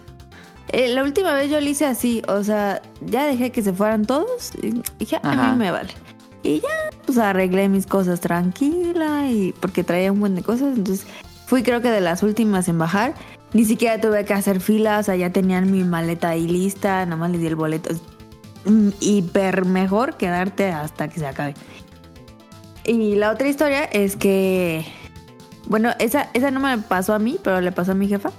A: eh, la última vez yo lo hice así. O sea, ya dejé que se fueran todos y dije, a mí me vale. Y ya, pues arreglé mis cosas tranquila y porque traía un buen de cosas. Entonces fui creo que de las últimas en bajar. Ni siquiera tuve que hacer fila, o sea, ya tenían mi maleta ahí lista, nada más les di el boleto. Es, mm, hiper mejor quedarte hasta que se acabe. Y la otra historia es que, bueno, esa, esa no me pasó a mí, pero le pasó a mi jefa,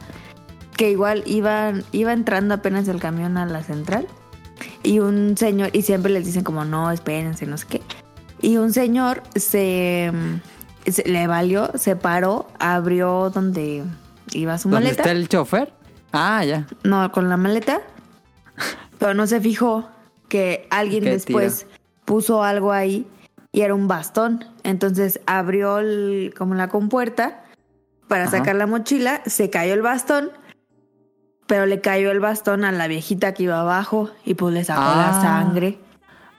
A: que igual iba, iba entrando apenas el camión a la central y un señor, y siempre les dicen como, no, espérense, no sé qué. Y un señor se, se- le valió, se paró, abrió donde iba su
B: ¿Dónde
A: maleta.
B: está el chofer? Ah, ya.
A: No, con la maleta. Pero no se fijó que alguien después puso algo ahí y era un bastón. Entonces abrió el- como la compuerta para
B: Ajá.
A: sacar la mochila, se cayó el bastón, pero le cayó el bastón a la viejita que iba abajo y pues le sacó la
B: Ah.
A: sangre.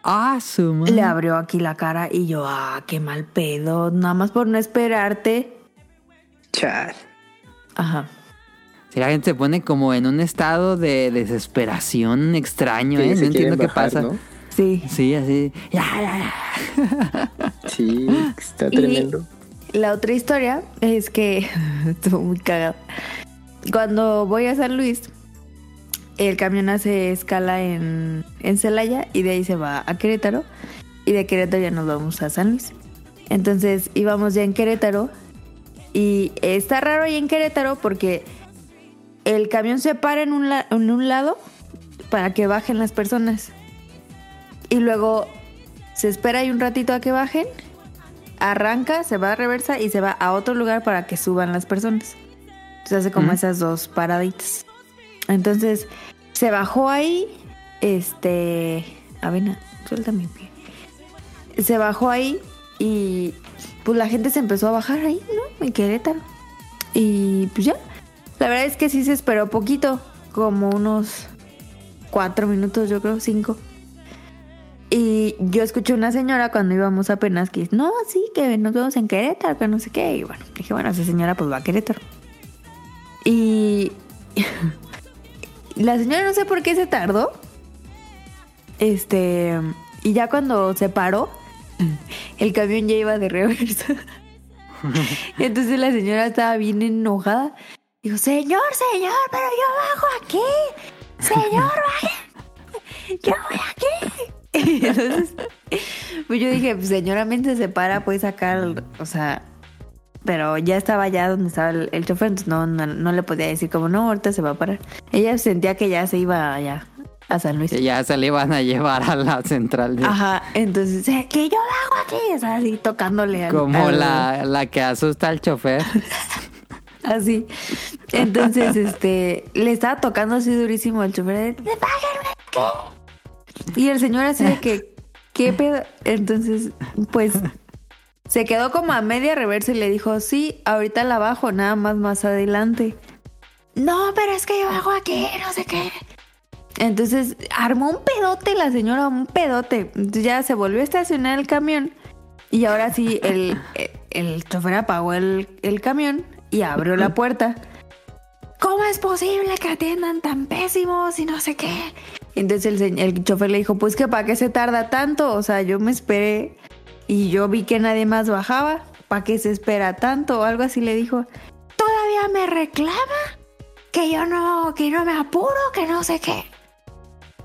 B: Ah, su madre.
A: Le abrió aquí la cara y yo, ah, qué mal pedo, nada más por no esperarte.
C: Chal.
A: Ajá.
B: Si la gente se pone como en un estado de desesperación extraño, ¿eh?
C: se
B: No entiendo qué pasa.
C: ¿no?
A: Sí.
B: Sí, así. Ya, ya, ya.
C: Sí, está
A: Y-
C: tremendo.
A: La otra historia es que estuvo muy cagado. Cuando voy a San Luis, el camión hace escala en, en Celaya y de ahí se va a Querétaro. Y de Querétaro ya nos vamos a San Luis. Entonces íbamos ya en Querétaro. Y está raro ahí en Querétaro porque el camión se para en un, la- en un lado para que bajen las personas. Y luego se espera ahí un ratito a que bajen arranca, se va a reversa y se va a otro lugar para que suban las personas. Entonces hace como esas dos paraditas. Entonces se bajó ahí, este, Avena, suelta mi pie. Se bajó ahí y pues la gente se empezó a bajar ahí, ¿no? En Querétaro. Y pues ya. La verdad es que sí se esperó poquito, como unos cuatro minutos, yo creo, cinco. Y yo escuché una señora cuando íbamos apenas que dice, no, sí, que nos vemos en Querétaro, que no sé qué. Y bueno, dije, bueno, esa señora pues va a Querétaro. Y la señora no sé por qué se tardó. Este, y ya cuando se paró, el camión ya iba de reversa. Entonces la señora estaba bien enojada. Dijo, señor, señor, pero yo bajo aquí. Señor, baje. Yo voy aquí. Entonces, pues yo dije, pues señoramente se para, puede sacar, o sea, pero ya estaba allá donde estaba el, el chofer, entonces no, no, no le podía decir como, no, ahorita se va a parar. Ella sentía que ya se iba allá a San Luis.
B: Que ya se le iban a llevar a la central. de-
A: Ajá, entonces, eh, que yo hago aquí, o sea, así tocándole al-
B: Como
A: al-
B: la, la que asusta al chofer.
A: Así. Entonces, este, le estaba tocando así durísimo al chofer. de, "Bájenme, ¿qué?". Y el señor así de que, ¿qué pedo? Entonces, pues, se quedó como a media reversa y le dijo, sí, ahorita la bajo, nada más más adelante. No, pero es que yo bajo aquí, no sé qué. Entonces, armó un pedote la señora, un pedote. Entonces ya se volvió a estacionar el camión. Y ahora sí, el, el, el chofer apagó el, el camión y abrió la puerta. ¿Cómo es posible que atiendan tan pésimos y no sé qué? Entonces el, el chofer le dijo, pues que para qué se tarda tanto. O sea, yo me esperé y yo vi que nadie más bajaba. ¿Para qué se espera tanto? O algo así le dijo. Todavía me reclama que yo no, que no me apuro, que no sé qué.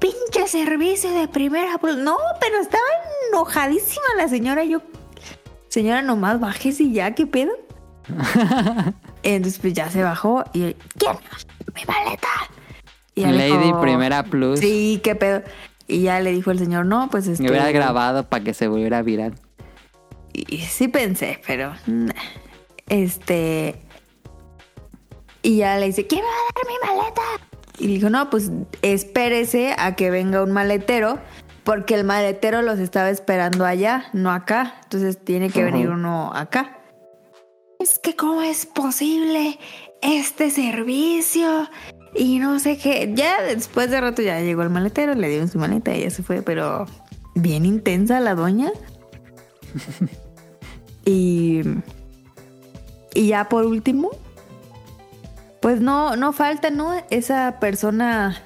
A: Pinche servicio de primera. No, pero estaba enojadísima la señora. Yo, señora, nomás bájese y ya, ¿qué pedo? Entonces, pues ya se bajó y ¿quién? Mi maleta. Y
B: Lady
A: dijo,
B: Primera Plus.
A: Sí, qué pedo. Y ya le dijo el señor, no, pues este.
B: Me hubiera grabado para que se volviera viral.
A: Y sí pensé, pero. nah. Este. Y ya le dice, ¿quién me va a dar mi maleta? Y dijo, no, pues espérese a que venga un maletero, porque el maletero los estaba esperando allá, no acá. Entonces tiene que venir uno acá. Es que, ¿cómo es posible este servicio? Y no sé qué. Ya después de rato ya llegó el maletero, le dieron su maleta y ya se fue, pero bien intensa la doña. Y, y ya por último, pues no, no falta, ¿no? Esa persona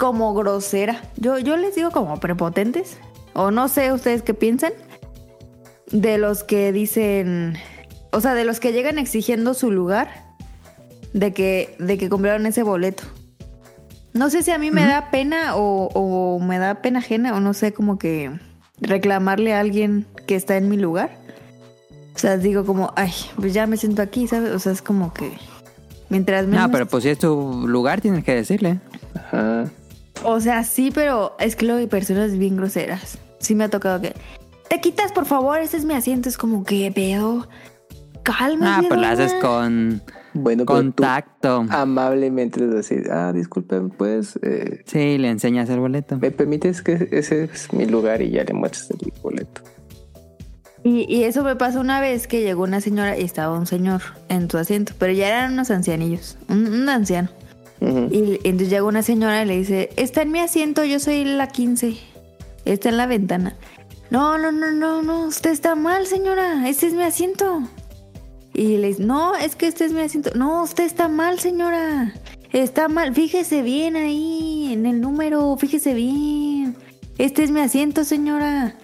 A: como grosera. Yo, yo les digo como prepotentes. O no sé ustedes qué piensan. De los que dicen. O sea, de los que llegan exigiendo su lugar. De que, de que compraron ese boleto. No sé si a mí me da pena o, o me da pena ajena o no sé, como que reclamarle a alguien que está en mi lugar. O sea, digo como, ay, pues ya me siento aquí, ¿sabes? O sea, es como que mientras menos...
B: No, pero pues si es tu lugar, tienes que decirle.
C: Ajá.
A: O sea, sí, pero es que luego hay personas bien groseras. Sí me ha tocado que... Te quitas, por favor, ese es mi asiento. Es como que veo... Calma.
B: Ah, pues lo haces con
C: Bueno,
B: contacto.
C: amablemente les decís, ah, disculpen, pues, eh,
B: Sí, le enseñas el boleto.
C: ¿me permites que ese es mi lugar y ya le muestras el boleto?
A: Y, y eso me pasó una vez que llegó una señora y estaba un señor en su asiento, pero ya eran unos ancianillos, un, un anciano.
C: Ujú.
A: Y entonces llega una señora y le dice, está en mi asiento, yo soy la 15, está en la ventana. No, no, no, no, no, usted está mal, señora, este es mi asiento. Y le dice, no, es que este es mi asiento. No, usted está mal, señora. Está mal, fíjese bien ahí, en el número, fíjese bien. Este es mi asiento, señora.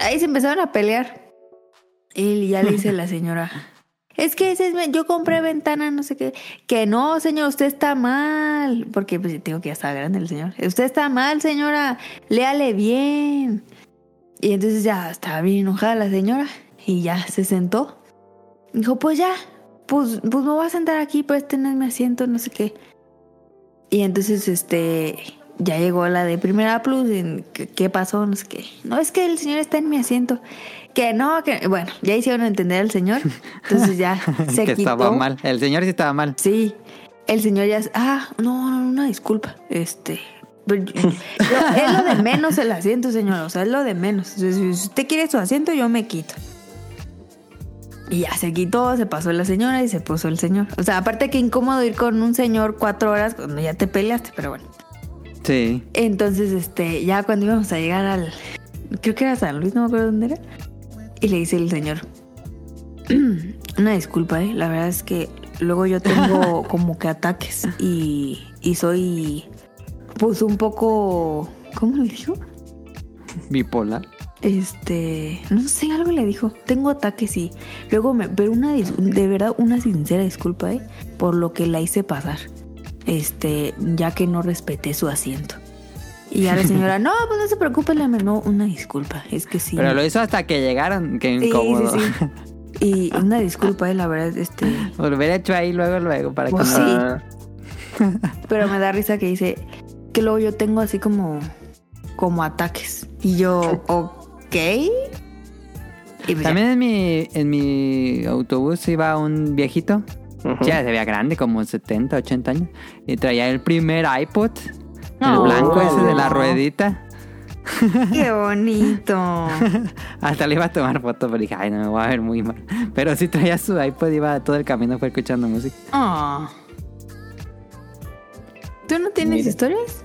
A: Ahí se empezaron a pelear. Y ya le dice la señora, es que yo compré ventana, no sé qué. Que no, señor, usted está mal. Porque pues tengo que ya está grande el señor. Usted está mal, señora. Léale bien. Y entonces ya estaba bien enojada la señora. Y ya se sentó. Dijo, pues ya, pues, pues me voy a sentar aquí, pues no es mi asiento, no sé qué. Y entonces, este, ya llegó la de primera plus, y, ¿qué, pasó? No sé qué. No, es que el señor está en mi asiento. Que no, que, bueno, ya hicieron entender al señor. Entonces ya se
B: que
A: quitó.
B: estaba mal. El señor sí estaba mal.
A: Sí, el señor ya, ah, no, no, una disculpa, este... yo- es lo de menos el asiento, señor, o sea, es lo de menos. Si si usted quiere su asiento, yo me quito. Y ya se quitó, se pasó la señora y se puso el señor. O sea, aparte que incómodo ir con un señor cuatro horas cuando ya te peleaste, pero bueno.
B: Sí.
A: Entonces, este, ya cuando íbamos a llegar al. Creo que era San Luis, no me acuerdo dónde era. Y le dice el señor. Una disculpa, ¿eh? La verdad es que luego yo tengo como que ataques y, y soy. Pues un poco. ¿Cómo le dijo?
B: Bipolar.
A: Este, no sé, algo le dijo. Tengo ataques y luego me, pero una de verdad una sincera disculpa, ¿eh? Por lo que la hice pasar. Este, ya que no respeté su asiento. Y ya la señora, no, pues no se preocupe, le no, una disculpa, es que sí.
B: Pero lo hizo hasta que llegaron.
A: Sí,
B: incómodo.
A: sí, sí. Y una disculpa, eh, la verdad, este,
B: Lo hubiera hecho ahí luego, luego, para que
A: Pues
B: no-
A: sí. Pero me da risa que dice que luego yo tengo así como, como ataques. Y yo, ok. Y pues ya.
B: También en mi, en mi autobús iba un viejito. Ya se veía grande, como 70, 80 años. Y traía el primer iPod. El
A: Oh.
B: blanco ese de la ruedita.
A: Qué bonito.
B: Hasta le iba a tomar foto, pero dije, ay, no me voy a ver muy mal. Pero sí traía su iPod, iba todo el camino fue escuchando música.
A: Ah. ¿Tú no tienes
C: Mira.
A: historias?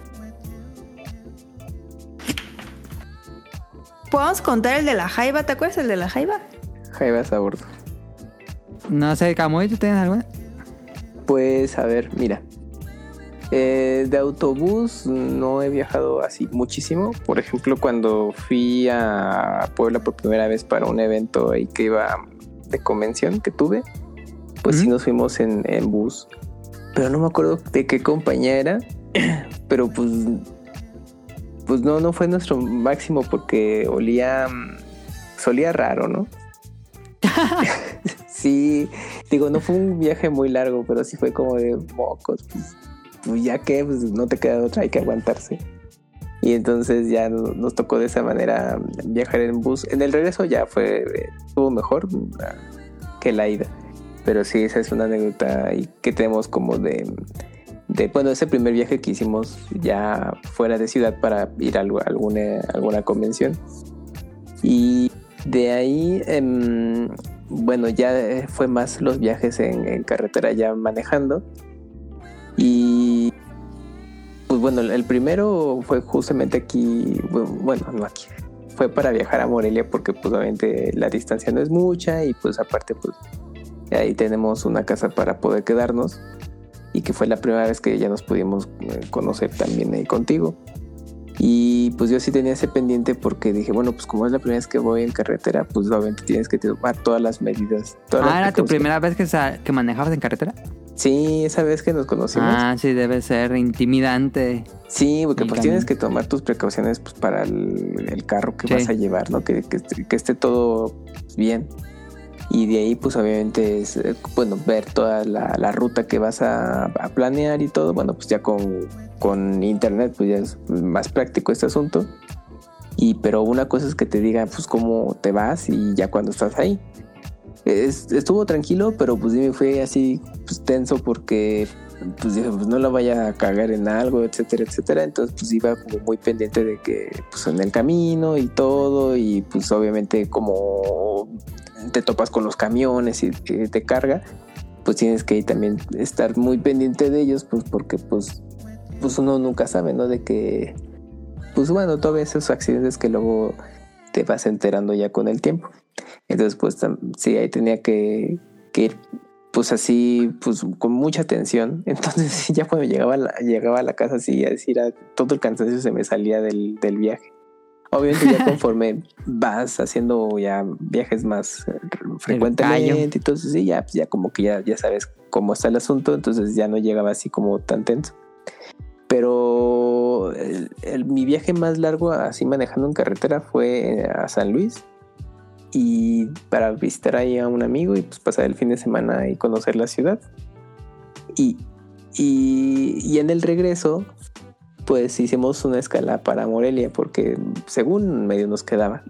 A: ¿Podemos contar el de la jaiba? ¿Te acuerdas el de la jaiba?
C: Jaivas a bordo.
B: No sé, Camuy, ¿tú tienes alguna?
C: Pues a ver, mira. Eh, de autobús no he viajado así muchísimo. Por ejemplo, cuando fui a Puebla por primera vez para un evento ahí que iba de convención que tuve, pues sí nos fuimos en, en bus. Pero no me acuerdo de qué compañía era. Pero pues, pues no, no fue nuestro máximo porque olía, mm, solía raro, ¿no? sí, digo, no fue un viaje muy largo, pero sí fue como de mocos, pues, pues ya que, pues no te queda otra, hay que aguantarse. Y entonces ya no- nos tocó de esa manera viajar en bus. En el regreso ya fue, eh, estuvo mejor ah, que la ida. Pero sí, esa es una anécdota que tenemos como de, de, bueno, ese primer viaje que hicimos ya fuera de ciudad para ir a alguna, alguna convención. Y de ahí, em, bueno, ya eh, fue más los viajes en, carretera ya manejando. Y pues bueno, el primero fue justamente aquí, bu- bueno, no aquí, fue para viajar a Morelia porque pues obviamente la distancia no es mucha y pues aparte pues ahí tenemos una casa para poder quedarnos y que fue la primera vez que ya nos pudimos eh, conocer también ahí contigo. Y pues yo sí tenía ese pendiente porque dije, bueno, pues como es la primera vez que voy en carretera, pues obviamente tienes que tomar todas las medidas. Todas las
B: Ah, ¿era tu primera vez que, que manejabas en carretera?
C: Sí, esa vez que nos conocimos.
B: Ah, sí, debe ser intimidante.
C: Sí, porque pues tienes que tomar tus precauciones pues, para el, el carro que
B: Sí.
C: vas a llevar, ¿no? Que, que esté- que esté todo bien. Y de ahí, pues obviamente es, eh, bueno, ver toda la, la ruta que vas a, a planear y todo. Bueno, pues ya con, con internet, pues ya es más práctico este asunto. Y pero una cosa es que te diga, pues cómo te vas y ya cuando estás ahí. Es- estuvo tranquilo, pero pues me fue así pues, tenso porque pues dije, pues no la vaya a cagar en algo, etcétera, etcétera. Entonces pues iba como muy pendiente de que pues en el camino y todo y pues obviamente como te topas con los camiones y te carga, pues tienes que también estar muy pendiente de ellos pues porque pues pues uno nunca sabe, ¿no? De que pues bueno, todos esos accidentes que luego te vas enterando ya con el tiempo. Entonces pues sí, ahí tenía que, que ir pues así, pues con mucha atención. Entonces ya cuando llegaba a la, llegaba a la casa así a decir, ah, todo el cansancio se me salía del, del viaje. Obviamente ya conforme vas haciendo ya viajes más eh, frecuentemente, entonces sí, ya, pues, ya como que ya, ya sabes cómo está el asunto, entonces ya no llegaba así como tan tenso. Pero mi viaje más largo así manejando en carretera fue eh, a San Luis y para visitar ahí a un amigo y pues pasar el fin de semana y conocer la ciudad. Y, y, y en el regreso, pues hicimos una escala para Morelia porque según medio nos quedaba.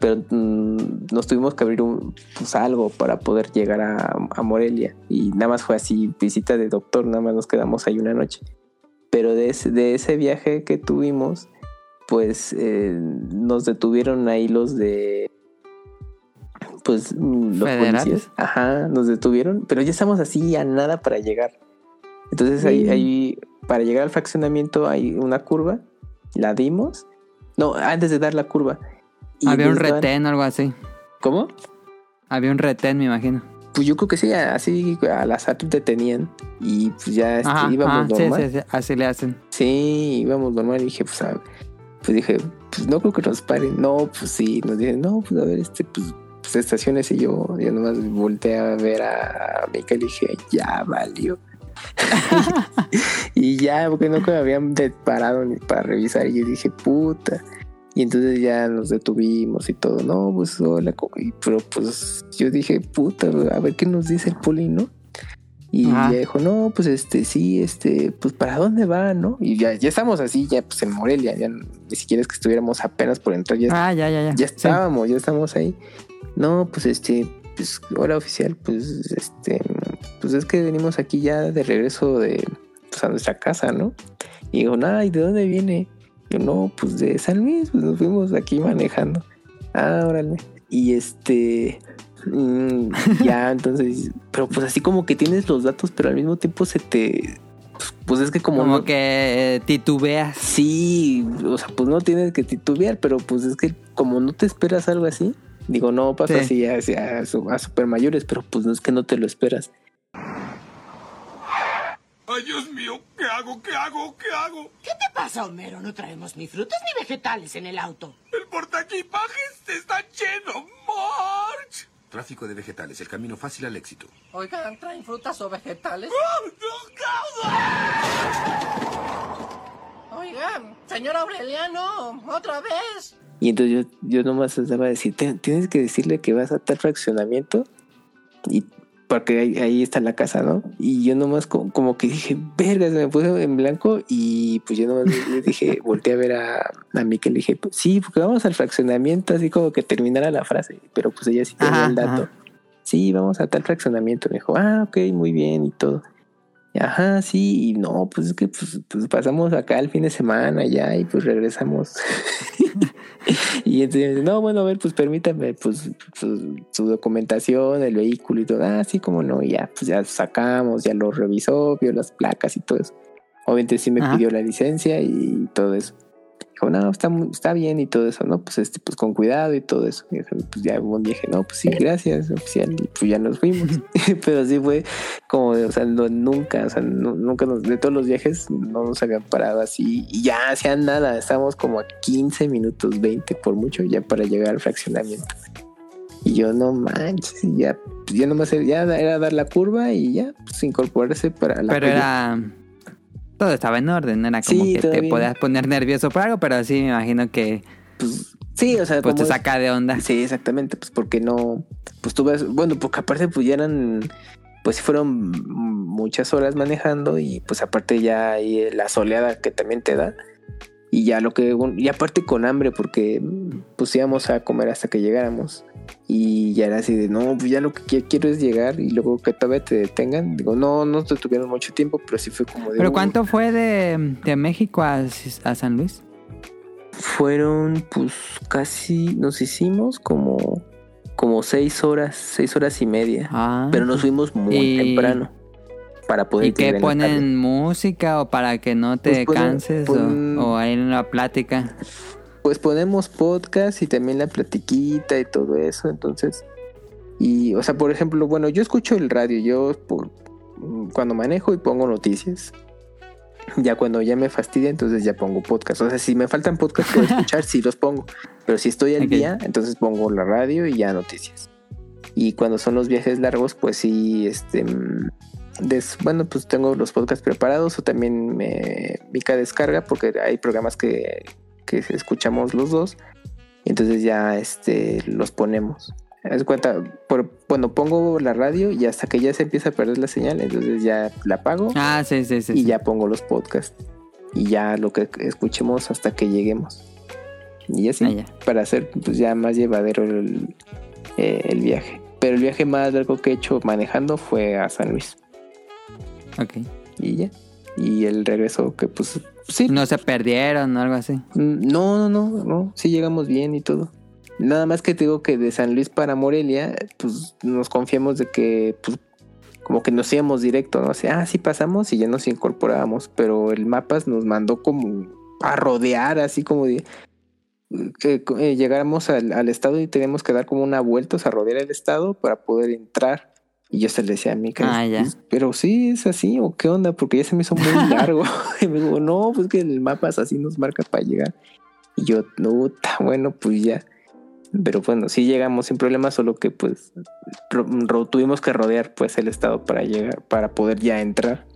C: Pero mm, nos tuvimos que abrir un, pues, algo para poder llegar a, a Morelia. Y nada más fue así, visita de doctor, nada más nos quedamos ahí una noche. Pero de ese, de ese viaje que tuvimos, pues eh, nos detuvieron ahí los de pues mm, los
B: ¿Federales?
C: policías ajá nos detuvieron pero ya estamos así a nada para llegar Entonces ahí, ahí, para llegar al fraccionamiento hay una curva, la dimos. No, antes de dar la curva. Y
B: Había un retén o algo así.
C: ¿Cómo?
B: Había un retén, me imagino.
C: Pues yo creo que sí, así al azar te tenían. Y pues ya este,
B: Ajá,
C: íbamos
B: ajá, sí,
C: normal.
B: sí, sí, así le hacen.
C: Sí, íbamos normal y dije, pues, a- pues dije, pues no creo que nos paren. No, pues sí, nos dicen, no, pues a ver, este, pues, pues estaciones y yo, yo nomás volteé a ver a Mica y dije, ya valió. y ya, porque nunca me habían parado ni para revisar. Y yo dije, puta. Y entonces ya nos detuvimos y todo. No, pues hola. y- Pero pues yo dije, puta, a ver qué nos dice el poli, ¿no? Y
B: Ajá.
C: ya dijo, no, pues este, sí, este, pues para dónde va, ¿no? Y ya, ya estamos así, ya pues en Morelia, ya ni siquiera es que estuviéramos apenas por entrar, ya,
B: Ah, ya, ya, ya.
C: ya
B: Sí.
C: estábamos, ya estamos ahí. No, pues este, pues hora oficial, pues este, pues es que venimos aquí ya de regreso de, pues a nuestra casa, ¿no? Y digo, ay, ¿de dónde viene? Yo, no, pues de San Luis, pues nos fuimos aquí manejando. Ah, órale. Y este, mm, ya, entonces, pero pues así como que tienes los datos, pero al mismo tiempo se te, pues, pues es que como,
B: Como
C: no-
B: que titubeas.
C: Sí, o sea, pues no tienes que titubear, pero pues es que como no te esperas algo así, digo, no pasa
B: Sí.
C: así a, a, a super mayores, pero pues no es que no te lo esperas.
F: ¡Ay, Dios mío! ¿Qué hago? ¿Qué hago? ¿Qué hago?
G: ¿Qué te pasa, Homero? No traemos ni frutas ni vegetales en el auto.
F: ¡El portaequipajes está lleno! ¡March!
H: Tráfico de vegetales, el camino fácil al éxito.
G: Oigan, ¿traen frutas o vegetales? Oigan, señor Aureliano, otra vez.
C: Y entonces yo, yo nomás estaba a decir, "Te- tienes que decirle que vas a tal fraccionamiento y porque ahí, ahí está la casa, ¿no? Y yo nomás como, como que dije, verga, se me puse en blanco y pues yo nomás le le dije, volteé a ver a, a mí que le dije, pues, sí, porque vamos al fraccionamiento, así como que terminara la frase, pero pues ella sí tenía
B: Ajá,
C: el dato.
B: ajá.
C: Sí, vamos a tal fraccionamiento. Me dijo, ah, ok, muy bien y todo. Ajá, sí, y no, pues es que pues, pues pasamos acá el fin de semana ya y pues regresamos. y entonces, no, bueno, a ver, pues permítame, pues su, su documentación, el vehículo y todo. Ah, sí, como no, y ya, pues ya sacamos, ya lo revisó, vio las placas y todo eso. Obviamente sí me
B: Ajá.
C: pidió la licencia y todo eso. Dijo, no, está, está bien y todo eso, ¿no? Pues este, pues con cuidado y todo eso. Y dije, pues ya bueno, dije, no, pues sí, gracias, oficial. Y pues ya nos fuimos. Pero sí fue como, o sea, no- nunca, o sea, nu- nunca nos, de todos los viajes no nos habían parado así. Y ya hacían nada, estábamos como a 15 minutos, 20 por mucho, ya para llegar al fraccionamiento. Y yo no manches, y ya, pues ya nomás era, ya era dar la curva y ya, pues incorporarse para la
B: Pero
C: curva.
B: era. Todo estaba en orden, no era como
C: Sí,
B: que te
C: bien.
B: podías poner nervioso por algo, pero sí me imagino que
C: Pues, sí, o sea,
B: pues te saca de onda.
C: Sí, exactamente, pues porque no, pues tú ves, bueno, porque aparte pues ya eran, pues fueron muchas horas manejando y pues aparte ya hay la soleada que también te da y ya lo que, y aparte con hambre porque pues íbamos a comer hasta que llegáramos y ya era así de, no, pues ya lo que qui- quiero es llegar y luego que todavía te detengan, digo, no, no te tuvieron mucho tiempo, pero sí fue como de...
B: ¿Pero
C: "Uh".
B: cuánto fue de, de México a, a San Luis?
C: Fueron pues casi, nos hicimos como, como seis horas, seis horas y media.
B: Ah,
C: Pero nos fuimos muy
B: Y-
C: temprano para poder
B: ¿Y qué ponen música o para que no te
C: Pues
B: canses o-
C: ponen-
B: o, ahí en la plática?
C: Pues ponemos podcast y también la platiquita y todo eso, entonces y o sea, por ejemplo, bueno, yo escucho el radio, yo por, cuando manejo y pongo noticias. Ya cuando ya me fastidia, entonces ya pongo podcast. O sea, si me faltan podcasts por escuchar, sí los pongo. Pero si estoy al día, entonces pongo la radio y ya noticias. Y cuando son los viajes largos, pues sí, este, mm, des- bueno, pues tengo los podcasts preparados o también me Mica descarga porque hay programas que, que escuchamos los dos. Y entonces ya este, los ponemos. Haz cuenta, por, bueno, pongo la radio y hasta que ya se empieza a perder la señal, entonces ya la apago
B: Ah, sí, sí, sí.
C: y
B: sí.
C: ya pongo los podcasts. Y ya lo que escuchemos hasta que lleguemos. Y así,
B: Ah, ya.
C: para hacer pues ya más llevadero el, eh, el viaje. Pero el viaje más largo que he hecho manejando fue a San Luis.
B: Ok.
C: Y ya. Y el regreso que pues sí.
B: No se perdieron o algo así.
C: Mm, No, no, no, no. Sí llegamos bien y todo. Nada más que te digo que de San Luis para Morelia, pues nos confiamos de que pues, como que nos íbamos directo, ¿no? O sea, ah, sí pasamos y ya nos incorporábamos, pero el mapas nos mandó como a rodear, así como de que eh, llegáramos al, al estado y teníamos que dar como una vuelta, o sea, rodear el estado para poder entrar. Y yo se le decía a mi
B: Ah, ya.
C: pero sí es así, o qué onda, porque ya se me hizo muy largo. y me dijo, no, pues que el mapa es así nos marca para llegar. Y yo, no, ta, bueno, pues ya. Pero bueno, sí llegamos sin problema, solo que pues ro- ro- tuvimos que rodear pues el estado para llegar, para poder ya entrar.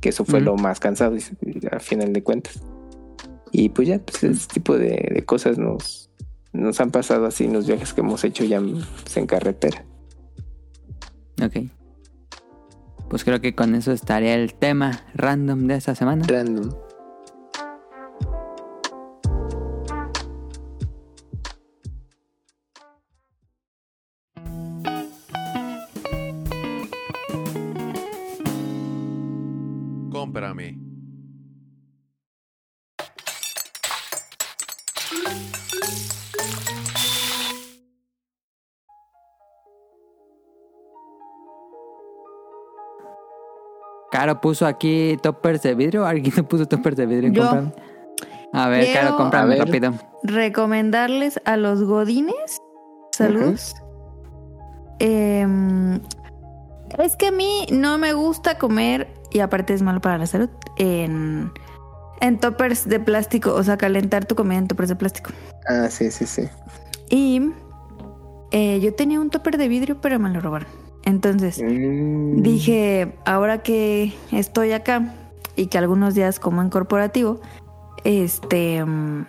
C: Que eso fue lo más cansado, y- a final de cuentas. Y pues ya, pues ese tipo de, de cosas nos, nos han pasado así en los viajes que hemos hecho ya pues, en carretera.
B: Ok. Pues creo que con eso estaría el tema random de esta semana.
C: Random.
H: Cómprame.
B: Caro puso aquí toppers de vidrio. ¿Alguien puso toppers de vidrio? en
A: Yo.
B: A ver,
A: Quiero-
B: Caro, cómprame
C: A ver.
B: rápido.
A: recomendarles a los godines. Saludos. Em, es que a mí no me gusta comer, y aparte es malo para la salud, en, en toppers de plástico, o sea, calentar tu comida en toppers de plástico.
C: Ah, sí, sí, sí.
A: Y eh, yo tenía un topper de vidrio, pero me lo robaron. Entonces
C: Mm.
A: dije, ahora que estoy acá y que algunos días como en corporativo, este... mm,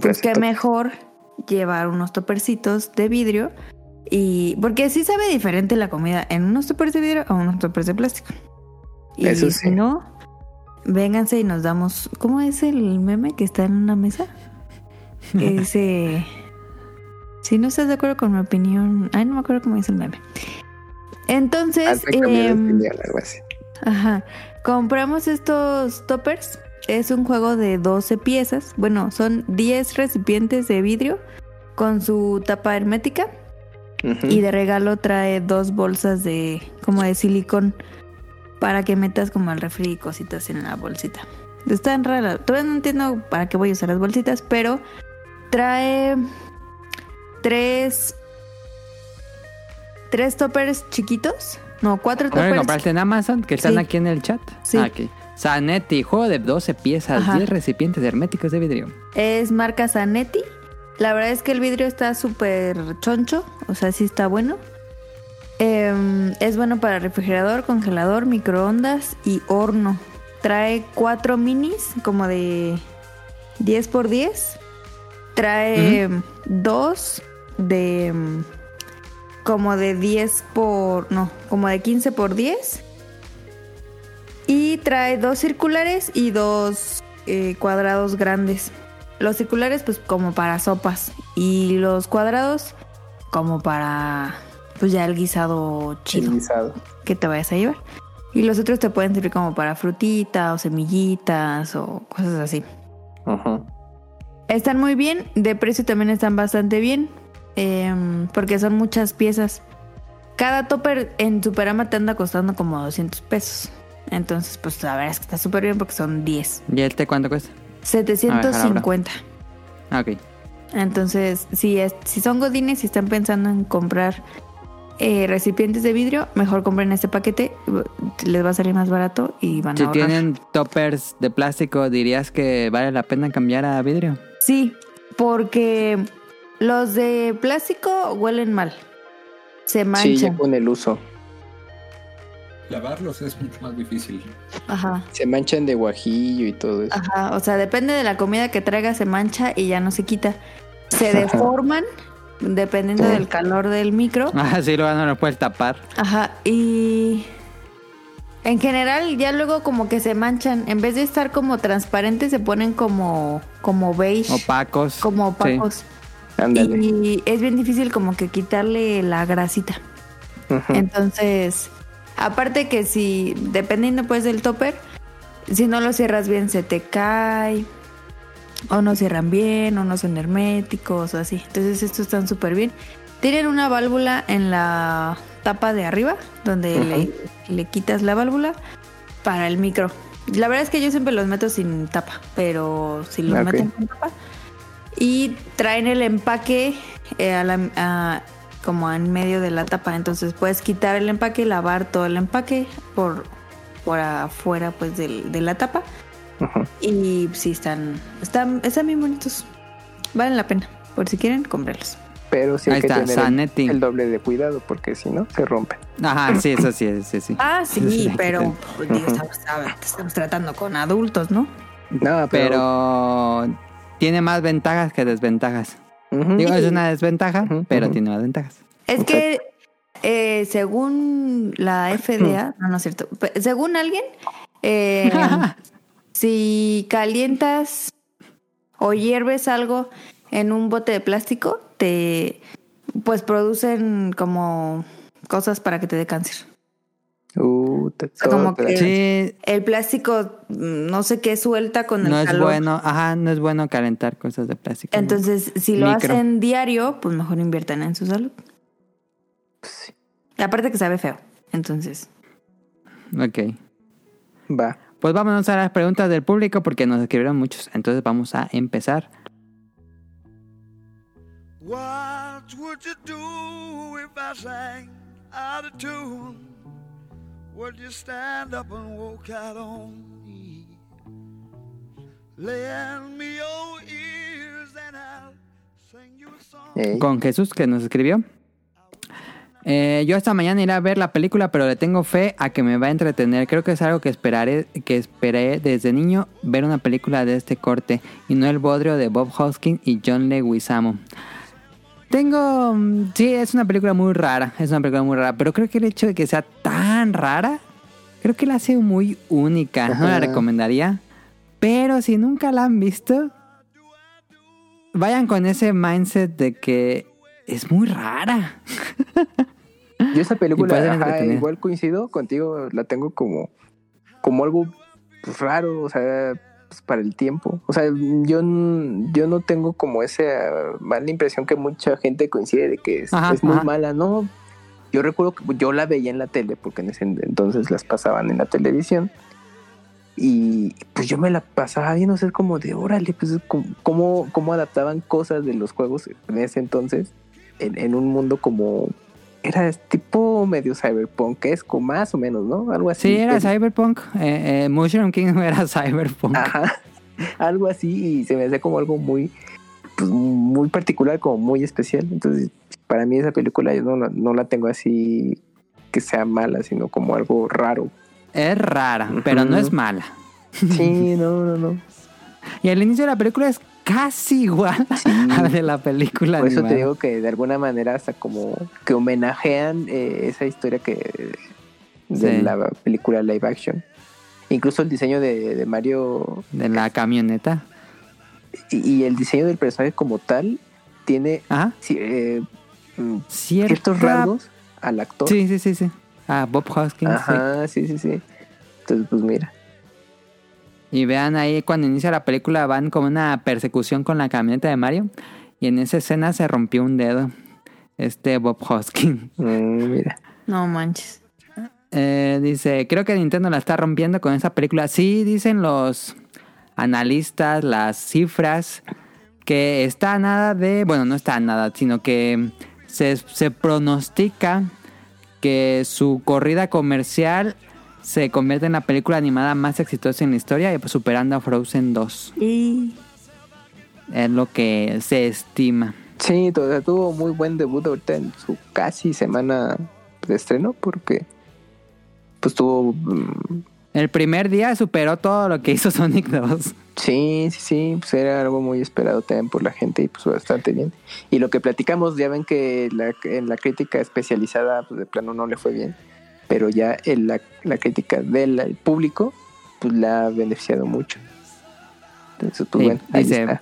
A: pues qué
C: esto.
A: mejor llevar unos topercitos de vidrio y porque sí sabe diferente la comida en unos toppers de vidrio a unos toppers de plástico. Y
C: Eso
A: si
C: sí.
A: no, vénganse y nos damos. ¿Cómo es el meme que está en una mesa? Ese. si no estás de acuerdo con mi opinión. Ay, no me acuerdo cómo dice el meme. Entonces,
C: opinión, algo así.
A: Ajá. Compramos estos toppers. Es un juego de 12 piezas. Bueno, son 10 recipientes de vidrio con su tapa hermética. Y de regalo trae dos bolsas de como de silicón para que metas como el refri y cositas en la bolsita. Están raras. Todavía no entiendo para qué voy a usar las bolsitas, pero trae tres tres toppers chiquitos. No, cuatro
B: ¿No lo
A: toppers.
B: compraste en Amazon? Que están
A: Sí.
B: aquí en el chat.
A: Sí.
B: Ah, ok. Zanetti, juego de 12 piezas,
A: Ajá.
B: 10 recipientes herméticos de vidrio.
A: Es marca Zanetti. La verdad es que el vidrio está súper choncho, o sea, sí está bueno. Em, es bueno para refrigerador, congelador, microondas y horno. Trae cuatro minis, como de 10 por 10. Trae dos de em, como de 10 por... No, como de 15 por 10. Y trae dos circulares y dos eh, cuadrados grandes. Los circulares pues como para sopas y los cuadrados como para pues ya el guisado chido
C: El guisado.
A: que te vayas a llevar. Y los otros te pueden servir como para frutita o semillitas o cosas así.
C: Ujú.
A: Están muy bien, de precio también están bastante bien, em, porque son muchas piezas. Cada topper en Superama te anda costando como 200 pesos. Entonces, pues la verdad es que está súper bien porque son 10.
B: ¿Y este cuánto cuesta?
A: 750.
B: Ah, ok.
A: Entonces, si, es, si son godines y están pensando en comprar eh, recipientes de vidrio, mejor compren este paquete. Les va a salir más barato y van
B: Si
A: a ahorrar.
B: tienen toppers de plástico, ¿dirías que vale la pena cambiar a vidrio?
A: Sí, porque los de plástico huelen mal. Se
C: Sí,
A: manchan.
C: ya con el uso.
D: Lavarlos es mucho más difícil.
A: Ajá.
C: Se manchan de guajillo y todo eso.
A: Ajá. O sea, depende de la comida que traiga, se mancha y ya no se quita. Se deforman dependiendo del calor del micro.
B: Ah, sí, luego no lo puedes tapar.
A: Ajá. Y en general ya luego como que se manchan. En vez de estar como transparentes, se ponen como, como beige.
B: Opacos.
A: como
B: Sí.
C: Ándale.
A: Y es bien difícil como que quitarle la grasita. Entonces, aparte que si, dependiendo pues del topper, si no lo cierras bien se te cae, o no cierran bien, o no son herméticos, o así. Entonces estos están súper bien. Tienen una válvula en la tapa de arriba, donde le, le quitas la válvula, para el micro. La verdad es que yo siempre los meto sin tapa, pero si los meten con tapa. Y traen el empaque eh, a la- a- como en medio de la tapa. Entonces puedes quitar el empaque, lavar todo el empaque por, por afuera pues del- de la tapa. Y sí, están, están, están bien bonitos. Valen la pena. Por si quieren, cómpralos.
C: Pero sí hay
B: Ahí
C: que
B: está,
C: tener el, el doble de cuidado porque si no, se rompen.
B: Ajá, sí, eso sí, sí, sí.
A: Ah, sí,
B: Sí,
A: pero pues, digo, estamos, estamos tratando con adultos, ¿no?
C: No, pero...
B: Pero tiene más ventajas que desventajas. Digo, es una desventaja, pero tiene más ventajas.
A: Es que eh, según la FDA, no, no es cierto, según alguien, eh, si calientas o hierves algo en un bote de plástico, te pues producen como cosas para que te dé cáncer.
C: Uh,
A: Como que-
B: Sí,
A: El plástico, mm, no sé qué suelta con el
B: no es bueno, ajá, no es bueno calentar cosas de plástico.
A: Entonces, si lo
B: Micro.
A: hacen diario, pues mejor inviertan en su salud.
C: Sí.
A: Y aparte que sabe feo. Entonces,
B: Ok.
C: Va.
B: Pues vámonos a las preguntas del público porque nos escribieron muchos. Entonces vamos a empezar.
F: What would you do if I sang out of tune? Would you stand up and walk out on me? Lend me your ears and I'll sing you a song.
C: Ey.
B: Con Jesús que nos escribió. Eh, yo esta mañana iré a ver la película, pero le tengo fe a que me va a entretener. Creo que es algo que esperaré, que esperé desde niño ver una película de este corte y no el bodrio de Bob Hoskins y John Leguizamo. Tengo, mm, sí, es una película muy rara, es una película muy rara, pero creo que el hecho de que sea tan rara, creo que la hace muy única. No la recomendaría, pero si nunca la han visto, vayan con ese mindset de que es muy rara.
C: Yo esa película, ajá, igual coincido contigo, la tengo como, como algo raro, o sea, pues, para el tiempo. O sea, yo, yo no tengo como esa mala impresión que mucha gente coincide de que es,
B: Ajá,
C: es muy
B: ajá.
C: mala, ¿no? Yo recuerdo que yo la veía en la tele, porque en ese entonces las pasaban en la televisión. Y pues yo me la pasaba viendo, o sea, como de, órale, pues cómo, cómo adaptaban cosas de los juegos en ese entonces en, en un mundo como era tipo medio cyberpunkesco, más o menos, ¿no? Algo así.
B: Sí, era Cyberpunk. Eh, eh, Mushroom King era Cyberpunk.
C: Ajá, algo así y se me hace como algo muy, pues, muy particular, como muy especial. Entonces, para mí esa película yo no, la- no la tengo así que sea mala, sino como algo raro.
B: Es rara, pero no es mala.
C: Sí, no, no, no.
B: Y el inicio de la película es casi igual a la de la película.
C: Por eso te digo que de alguna manera hasta como que homenajean eh, esa historia que de
B: Sí.
C: la película live action. Incluso el diseño de, de Mario
B: De la camioneta.
C: y, y el diseño del personaje como tal tiene eh, mm,
B: Cierta-
C: ciertos rasgos al actor.
B: Sí, sí, sí, sí. Ah, Bob Hoskins. sí.
C: Ajá, sí, sí, sí. Entonces, pues mira.
B: Y vean ahí cuando inicia la película van como una persecución con la camioneta de Mario. Y en esa escena se rompió un dedo. Este Bob Hoskins.
C: mm, mira.
A: no manches.
B: Eh, dice, creo que Nintendo la está rompiendo con esa película. Sí, dicen los analistas, las cifras, que está a nada de, bueno, no está a nada, sino que se, se pronostica que su corrida comercial se convierte en la película animada más exitosa en la historia, y pues superando a Frozen 2.
A: Y
B: Es lo que se estima.
C: Sí, tuvo muy buen debut ahorita en su casi semana de estreno porque pues tuvo mm,
B: El primer día superó todo lo que hizo Sonic 2.
C: Sí, sí, sí, pues era algo muy esperado también por la gente y pues bastante bien. Y lo que platicamos, ya ven que la- en la crítica especializada, pues de plano no le fue bien, pero ya en la, la crítica del el público, pues la ha beneficiado mucho. Entonces, pues
B: Sí,
C: bueno, ahí
B: dice-
C: está.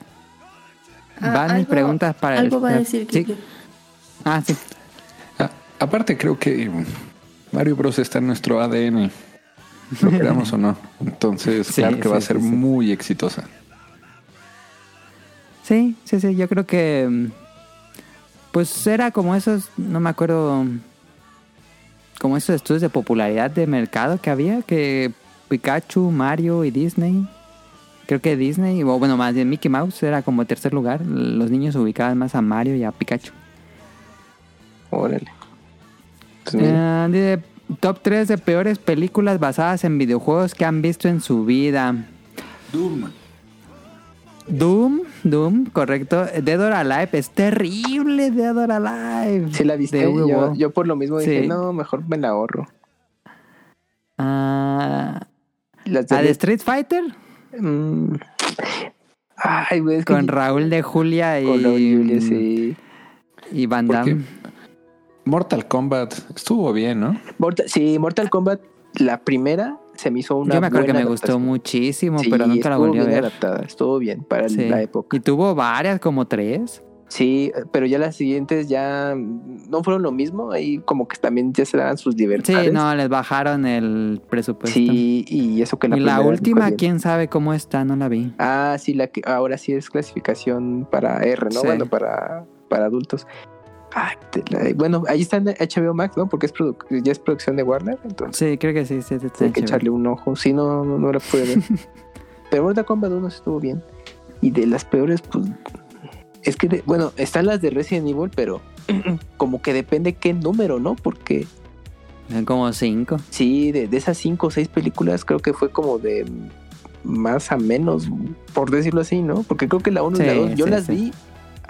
A: Ah,
B: Van mis
A: algo-
B: preguntas para el-
A: Algo va a decir
B: Sí. Ah, sí.
D: A- aparte, creo que Mario Bros. está en nuestro ADN. Lo queramos o no. Entonces,
B: Sí,
D: claro que va a ser
B: sí, sí.
D: muy exitosa.
B: Sí, sí, sí, yo creo que pues era como esos, no me acuerdo como esos estudios de popularidad de mercado que había, que Pikachu, Mario y Disney. Creo que Disney, o bueno, más bien Mickey Mouse era como tercer lugar. Los niños ubicaban más a Mario y a Pikachu.
C: Órale.
B: Eh, dice, top 3 de peores películas basadas en videojuegos que han visto en su vida.
D: Doom.
B: Doom, Doom, correcto. Dead or Alive es terrible, Dead or Alive.
C: sí la viste.
B: De
C: Yo, yo por lo mismo dije,
B: Sí.
C: no, mejor me la ahorro.
B: Ah,
C: Las de-
B: ¿A de Street Fighter?
C: Mm. Ay, güey, es que
B: Con Raúl de Julia y,
C: con Julia, sí.
B: y Van Damme.
D: Mortal Kombat estuvo bien, ¿no?
C: Mortal, sí, Mortal Kombat, la primera se me hizo una
B: Yo me acuerdo que me gustó muchísimo,
C: Sí,
B: pero nunca la volví a ver.
C: adaptada, estuvo bien para
B: Sí.
C: la época.
B: Y tuvo varias, como tres.
C: Sí, pero ya las siguientes ya no fueron lo mismo, ahí como que también ya se daban sus
B: Sí,
C: libertades.
B: no, les bajaron el presupuesto.
C: Sí, y eso que la
B: y la última, quién sabe cómo está, no la vi.
C: Ah, sí, la que ahora sí es clasificación para R, ¿no?
B: Sí.
C: Bueno, para, para adultos. Ay, te la- bueno, ahí está en HBO Max, ¿no? Porque es ya es producción de Warner, entonces
B: Sí, creo que sí, sí, sí, sí,
C: hay que
B: sí.
C: echarle un ojo. Sí, no, no, no la pude ver. Pero Mortal Kombat 1 estuvo bien. Y de las peores, pues. Es que, de- bueno, están las de Resident Evil, pero como que depende qué número, ¿no? Porque
B: como cinco.
C: sí, de, de esas cinco o seis películas, creo que fue como de más a menos, por decirlo así, ¿no? Porque creo que la 1 y la
B: Sí,
C: 2, yo
B: sí,
C: las
B: sí.
C: vi,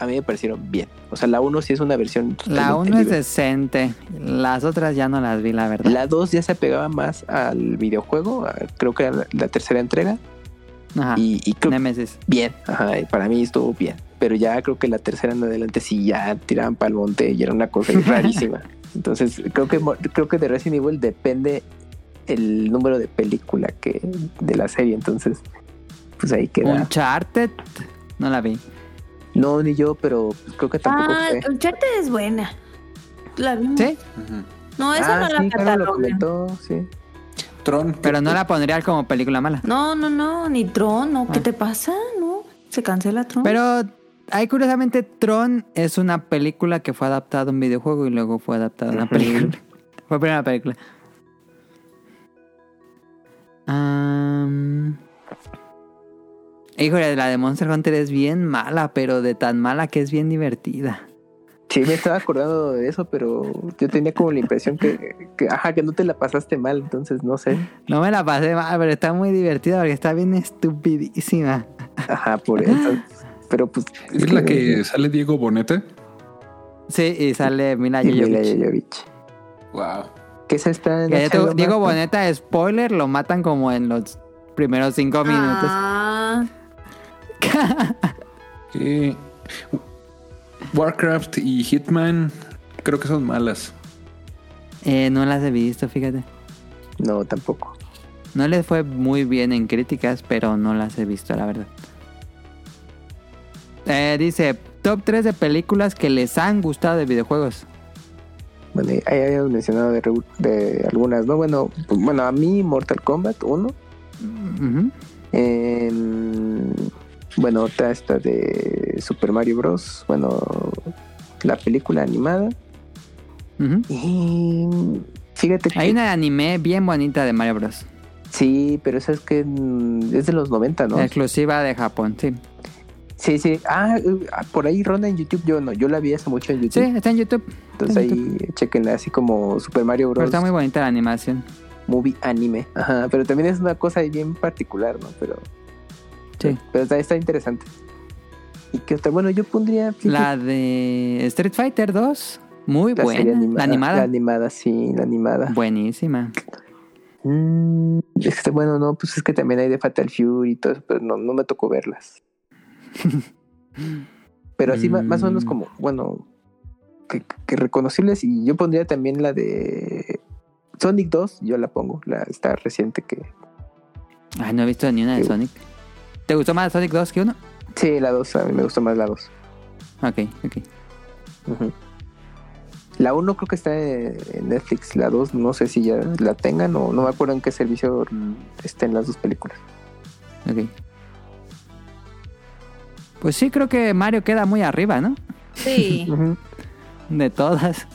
C: a mí me parecieron bien. O sea, la 1 sí es una versión.
B: La
C: totalmente
B: uno es
C: libre.
B: decente. Las otras ya no las vi, la verdad.
C: La 2 ya se apegaba más al videojuego, a- creo que era la, la tercera entrega.
B: Ajá.
C: Y, y creo
B: Nemesis.
C: bien, ajá, para mí estuvo bien. Pero ya creo que la tercera en adelante sí ya tiraban para el monte y era una cosa rarísima. Entonces, creo que creo que de Resident Evil depende el número de película que de la serie, entonces pues ahí queda.
B: Uncharted. No la vi.
C: No, ni yo, pero pues, creo que tampoco
A: Ah,
C: fue.
A: Uncharted es buena. La vimos.
B: Sí,
A: No, esa
C: ah,
A: no la
C: sí, claro, lo comentó, sí.
D: Tron.
B: pero no la pondría como película mala.
A: No, no, no, ni Tron, no. ¿Qué
B: Ah.
A: te pasa? No, se cancela Tron.
B: Pero hay curiosamente Tron es una película que fue adaptada a un videojuego y luego fue adaptada a una película. fue primera película. Am, Híjole, la de Monster Hunter es bien mala, pero de tan mala que es bien divertida.
C: Sí, me estaba acordando de eso, pero yo tenía como la impresión que, que, ajá, que no te la pasaste mal, entonces no sé.
B: No me la pasé mal, pero está muy divertida porque está bien estupidísima.
C: Ajá, por eso. Pero pues.
D: ¿Es la que sale Diego Boneta?
B: Sí, y sale Mila
C: y Mila
B: Jovovich.
C: Jovovich.
D: Wow.
C: Que esa está en
B: Que Diego. Boneta, spoiler, lo matan como en los primeros cinco minutos.
A: Ah,
D: Sí. Warcraft y Hitman creo que son malas.
B: Eh, no las he visto, fíjate.
C: No, tampoco.
B: No les fue muy bien en críticas, pero no las he visto, la verdad. Eh, dice, top 3 de películas que les han gustado de videojuegos.
C: Bueno, ahí habíamos mencionado de, algunas, ¿no? Bueno, pues, bueno, a mí Mortal Kombat 1.
B: Ujú.
C: Em, bueno, otra esta de Super Mario Bros. Bueno, la película animada.
B: Ujú.
C: Y fíjate que...
B: Hay una anime bien bonita de Mario Bros.
C: Sí, pero esa es que mm, es de los 90, ¿no?
B: Exclusiva de Japón, sí.
C: Sí, sí. Ah, uh, ah, por ahí ronda en YouTube. Yo no, yo la vi hace mucho en
B: Sí,
C: YouTube.
B: está en YouTube.
C: Entonces
B: en
C: ahí chequenla así como Super Mario
B: Pero
C: Bros.
B: está muy bonita la animación.
C: Movie Anime. Ajá, pero también es una cosa bien particular, ¿no? Pero,
B: Sí.
C: pero está, está interesante. ¿Y qué otra? Bueno, yo pondría...
B: La de Street Fighter 2, muy
C: la
B: buena. La animada,
C: La animada, sí, la animada.
B: buenísima.
C: Mm, es que, bueno, no, pues es que también hay de Fatal Fury y todo eso, pero no, no me tocó verlas. pero así más o menos
B: Mm.
C: como, bueno, que, que reconocibles. Y yo pondría también la de Sonic 2, yo la pongo, la está reciente que...
B: Ay, no he visto ni una de. Sonic. ¿Te gustó más Sonic 2 que uno?
C: Sí, la 2, a mí me gustó más la 2.
B: Ok, ok.
C: La 1 creo que está en Netflix, la 2 no sé si ya la tengan o no me acuerdo en qué servicio estén las dos películas.
B: ok. Pues sí, creo que Mario queda muy arriba, ¿no?
A: sí.
B: De todas.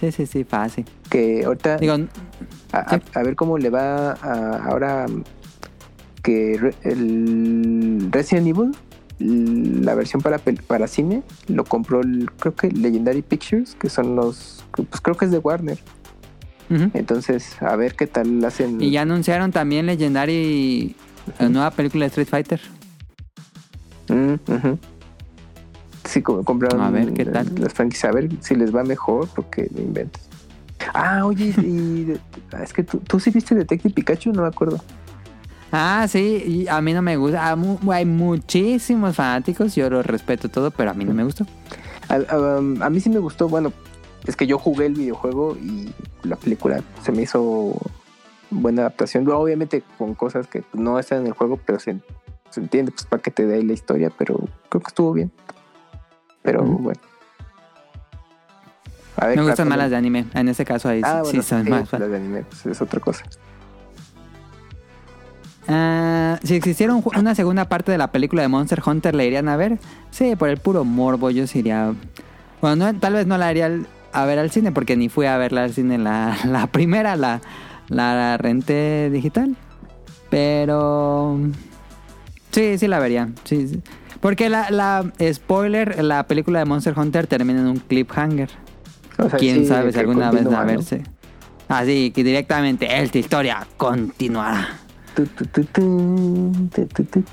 B: Sí, sí, sí, fácil.
C: Que ahorita
B: Digo,
C: a, a- a ver cómo le va a- ahora que el Resident Evil, la versión para para cine, lo compró el- creo que Legendary Pictures, que son los, pues creo que es de Warner. Entonces, a ver qué tal hacen.
B: Y ya anunciaron también Legendary, la nueva película de Street Fighter.
C: Mm, ujú. Sí, como compraron
B: A ver, ¿qué tal?
C: las franquicias, a ver si les va mejor, porque no inventas. Ah, oye, y es que tú, tú sí viste Detective Pikachu, no me acuerdo.
B: Ah, sí, y a mí no me gusta. Hay muchísimos fanáticos, yo los respeto todo, pero a mí no me gustó.
C: A, a- a mí sí me gustó, bueno, es que yo jugué el videojuego y la película se me hizo buena adaptación. Obviamente con cosas que no están en el juego, pero se, se entiende pues para que te dé la historia, pero creo que estuvo bien. Pero bueno. A ver,
B: Me gustan
C: para
B: más las
C: cuando-
B: de anime. En este caso ahí sí-
C: Ah,
B: sí
C: bueno,
B: son
C: sí,
B: más.
C: las de anime, pues, es otra cosa.
B: Ah, si existiera un una segunda parte de la película de Monster Hunter, ¿la irían a ver? Sí, por el puro morbo yo sí iría... Bueno, no- tal vez no la iría a ver al cine porque ni fui a verla al cine la, la primera, la, la renté digital. Pero... Sí, sí la vería. Sí, sí. Porque la, la spoiler, la película de Monster Hunter termina en un cliffhanger.
C: O sea,
B: ¿Quién
C: sí,
B: sabe si alguna vez va
C: continúa,
B: a
C: ¿no?
B: verse? Así que directamente esta historia continuará.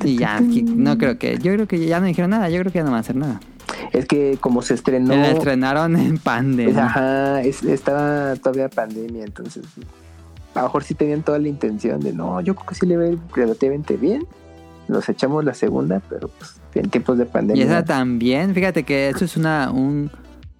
B: Y ya, no creo que, yo creo que ya no dijeron nada, yo creo que ya no van a hacer nada.
C: Es que como se estrenó...
B: La estrenaron en
C: pues,
B: pandemia.
C: ajá, es- estaba todavía pandemia, entonces a lo mejor sí tenían toda la intención de no, yo creo que sí le va a ir relativamente bien. Nos echamos la segunda, pero pues en tiempos de
B: Y
C: pandemia.
B: esa también, fíjate que eso es una un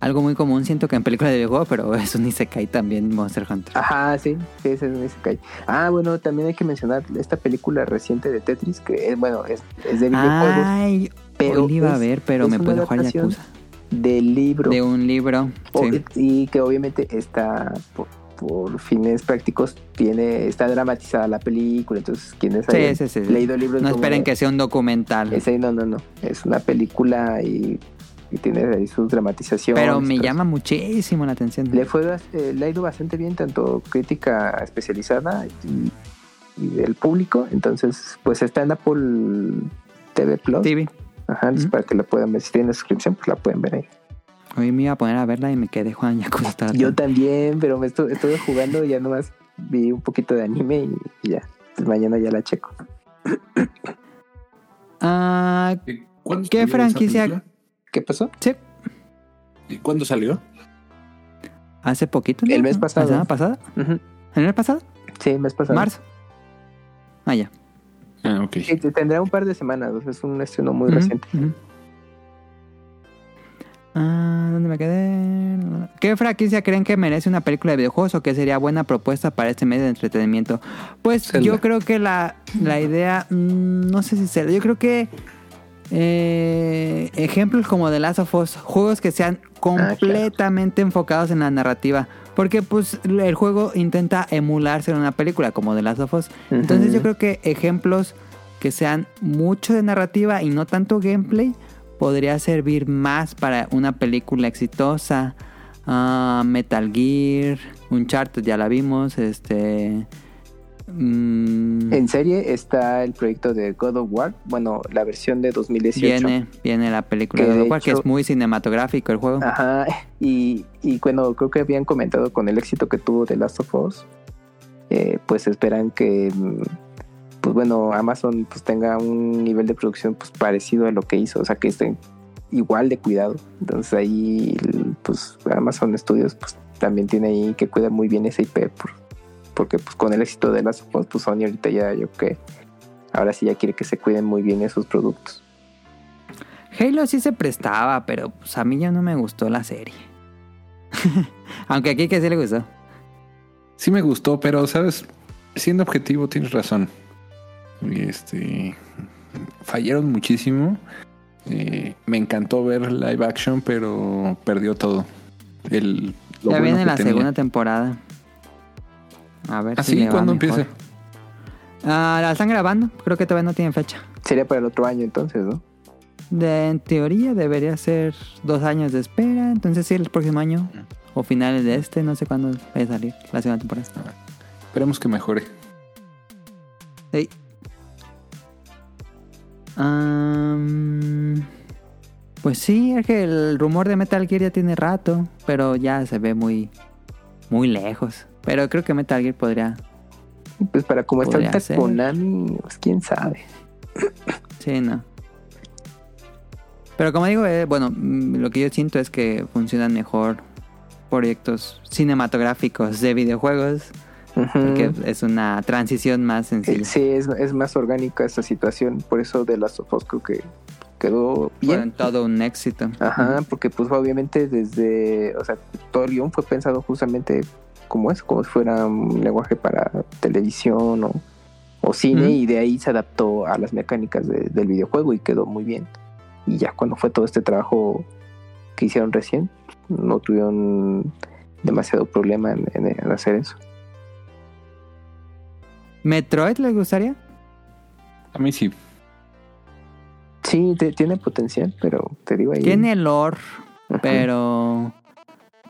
B: algo muy común, siento que en películas de videojuego, pero eso ni se cae también Monster Hunter.
C: Ajá, sí, sí, es un Isekai. Ah, bueno, también hay que mencionar esta película reciente de Tetris, que es, bueno, es, es de videojuegos,
B: Ay,
C: pero
B: hoy iba a
C: es-
B: ver, pero
C: es
B: me
C: una
B: puede jugar Yakuza.
C: del libro.
B: De un libro.
C: O-
B: sí.
C: y que obviamente está por, por fines prácticos tiene está dramatizada la película entonces quienes
B: Sí,
C: hayan
B: sí,
C: leído libros
B: No
C: como-
B: esperen que sea un documental.
C: ese no no no es una película y, y tiene ahí sus dramatizaciones
B: Pero me llama muchísimo la atención.
C: le fue eh, le ha ido bastante bien tanto crítica especializada y, y del público entonces pues está en Apple TV Plus
B: TV.
C: ajá para que la puedan ver si tienen suscripción pues la pueden ver ahí
B: Hoy me iba a poner a verla y me quedé jugando Yakuza hasta la
C: Yo también, pero me estu- estuve jugando y ya nomás vi un poquito de anime y, y ya. Pues mañana ya la checo.
B: Ah,
D: Eh, ¿cuándo
B: ¿Qué franquicia?
C: ¿Qué pasó?
B: sí,
D: ¿Y cuándo salió?
B: hace poquito. ¿no?
C: El mes pasado.
B: ¿La semana pasada?
C: Ujú.
B: ¿El mes pasado?
C: Sí, el mes pasado.
B: Marzo. Ah, ya.
D: Ah, ok.
C: Sí, te- tendrá un par de semanas. es un estreno muy reciente.
B: Ah, ¿dónde me quedé? ¿Qué franquicia creen que merece una película de videojuegos o que sería buena propuesta para este medio de entretenimiento? Pues
D: Zelda.
B: yo creo que la, la idea, mm, no sé si será, yo creo que eh, ejemplos como The Last of Us, juegos que sean completamente enfocados en la narrativa, porque pues el juego intenta emularse en una película como The Last of Us. Entonces yo creo que ejemplos que sean mucho de narrativa y no tanto gameplay podría servir más para una película exitosa. Ah, Metal Gear, Uncharted ya la vimos, este mm,
C: En serie está el proyecto de God of War. Bueno, la versión de 2018.
B: viene viene la película de God of War, que es muy cinematográfico el juego.
C: Ajá. Y, y bueno, creo que habían comentado con el éxito que tuvo The Last of Us. eh, pues esperan que mm, pues bueno Amazon pues tenga un nivel de producción pues parecido a lo que hizo o sea que estén igual de cuidado entonces ahí pues Amazon Studios pues también tiene ahí que cuidar muy bien ese IP por- porque pues con el éxito de las pues Sony ahorita ya yo que ahora sí ya quiere que se cuiden muy bien esos productos
B: Halo sí se prestaba, pero pues a mí ya no me gustó la serie. Aunque aquí que sí le gustó.
D: Sí me gustó, pero sabes, siendo objetivo tienes razón. Este fallaron muchísimo. Eh, me encantó ver live action, pero perdió todo. El, lo
B: ya
D: bueno
B: viene la
D: tenía.
B: segunda temporada. A ver
D: ¿Ah,
B: si
D: sí?
B: le va
D: ¿Cuándo
B: mejor.
D: empieza?
B: Ah, la están grabando. Creo que todavía no tienen fecha.
C: sería para el otro año entonces no
B: De, en teoría debería ser dos años de espera. Entonces sí, el próximo año. o finales de este, no sé cuándo vaya a salir la segunda temporada.
D: Esperemos que mejore.
B: Sí. Pues sí, es que el rumor de Metal Gear ya tiene rato, pero ya se ve muy, muy lejos. Pero creo que Metal Gear podría,
C: Pues para como está ahorita
B: ser.
C: Konami, pues quién sabe.
B: sí, no. Pero como digo, eh, bueno, mm, lo que yo siento es que funcionan mejor proyectos cinematográficos de videojuegos,
C: Ujú.
B: porque es una transición más
C: Eh,
B: sencilla.
C: Sí, es, es más orgánica esta situación. Por eso de las of Us creo que quedó
B: Fueron
C: bien.
B: todo un éxito.
C: Ajá, porque pues obviamente desde, o sea, todo el guion fue pensado justamente como eso, como si fuera un lenguaje para televisión o, o cine y de ahí se adaptó a las mecánicas de- del videojuego y quedó muy bien. Y ya cuando fue todo este trabajo que hicieron recién, no tuvieron demasiado problema en, en- en hacer eso.
B: ¿Metroid les gustaría?
D: A mí sí.
C: Sí, te- tiene potencial, pero te digo ahí.
B: Tiene lore,
C: Ajá.
B: pero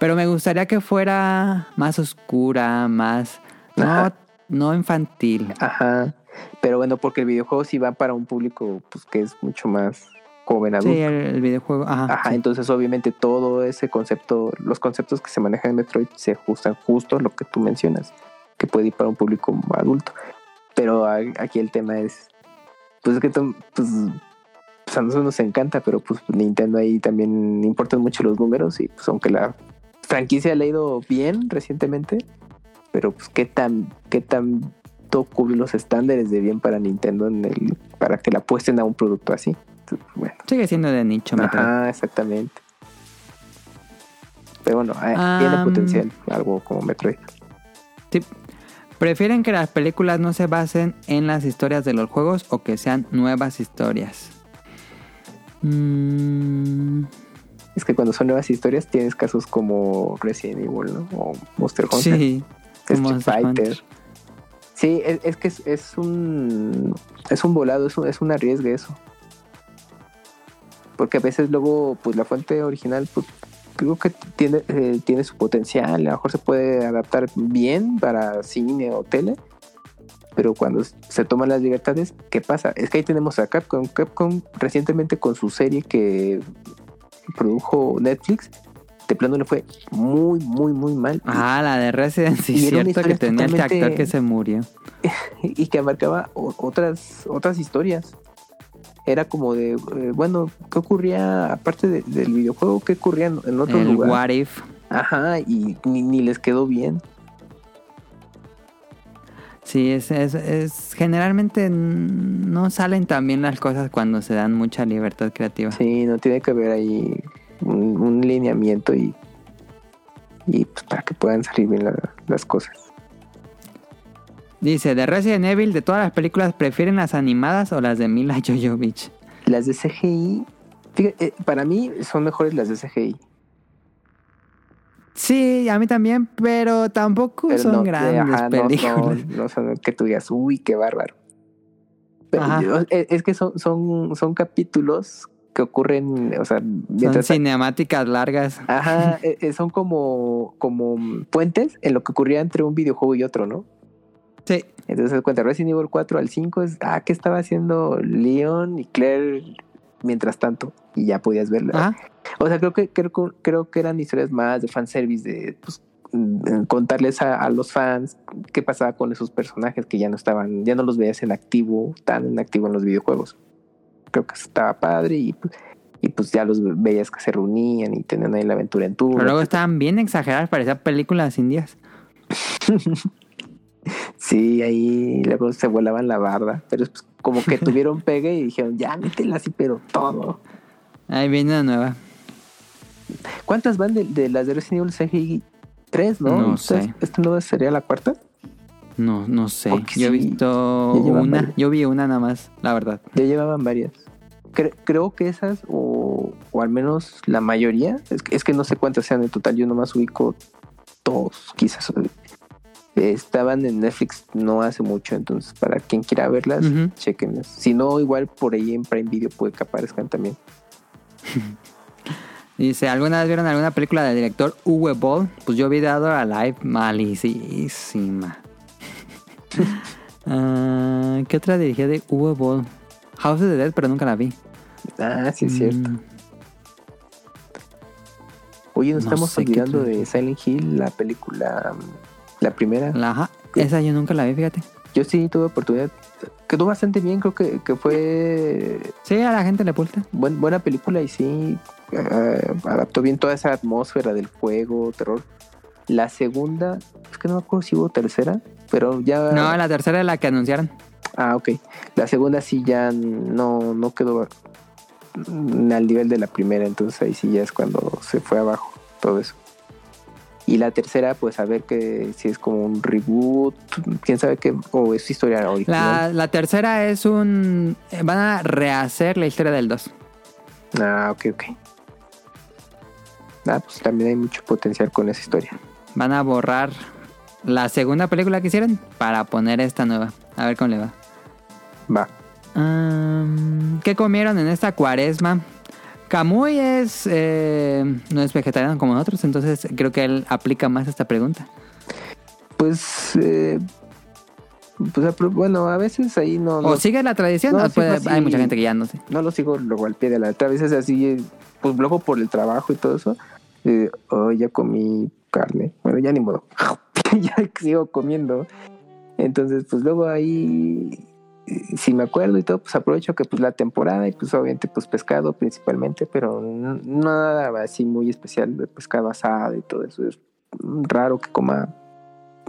B: pero me gustaría que fuera más oscura, más no,
C: Ajá.
B: no infantil.
C: Ajá. Pero bueno, porque el videojuego sí va para un público pues que es mucho más joven adulto.
B: Sí, el, el videojuego, ajá.
C: Ajá,
B: sí.
C: entonces obviamente todo ese concepto, los conceptos que se manejan en Metroid se ajustan justo a lo que tú mencionas, que puede ir para un público adulto. Pero aquí el tema es, pues es que pues, pues, a nosotros nos encanta, pero pues Nintendo ahí también importan mucho los números y pues aunque la franquicia le ha ido bien recientemente, pero pues qué tan, qué tanto cubre los estándares de bien para Nintendo en el, para que la apuesten a un producto así. Entonces, bueno.
B: Sigue siendo de nicho, Metroid.
C: Ajá, exactamente. Pero bueno,
B: Am.
C: tiene potencial, algo como Metroid.
B: Sí. ¿Prefieren que las películas no se basen en las historias de los juegos o que sean nuevas historias? Mm,
C: Es que cuando son nuevas historias tienes casos como Resident Evil, ¿no? O Monster Hunter,
B: sí,
C: Street Fighter.
B: Hunter.
C: Sí, es, es que es, es un es un volado, es un, es un arriesgue eso. Porque a veces luego, pues la fuente original, pues creo que tiene, eh, tiene su potencial, a lo mejor se puede adaptar bien para cine o tele, pero cuando se toman las libertades, ¿qué pasa? Es que ahí tenemos a Capcom. Capcom recientemente con su serie que produjo Netflix, de plano le fue muy, muy, muy mal.
B: Ah, la de Resident, sí, cierto que tenía
C: totalmente-
B: actor que se murió.
C: y que abarcaba otras otras historias. Era como de, eh, bueno, ¿qué ocurría aparte de- del videojuego? ¿Qué ocurría en, en otro
B: El
C: lugar?
B: What If.
C: Ajá, y ni, ni les quedó bien.
B: Sí, es, es, es- generalmente no salen tan bien las cosas cuando se dan mucha libertad creativa.
C: Sí, no tiene que haber ahí un, un lineamiento y, y pues para que puedan salir bien la- las cosas.
B: Dice, de Resident Evil, de todas las películas, ¿prefieren las animadas o las de Mila Jovovich?
C: Las de CGI, fíjate, eh, para mí son mejores las de CGI.
B: Sí, a mí también, pero tampoco
C: Pero
B: son
C: no,
B: grandes
C: ajá,
B: películas.
C: son- No son, que tú digas, uy, qué bárbaro. Pero yo- es, es que son, son, son capítulos que ocurren, o sea,
B: Son
C: mientras...
B: cinemáticas largas.
C: Ajá, eh, eh, son como, como puentes en lo que ocurría entre un videojuego y otro, ¿no?
B: Sí.
C: Entonces, cuenta Resident Evil 4 al 5 es, ah, ¿qué estaba haciendo Leon y Claire mientras tanto? Y ya podías verla.
B: Ajá.
C: O sea, creo que, creo, creo que eran historias más de fanservice, de pues, mm, contarles a, a los fans qué pasaba con esos personajes que ya no estaban, ya no los veías en activo, tan en activo en los videojuegos. Creo que estaba padre y, pues, y pues ya los veías que se reunían y tenían ahí la aventura en turno.
B: Pero luego estaban bien exageradas, parecían películas indias.
C: Sí, ahí luego se volaban la barda, pero es pues, como que tuvieron pegue y dijeron, ya métela así, pero todo.
B: Ahí viene una nueva.
C: ¿Cuántas van de, de las de Resident Evil CGI? Tres, ¿no?
B: No
C: ¿Esta-
B: sé.
C: ¿Esta no sería la cuarta?
B: No, no sé.
C: Porque
B: Yo he visto una. Yo vi una nada más, la verdad.
C: Ya llevaban varias. Cre- creo que esas, o, o al menos la mayoría, es que, es que no sé cuántas sean en total, yo nomás ubico dos, quizás. Estaban en Netflix no hace mucho, entonces para quien quiera verlas, chequenlas. Si no, igual por ahí en Prime Video puede que aparezcan también.
B: Dice, ¿alguna vez vieron alguna película del director Uwe Boll? Pues yo vi Dado a Live, malísima. Ah, ¿Qué otra dirigía de Uwe Boll? House of the Dead, pero nunca la vi.
C: Ah, sí, es cierto.
B: Mm,
C: Oye, nos
B: No
C: estamos olvidando de Silent Hill, la película, la primera.
B: ajá, esa yo nunca la vi, fíjate.
C: Yo sí tuve oportunidad. Quedó bastante bien, creo que, que fue
B: Sí, a la gente le pulta.
C: buen- buena película y sí eh, adaptó bien toda esa atmósfera del fuego, terror. La segunda, es que no me acuerdo si hubo tercera, pero ya...
B: No, la tercera es la que anunciaron.
C: Ah, ok. La segunda sí ya no, no quedó al nivel de la primera, entonces ahí sí ya es cuando se fue abajo todo eso. Y la tercera, pues a ver que si es como un reboot, quién sabe qué, o es historia original.
B: La, la tercera es un... Van a rehacer la historia del 2.
C: Ah, ok, ok. Ah, pues también hay mucho potencial con esa historia.
B: Van a borrar la segunda película que hicieron para poner esta nueva. A ver cómo le va.
C: Va.
B: Am, ¿Qué comieron en esta cuaresma? Camuy es, eh, no es vegetariano como nosotros, entonces creo que él aplica más esta pregunta.
C: Pues, eh, pues bueno, a veces ahí no,
B: ¿O sigue la tradición?
C: no,
B: o
C: sí,
B: puede-
C: pues, sí.
B: Hay mucha gente que ya no sé.
C: no lo sigo luego al pie de la letra. A veces así, pues luego por el trabajo y todo eso, eh, oh, ya comí carne. Bueno, ya ni modo. ya sigo comiendo. Entonces, pues luego ahí, eh, si me acuerdo y todo, pues aprovecho que pues la temporada y pues obviamente pues pescado principalmente, pero n- nada así muy especial de pescado asado y todo eso. Es raro que coma,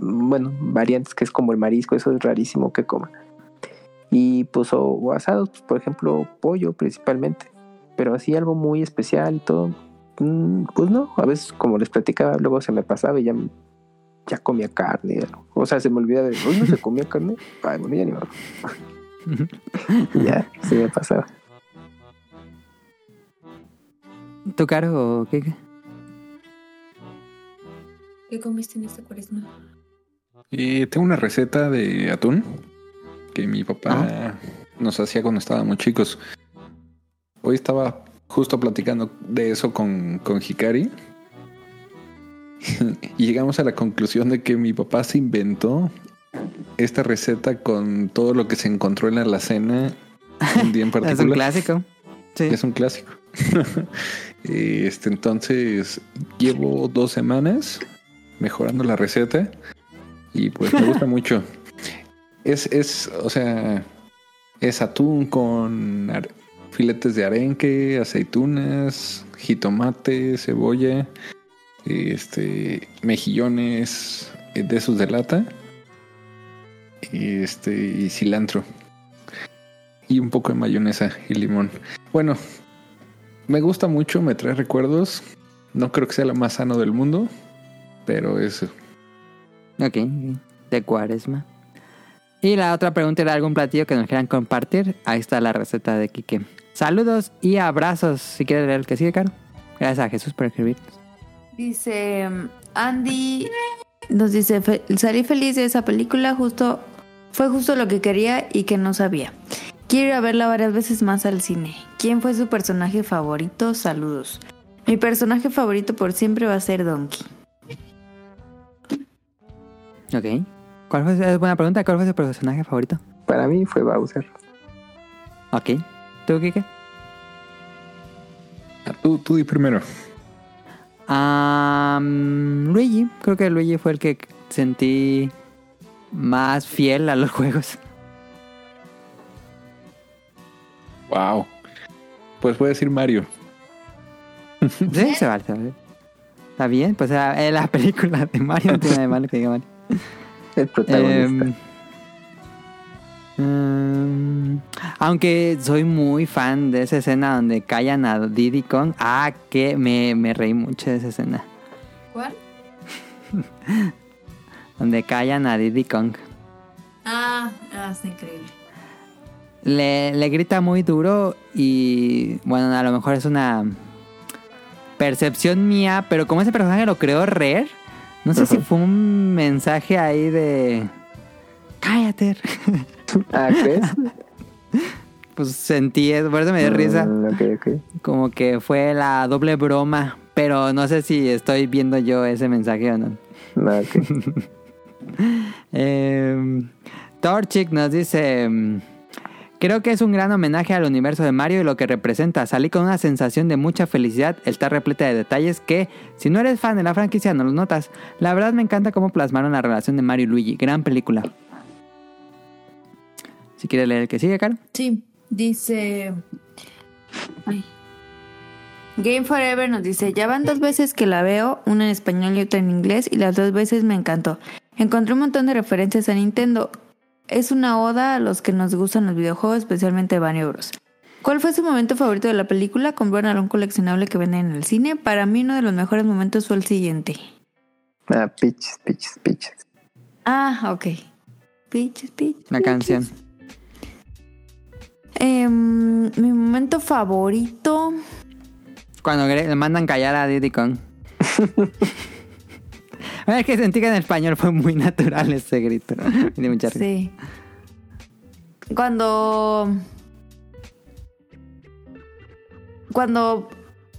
C: bueno, variantes que es como el marisco, eso es rarísimo que coma. Y pues o, o asados, pues, por ejemplo, pollo principalmente. Pero así algo muy especial y todo, mm, pues no. A veces, como les platicaba, luego se me pasaba y ya, ya comía carne. O sea, se me olvidaba de, hoy no se comía carne. Ay, bueno, ya ni modo. Y ya, se me pasaba.
B: ¿Tu caro o qué? qué?
A: ¿Qué comiste en esta cuaresma?
D: Eh, tengo una receta de atún que mi papá nos hacía cuando estábamos chicos. Hoy estaba justo platicando de eso con, con Hikari. y llegamos a la conclusión de que mi papá se inventó esta receta con todo lo que se encontró en la alacena un día en
B: Es un
D: particular.
B: clásico. Sí.
D: Es un clásico. este, entonces, llevo dos semanas mejorando la receta y pues me gusta mucho. Es, es, o sea, es atún con filetes de arenque, aceitunas, jitomate, cebolla, este, mejillones eh, de esos de lata, y este, y cilantro. Y un poco de mayonesa y limón. Bueno, me gusta mucho, me trae recuerdos. No creo que sea lo más sano del mundo, pero eso.
B: Ok. de cuaresma. Y la otra pregunta era algún platillo que nos quieran compartir. Ahí está la receta de Quique. Saludos y abrazos. Si quieres leer el que sigue, Caro. Gracias a Jesús por escribirnos.
A: Dice Andy, nos dice, "Fe- salí feliz de esa película, justo fue justo lo que quería y que no sabía. Quiero ir a verla varias veces más al cine. ¿Quién fue su personaje favorito? Saludos. Mi personaje favorito por siempre va a ser Donkey.
B: Ok. ¿Cuál fue, es buena pregunta. ¿Cuál fue su personaje favorito?
C: Para mí fue Bowser.
B: Ok. ¿Tú, Quique?
D: Ah, Tú, tú di primero.
B: Am, Luigi. Creo que Luigi fue el que sentí más fiel a los juegos.
D: Wow. Pues voy a decir Mario.
B: Sí, se vale, se vale. Está bien, pues era era la película de Mario, no tiene nada de malo que diga Mario.
C: El protagonista.
B: Em, em, aunque soy muy fan de esa escena donde callan a Diddy Kong. Ah, que me, me reí mucho de esa escena.
A: ¿Cuál?
B: Donde callan a Diddy Kong.
A: Ah, ah, está increíble.
B: Le, le grita muy duro y bueno, a lo mejor es una percepción mía, pero como ese personaje lo creó Rare, no sé si fue un mensaje ahí de... Cállate.
C: Ah, ¿crees?
B: pues sentí eso, por eso me dio risa.
C: Mm, ok, ok.
B: Como que fue la doble broma, pero no sé si estoy viendo yo ese mensaje o no.
C: No, ok.
B: Eh, Torchic nos dice: mm, Creo que es un gran homenaje al universo de Mario y lo que representa. Salí con una sensación de mucha felicidad. Está repleta de detalles que, si no eres fan de la franquicia, no los notas. La verdad me encanta cómo plasmaron la relación de Mario y Luigi. Gran película. Si quieres leer el que sigue, Caro.
A: Sí, dice. Ay. Game Forever nos dice: Ya van dos veces que la veo, una en español y otra en inglés, y las dos veces me encantó. Encontré un montón de referencias a Nintendo. Es una oda a los que nos gustan los videojuegos, especialmente Mario Bros. ¿Cuál fue su momento favorito de la película? ¿Compraron algún coleccionable que venden en el cine? Para mí, uno de los mejores momentos fue el siguiente.
C: Ah, pitches, pitches, pitches.
A: Ah, ok. Pitches, pitches.
B: La canción.
A: Em, mi momento favorito.
B: Cuando le mandan callar a Diddy Kong. es que sentí que en español fue muy natural ese grito. Mucha risa.
A: Sí. Cuando. Cuando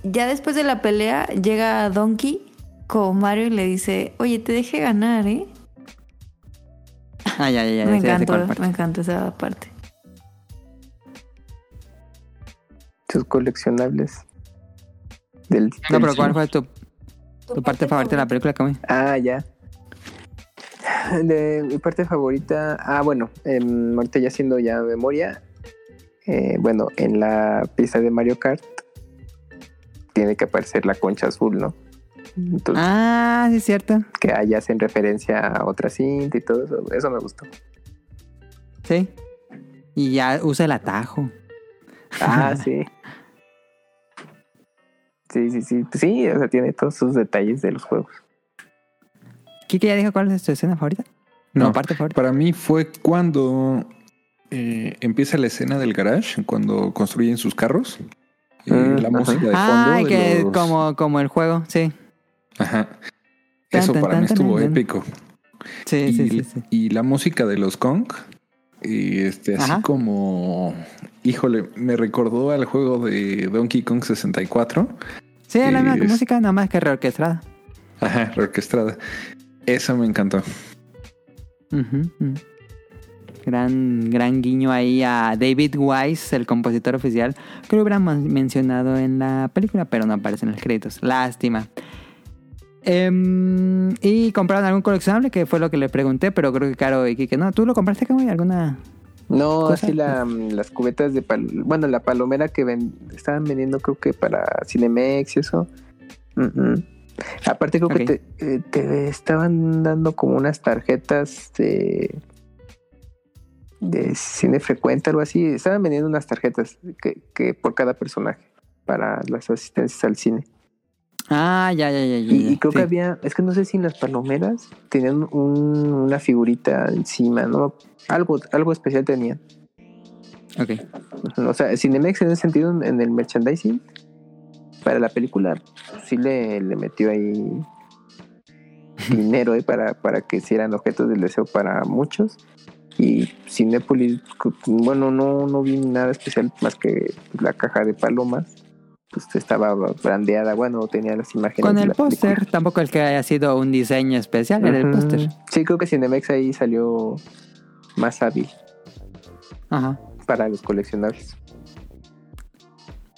A: ya después de la pelea llega Donkey con Mario y le dice: Oye, te dejé ganar, ¿eh?
B: Ah, ya, ya, ya.
A: me encantó, me encantó esa parte.
C: Coleccionables. Del,
B: No,
C: del
B: pero ¿cuál fue tu, tu parte favorita de la película, Kamui?
C: Ah, ya. De mi parte favorita. Ah, bueno, em, ahorita ya haciendo ya memoria. eh, bueno, en la pista de Mario Kart tiene que aparecer la concha azul, ¿no? Entonces,
B: Ah, sí, es cierto.
C: que ahí hacen referencia a otra cinta y todo eso. Eso me gustó.
B: Sí. Y ya usa el atajo.
C: Ah, sí. Sí, sí, sí. Sí, o sea, tiene todos sus detalles de los juegos.
B: ¿Kike ya dijo cuál es tu escena favorita?
D: No,
B: No, parte favorita.
D: Para mí fue cuando eh, empieza la escena del garage, cuando construyen sus carros. Eh,
C: Mm,
D: la
C: ajá.
D: música de fondo.
B: Ah,
D: de
B: que
D: los-
B: como, como el juego, sí.
D: Ajá. Eso
B: tan,
D: para
B: tan,
D: mí estuvo
B: tan, tan.
D: épico.
B: Sí,
D: y,
B: sí, sí, sí.
D: y la música de los Kong, y este, así
B: Ajá.
D: como, híjole, me recordó al juego de Donkey Kong 64.
B: Sí, es la misma
D: es-
B: música, nada más que reorquestrada.
D: Ajá, reorquestrada. Esa me encantó.
B: Ujú, ujú. Gran, gran guiño ahí a David Wise, el compositor oficial, que lo hubieran men- mencionado en la película, pero no aparece en los créditos. Lástima. Em, y compraron algún coleccionable, que fue lo que le pregunté, pero creo que Caro y Kike no. ¿Tú lo compraste, Kamui? ¿Alguna?
C: No,
B: cosa.
C: así la, las cubetas de pal bueno, la palomera que ven, estaban vendiendo creo que para Cinemex y eso. Aparte creo que te, eh, te estaban dando como unas tarjetas de de cine frecuente, algo así. Estaban vendiendo unas tarjetas que, que por cada personaje para las asistencias al cine.
B: Ah, ya, ya, ya. ya,
C: Y, creo
B: sí.
C: que había, es que no sé si en las palomeras tenían un- una figurita encima, ¿no? Algo, algo especial tenían.
B: Ok.
C: O sea, Cinemex en ese sentido, en- en el merchandising, para la película, sí le, le metió ahí dinero eh, para, para que hicieran objetos del deseo para muchos. Y Cinépolis, bueno, no, no vi nada especial más que la caja de palomas. Pues estaba brandeada, bueno, tenía las imágenes.
B: Con el póster, tampoco el que haya sido un diseño especial, era el póster.
C: Sí, creo que Cinemex ahí salió más hábil
B: Ajá.
C: para los coleccionables.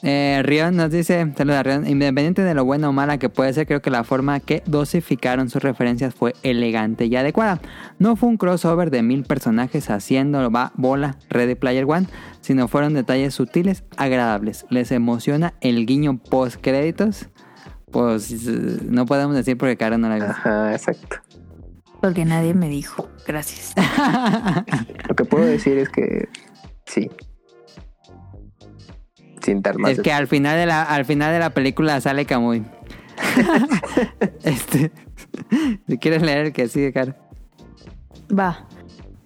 B: Eh, Rion nos dice, saluda Rion, independiente de lo buena o mala que puede ser, creo que la forma que dosificaron sus referencias fue elegante y adecuada. No fue un crossover de mil personajes haciendo va bola Ready Player One, sino fueron detalles sutiles, agradables. ¿Les emociona el guiño post créditos? Pues eh, no podemos decir porque Caro no la vio.
C: Ajá, exacto.
A: Porque nadie me dijo. Gracias.
C: Lo que puedo decir es que sí. Sin dar más.
B: Es que al final de la, al final de la película sale Camuy. este, si quieres leer el que sigue, Caro.
A: Va.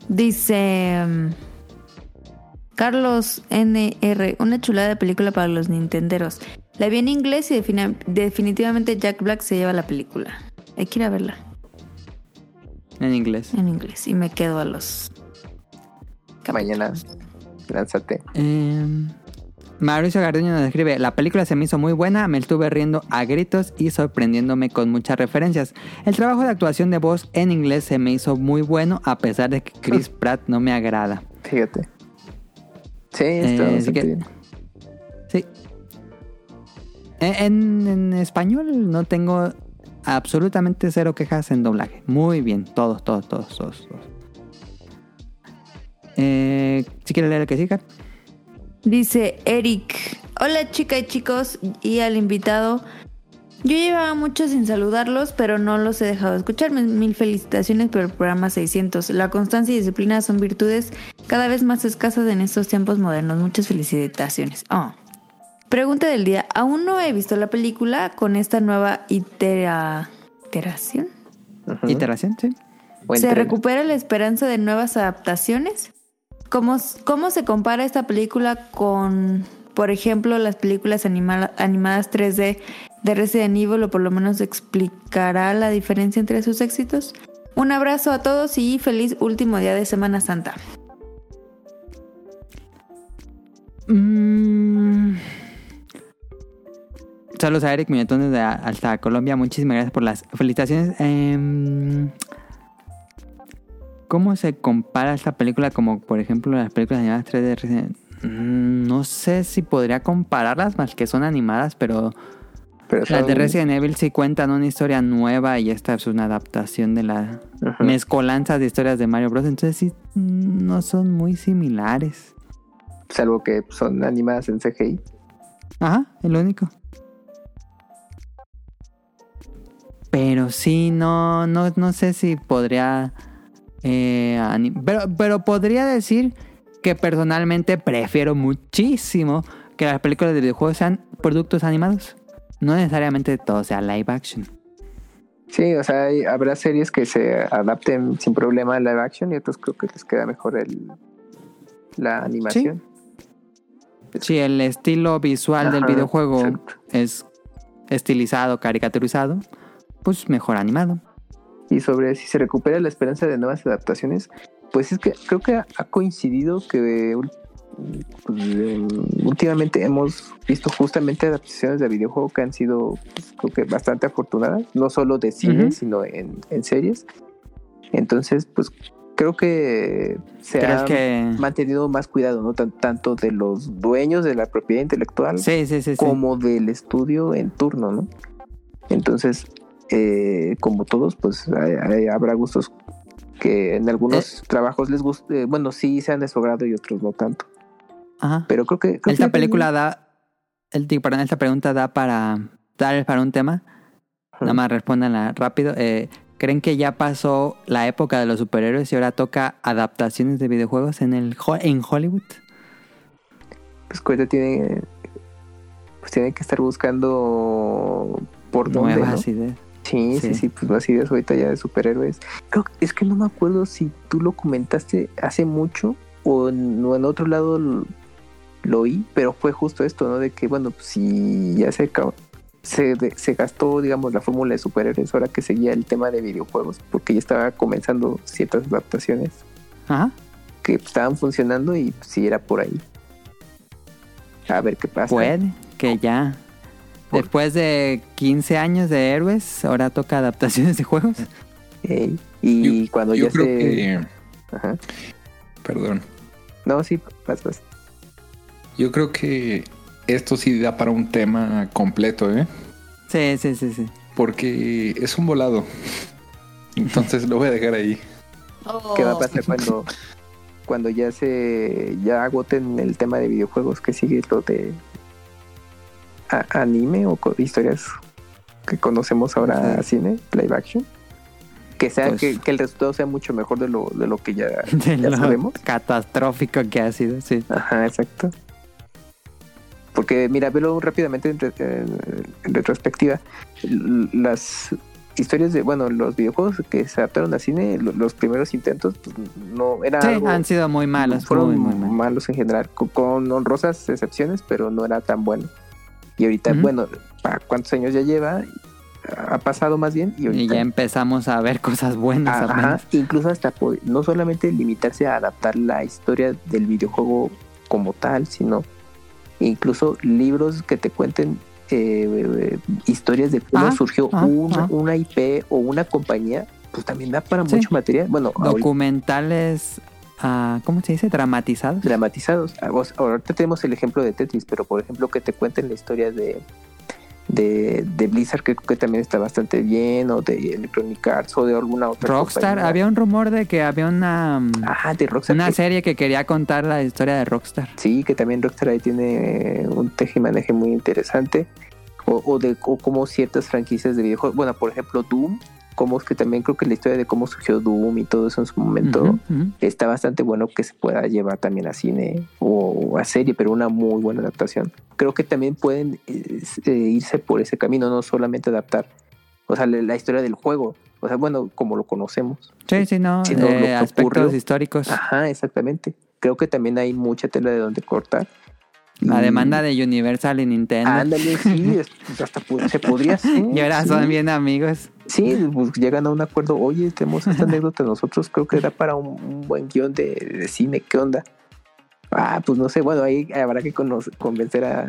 A: Dice. mm, Carlos NR, una chulada de película para los nintenderos. La vi en inglés y defina- definitivamente Jack Black se lleva la película. Hay que ir a verla
B: En inglés.
A: en inglés y me quedo a los...
C: Mañana Lánzate.
B: Eh, Mauricio Garduño nos escribe, la película se me hizo muy buena, me estuve riendo a gritos y sorprendiéndome con muchas referencias. El trabajo de actuación de voz en inglés se me hizo muy bueno a pesar de que Chris Pratt no me agrada.
C: Fíjate. Sí, está
B: Eh, así que-
C: bien.
B: Sí. En, en español no tengo absolutamente cero quejas en doblaje. Muy bien, todos, todos, todos, todos. todos. Eh, si quieres leer el que siga.
A: Dice Eric, hola chica y chicos y al invitado. Yo llevaba mucho sin saludarlos, pero no los he dejado de escuchar. Mil- felicitaciones por el programa 600. La constancia y disciplina son virtudes cada vez más escasas en estos tiempos modernos. Muchas felicitaciones. Oh. Pregunta del día. Aún no he visto la película con esta nueva itera- iteración.
B: Iteración, sí.
A: ¿Se recupera la esperanza de nuevas adaptaciones? ¿Cómo, cómo se compara esta película con, por ejemplo, las películas anima- animadas 3D de Resident Evil o por lo menos explicará la diferencia entre sus éxitos? Un abrazo a todos y feliz último día de Semana Santa.
B: Mm. Saludos a Eric Muñetones de hasta Colombia. Muchísimas gracias por las felicitaciones. Em, ¿Cómo se compara esta película como, por ejemplo, las películas animadas 3D? Resident- Mm, No sé si podría compararlas, más que son animadas, pero
C: Pero
B: las de
C: son-
B: Resident Evil sí cuentan una historia nueva y esta es una adaptación de la
C: Ujú.
B: mezcolanza de historias de Mario Bros. Entonces sí, mm, no son muy similares.
C: Salvo que son animadas en CGI.
B: Ajá, es lo único. Pero sí, no, no, no sé si podría. Eh, pero, pero podría decir que personalmente prefiero muchísimo que las películas de videojuegos sean productos animados. No necesariamente todo sea live action.
C: Sí, o sea, hay- habrá series que se adapten sin problema a live action y otros creo que les queda mejor el la animación.
B: Si el estilo visual del videojuego
C: exacto.
B: es estilizado, caricaturizado, pues mejor animado.
C: Y sobre si se recupera la esperanza de nuevas adaptaciones, pues es que creo que ha, coincidido que pues, últimamente hemos visto justamente adaptaciones de videojuego que han sido pues, creo que bastante afortunadas, no solo de cine,
B: Ujú.
C: sino en, en series. Entonces, pues creo que se
B: ¿Crees
C: ha
B: que.?
C: mantenido más cuidado, ¿no? Tan- tanto de los dueños de la propiedad intelectual
B: sí, sí. sí.
C: como del estudio en turno, ¿no? Entonces, eh, como todos, pues hay- hay- habrá gustos que en algunos trabajos les guste, bueno, sí sean de su agrado y otros no tanto.
B: Ajá.
C: Pero creo que... creo
B: Esta
C: que-
B: película da. El, perdón, esta pregunta da para. Dar para un tema. Nada más respóndanla rápido. Eh, ¿Creen que ya pasó la época de los superhéroes y ahora toca adaptaciones de videojuegos en, el, en Hollywood?
C: Pues ahorita tiene... Pues tiene que estar buscando por dónde,
B: Nuevas
C: ¿no?
B: ideas.
C: Sí, sí,
B: Sí.
C: sí, pues más ideas ahorita ya de superhéroes. Creo que- es que no me acuerdo si tú lo comentaste hace mucho o en, o en otro lado lo, lo oí, pero fue justo esto, ¿no? De que, bueno, pues si ya se, acabó- se, de- se gastó, digamos, la fórmula de superhéroes, ahora que seguía el tema de videojuegos, porque ya estaba comenzando ciertas adaptaciones
B: Ajá.
C: que estaban funcionando y pues, sí era por ahí. A ver qué pasa.
B: Puede que ya. Después de 15 años de héroes, ahora toca adaptaciones de juegos.
C: Y
D: Yo-
C: cuando
D: Yo
C: ya
D: creo
C: se...
D: que.
C: Ajá.
D: Perdón.
C: No, sí, vas, vas.
D: Yo creo que esto sí da para un tema completo, ¿eh?
B: Sí, sí, sí, sí.
D: Porque es un volado. Entonces lo voy a dejar ahí.
C: ¿Qué va a pasar cuando, cuando ya se ya agoten el tema de videojuegos? que sigue lo de a- anime o historias que conocemos ahora a cine, live action? Que sea
B: Pues-
C: que, que el resultado sea mucho mejor de lo, de lo que ya,
B: De
C: ya
B: lo
C: sabemos.
B: catastrófico que ha sido, sí.
C: Ajá, exacto. Porque mira, velo rápidamente en, en retrospectiva. Las historias de, bueno, los videojuegos que se adaptaron al cine, lo- los primeros intentos, pues, no era
B: Sí,
C: algo-
B: han sido muy malos,
C: fueron
B: muy, muy malos.
C: malos en general, con, con honrosas excepciones, pero no era tan bueno. Y ahorita, bueno, ¿para cuántos años ya lleva? Ha pasado más bien y
B: ya empezamos a ver cosas buenas
C: Ah, ajá, incluso hasta no solamente limitarse a adaptar la historia del videojuego como tal, sino incluso libros que te cuenten eh, eh, historias de cómo
B: Ah,
C: surgió
B: ah,
C: una,
B: ah.
C: una IP o una compañía, pues también da para
B: Sí.
C: mucho material. Bueno,
B: Documentales, ah, ¿cómo se dice? Dramatizados.
C: dramatizados. Ah, Ahorita tenemos el ejemplo de Tetris, pero por ejemplo que te cuenten la historia de, de, de Blizzard, que creo que también está bastante bien, o de Electronic Arts, o de alguna otra
B: Rockstar,
C: compañía.
B: había un rumor de que había una,
C: Ah, de Rockstar.
B: una
C: que-
B: serie que quería contar la historia de Rockstar.
C: Sí, que también Rockstar ahí tiene un tejimaneje muy interesante. O, o de o como ciertas franquicias de videojuegos. Bueno, por ejemplo, Doom. Como es que también creo que la historia de cómo surgió Doom y todo eso en su momento está bastante bueno que se pueda llevar también a cine o, a serie, pero una muy buena adaptación. Creo que también pueden eh, eh, irse por ese camino, no solamente adaptar, o sea, la, la historia del juego, o sea, bueno, como lo conocemos.
B: Sí, sí, no.
C: Sí, no, lo
B: eh,
C: que
B: aspectos
C: ocurrió.
B: históricos.
C: Ajá, exactamente. Creo que también hay mucha tela de donde cortar.
B: La
C: Y-
B: demanda de Universal y Nintendo.
C: Ándale, sí, es- hasta se podría hacer.
B: y ahora
C: sí.
B: son bien amigos.
C: Sí, pues llegan a un acuerdo. Oye, tenemos esta anécdota nosotros, creo que da para un, un buen guion de, de cine. ¿Qué onda? Ah, pues no sé, bueno, ahí habrá que convencer a,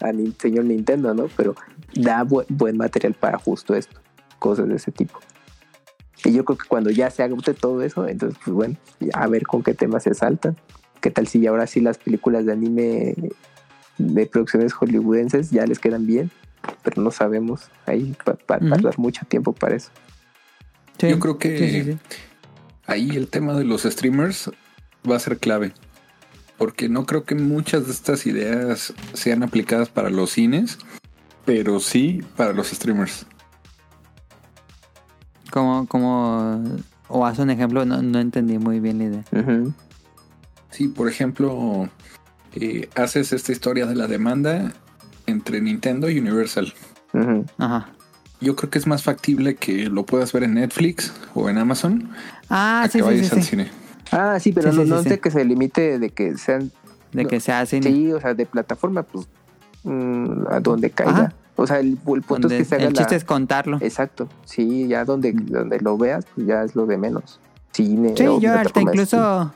C: a- a señor Nintendo, ¿no? Pero da bu- buen material para justo esto, cosas de ese tipo. Y yo creo que cuando ya se agote todo eso, entonces, pues bueno, a ver con qué temas se saltan. ¿Qué tal si ahora sí las películas de anime de producciones hollywoodenses ya les quedan bien? Pero no sabemos. Ahí va va a
B: Ujú.
C: tardar mucho tiempo para eso.
B: Sí.
D: Yo creo que
B: Sí, sí, sí.
D: ahí el tema de los streamers va a ser clave. Porque no creo que muchas de estas ideas sean aplicadas para los cines, pero sí para los streamers.
B: Como, como, o haz un ejemplo, no, no entendí muy bien la idea.
C: Ujú.
D: Sí, por ejemplo, eh, haces esta historia de la demanda entre Nintendo y Universal.
B: Ajá.
D: Yo creo que es más factible que lo puedas ver en Netflix o en Amazon
B: Ah,
D: a
B: sí,
D: que vayas
B: sí,
D: al
B: sí.
D: cine.
C: Ah, sí, pero
B: Sí,
C: no,
B: sí,
C: no
B: sí,
C: de que se limite de que sean,
B: De
C: No.
B: que sea cine.
C: sí, o sea, de plataforma, pues mm, a donde caiga.
B: Ajá.
C: O sea, el, el punto
B: donde
C: es que se haga
B: el
C: la...
B: chiste es contarlo.
C: Exacto, sí, ya donde, donde lo veas, pues ya es lo de menos. Cine
B: Sí,
C: o
B: yo hasta incluso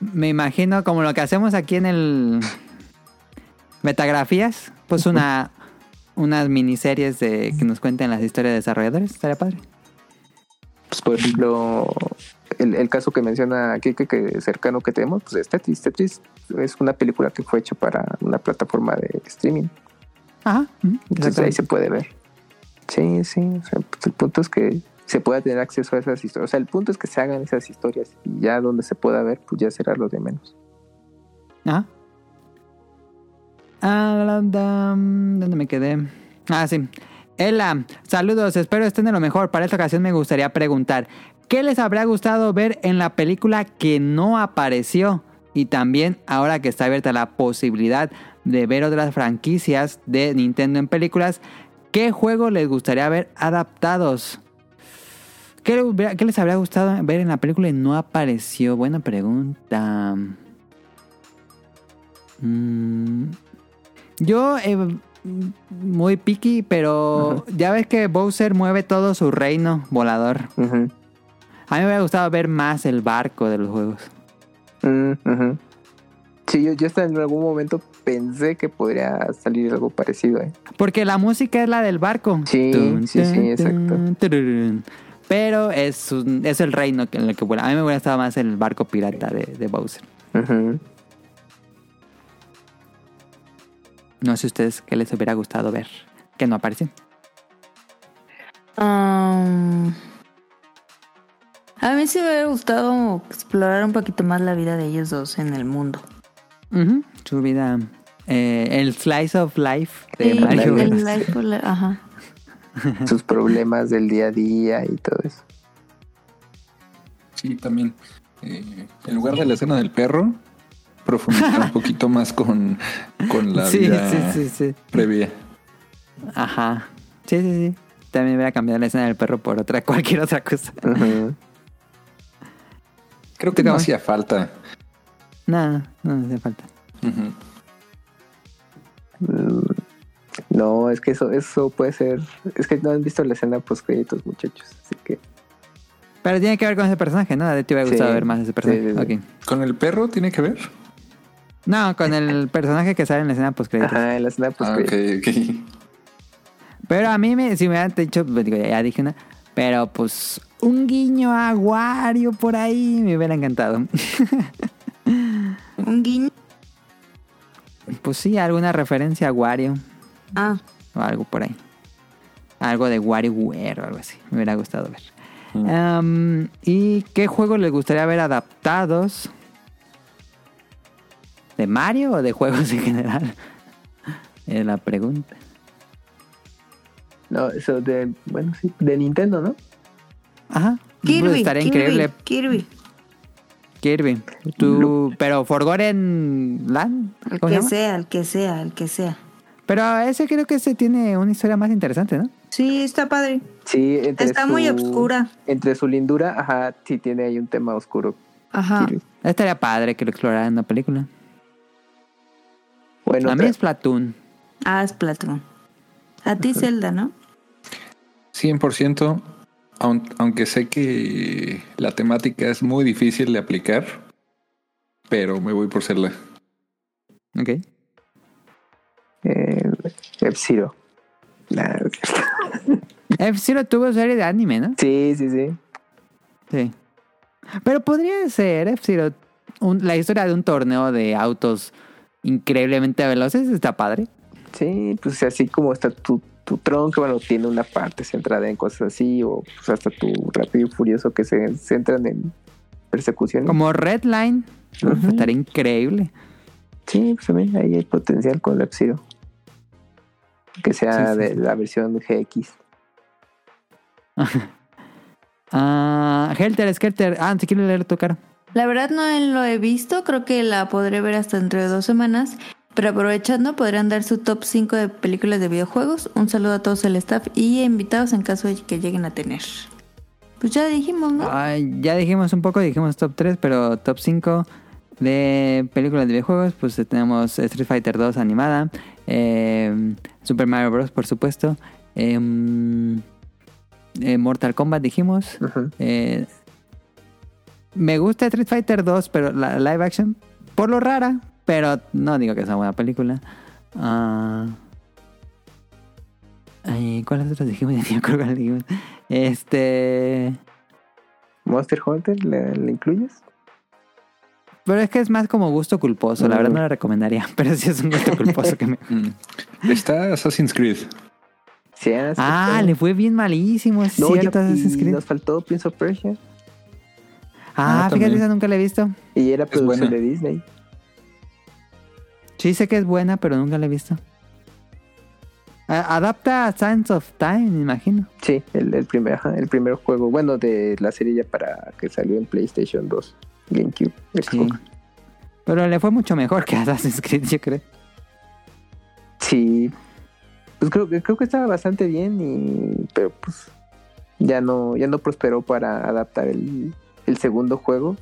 B: me imagino como lo que hacemos aquí en el Metagrafías, pues una unas miniseries de que nos cuenten las historias de desarrolladores, estaría padre.
C: pues por ejemplo el, el caso que menciona aquí que, que cercano que tenemos pues es Tetris Tetris es una película que fue hecha para una plataforma de streaming
B: Ajá.
C: entonces ahí se puede ver sí sí o sea, pues, el punto es que se pueda tener acceso a esas historias o sea el punto es que se hagan esas historias y ya donde se pueda ver pues ya será lo de menos.
B: Ah, la, la, ¿Dónde me quedé? Ah, sí. Ela, saludos, espero estén de lo mejor. Para esta ocasión me gustaría preguntar, ¿qué les habría gustado ver en la película que no apareció? Y también, ahora que está abierta la posibilidad de ver otras franquicias de Nintendo en películas, ¿qué juego les gustaría ver adaptados? ¿Qué, les habría gustado ver en la película y no apareció? Buena pregunta. Mm, yo, eh, muy picky, pero ya ves que Bowser mueve todo su reino volador. A mí me hubiera gustado ver más el barco de los juegos.
C: Mm, sí yo, yo hasta en algún momento pensé que podría salir algo parecido ¿eh?
B: Porque la música es la del barco.
C: Sí, sí, sí, exacto.
B: Pero es, un- es el reino en el que vuela. A mí me hubiera gustado más el barco pirata de, de Bowser. No sé ustedes qué les hubiera gustado ver. Que no apareció.
A: Um, a mí sí me hubiera gustado explorar un poquito más la vida de ellos dos en el mundo.
B: Su vida. eh, el slice of life de
A: Sí,
B: Mario.
A: el life ajá.
C: Sus problemas del día a día y todo eso
D: Sí, también. eh, en lugar de la escena del perro, profundizar un poquito más con, con la
B: Sí,
D: vida
B: sí, sí, sí.
D: previa.
B: Ajá. Sí, sí, sí. También voy a cambiar la escena del perro por otra, cualquier otra cosa.
D: Creo que
B: ¿Tú
D: no hacía falta.
B: No, no, no hace falta.
C: Mm, No, es que eso, eso puede ser. Es que no han visto la escena post créditos, muchachos. Así que
B: Pero tiene que ver con ese personaje, ¿no? A ti te hubiera
C: Sí,
B: gustado ver más ese personaje.
C: sí, sí.
D: ¿Con el perro tiene que ver?
B: No, con el personaje que sale en la escena post
C: Ajá, en la escena pues
D: Ah, ok, ok.
B: Pero a mí, me, si me hubieran dicho, pues, digo, ya dije una, pero pues un guiño a Wario por ahí me hubiera encantado.
A: Un guiño.
B: Pues sí, alguna referencia a Wario
A: Ah,
B: o algo por ahí. Algo de WarioWare o algo así. Me hubiera gustado ver. Um, ¿Y qué juegos les gustaría ver adaptados? ¿De Mario o de juegos en general? Es la pregunta.
C: No, eso de, bueno, sí, de Nintendo, ¿no?
B: Ajá.
A: Kirby.
B: Pues estaría
A: Kirby,
B: increíble.
A: Kirby.
B: Kirby. Tú, pero Forgotten Land.
A: El
B: ¿cómo se
A: que sea, el que sea, el que sea.
B: Pero ese creo que ese tiene una historia más interesante, ¿no?
A: Sí, está padre.
C: Sí, entre
A: Está muy obscura.
C: Entre su lindura, ajá, sí tiene ahí un tema oscuro.
A: Ajá.
C: Kirby.
B: Estaría padre que lo exploraran en una película.
C: Bueno,
B: A mí es Platoon.
A: Ah, es Platón. A ti, Zelda, ¿no?
D: 100%, aun- aunque sé que la temática es muy difícil de aplicar, pero me voy por serla.
B: Ok.
C: F-Zero.
B: F-Zero tuvo serie de anime, ¿no?
C: sí, sí, sí.
B: Sí. Pero podría ser F-Zero. la historia de un torneo de autos increíblemente veloces está padre.
C: Sí, pues así como está tu, tu tronco, bueno, tiene una parte centrada en cosas así, o pues hasta tu rápido y furioso que se centran en persecución.
B: Como Redline.
C: Ujú.
B: Estaría increíble.
C: Sí, pues también ahí hay potencial con el Zero Que sea
B: Sí, sí,
C: de la versión GX.
B: Ah, Helter Skelter. Ah, si quieres leer tu cara.
A: La verdad no lo he visto, creo que la podré ver hasta dentro de dos semanas, pero aprovechando podrían dar su top 5 de películas de videojuegos. Un saludo a todos el staff y invitados en caso de que lleguen a tener. Pues ya dijimos, ¿no?
B: Ay, ya dijimos un poco, dijimos top 3, pero top 5 de películas de videojuegos, pues tenemos Street Fighter 2 animada, eh, Super Mario Bros. por supuesto, em, eh, Mortal Kombat dijimos, eh, me gusta Street Fighter 2, pero la live action, por lo rara, pero no digo que es una buena película. Ah, ¿Cuáles otras dijimos. Este...
C: Monster Hunter, ¿le, le incluyes?
B: Pero es que es más como gusto culposo. La verdad no la recomendaría. Pero sí es un gusto culposo que me.
D: Mm. Está Assassin's Creed.
C: Sí, ah,
B: Ah,
C: está.
B: le fue bien malísimo. Es
C: No,
B: cierto,
C: ya,
B: Assassin's Creed.
C: nos faltó Prince of Persia.
B: Ah,
D: Ah,
B: fíjate, esa nunca la he visto.
C: Y era producción de Disney.
B: Sí sé que es buena, pero nunca la he visto. Adapta a Signs of Time, me imagino.
C: Sí, el, el primer, el primer juego, bueno, de la serie ya para que salió en PlayStation 2, GameCube,
B: Sí.
C: Xbox.
B: Pero le fue mucho mejor que Assassin's Creed, yo creo.
C: Sí. Pues creo que creo que estaba bastante bien y pero pues ya no ya no prosperó para adaptar el, el segundo juego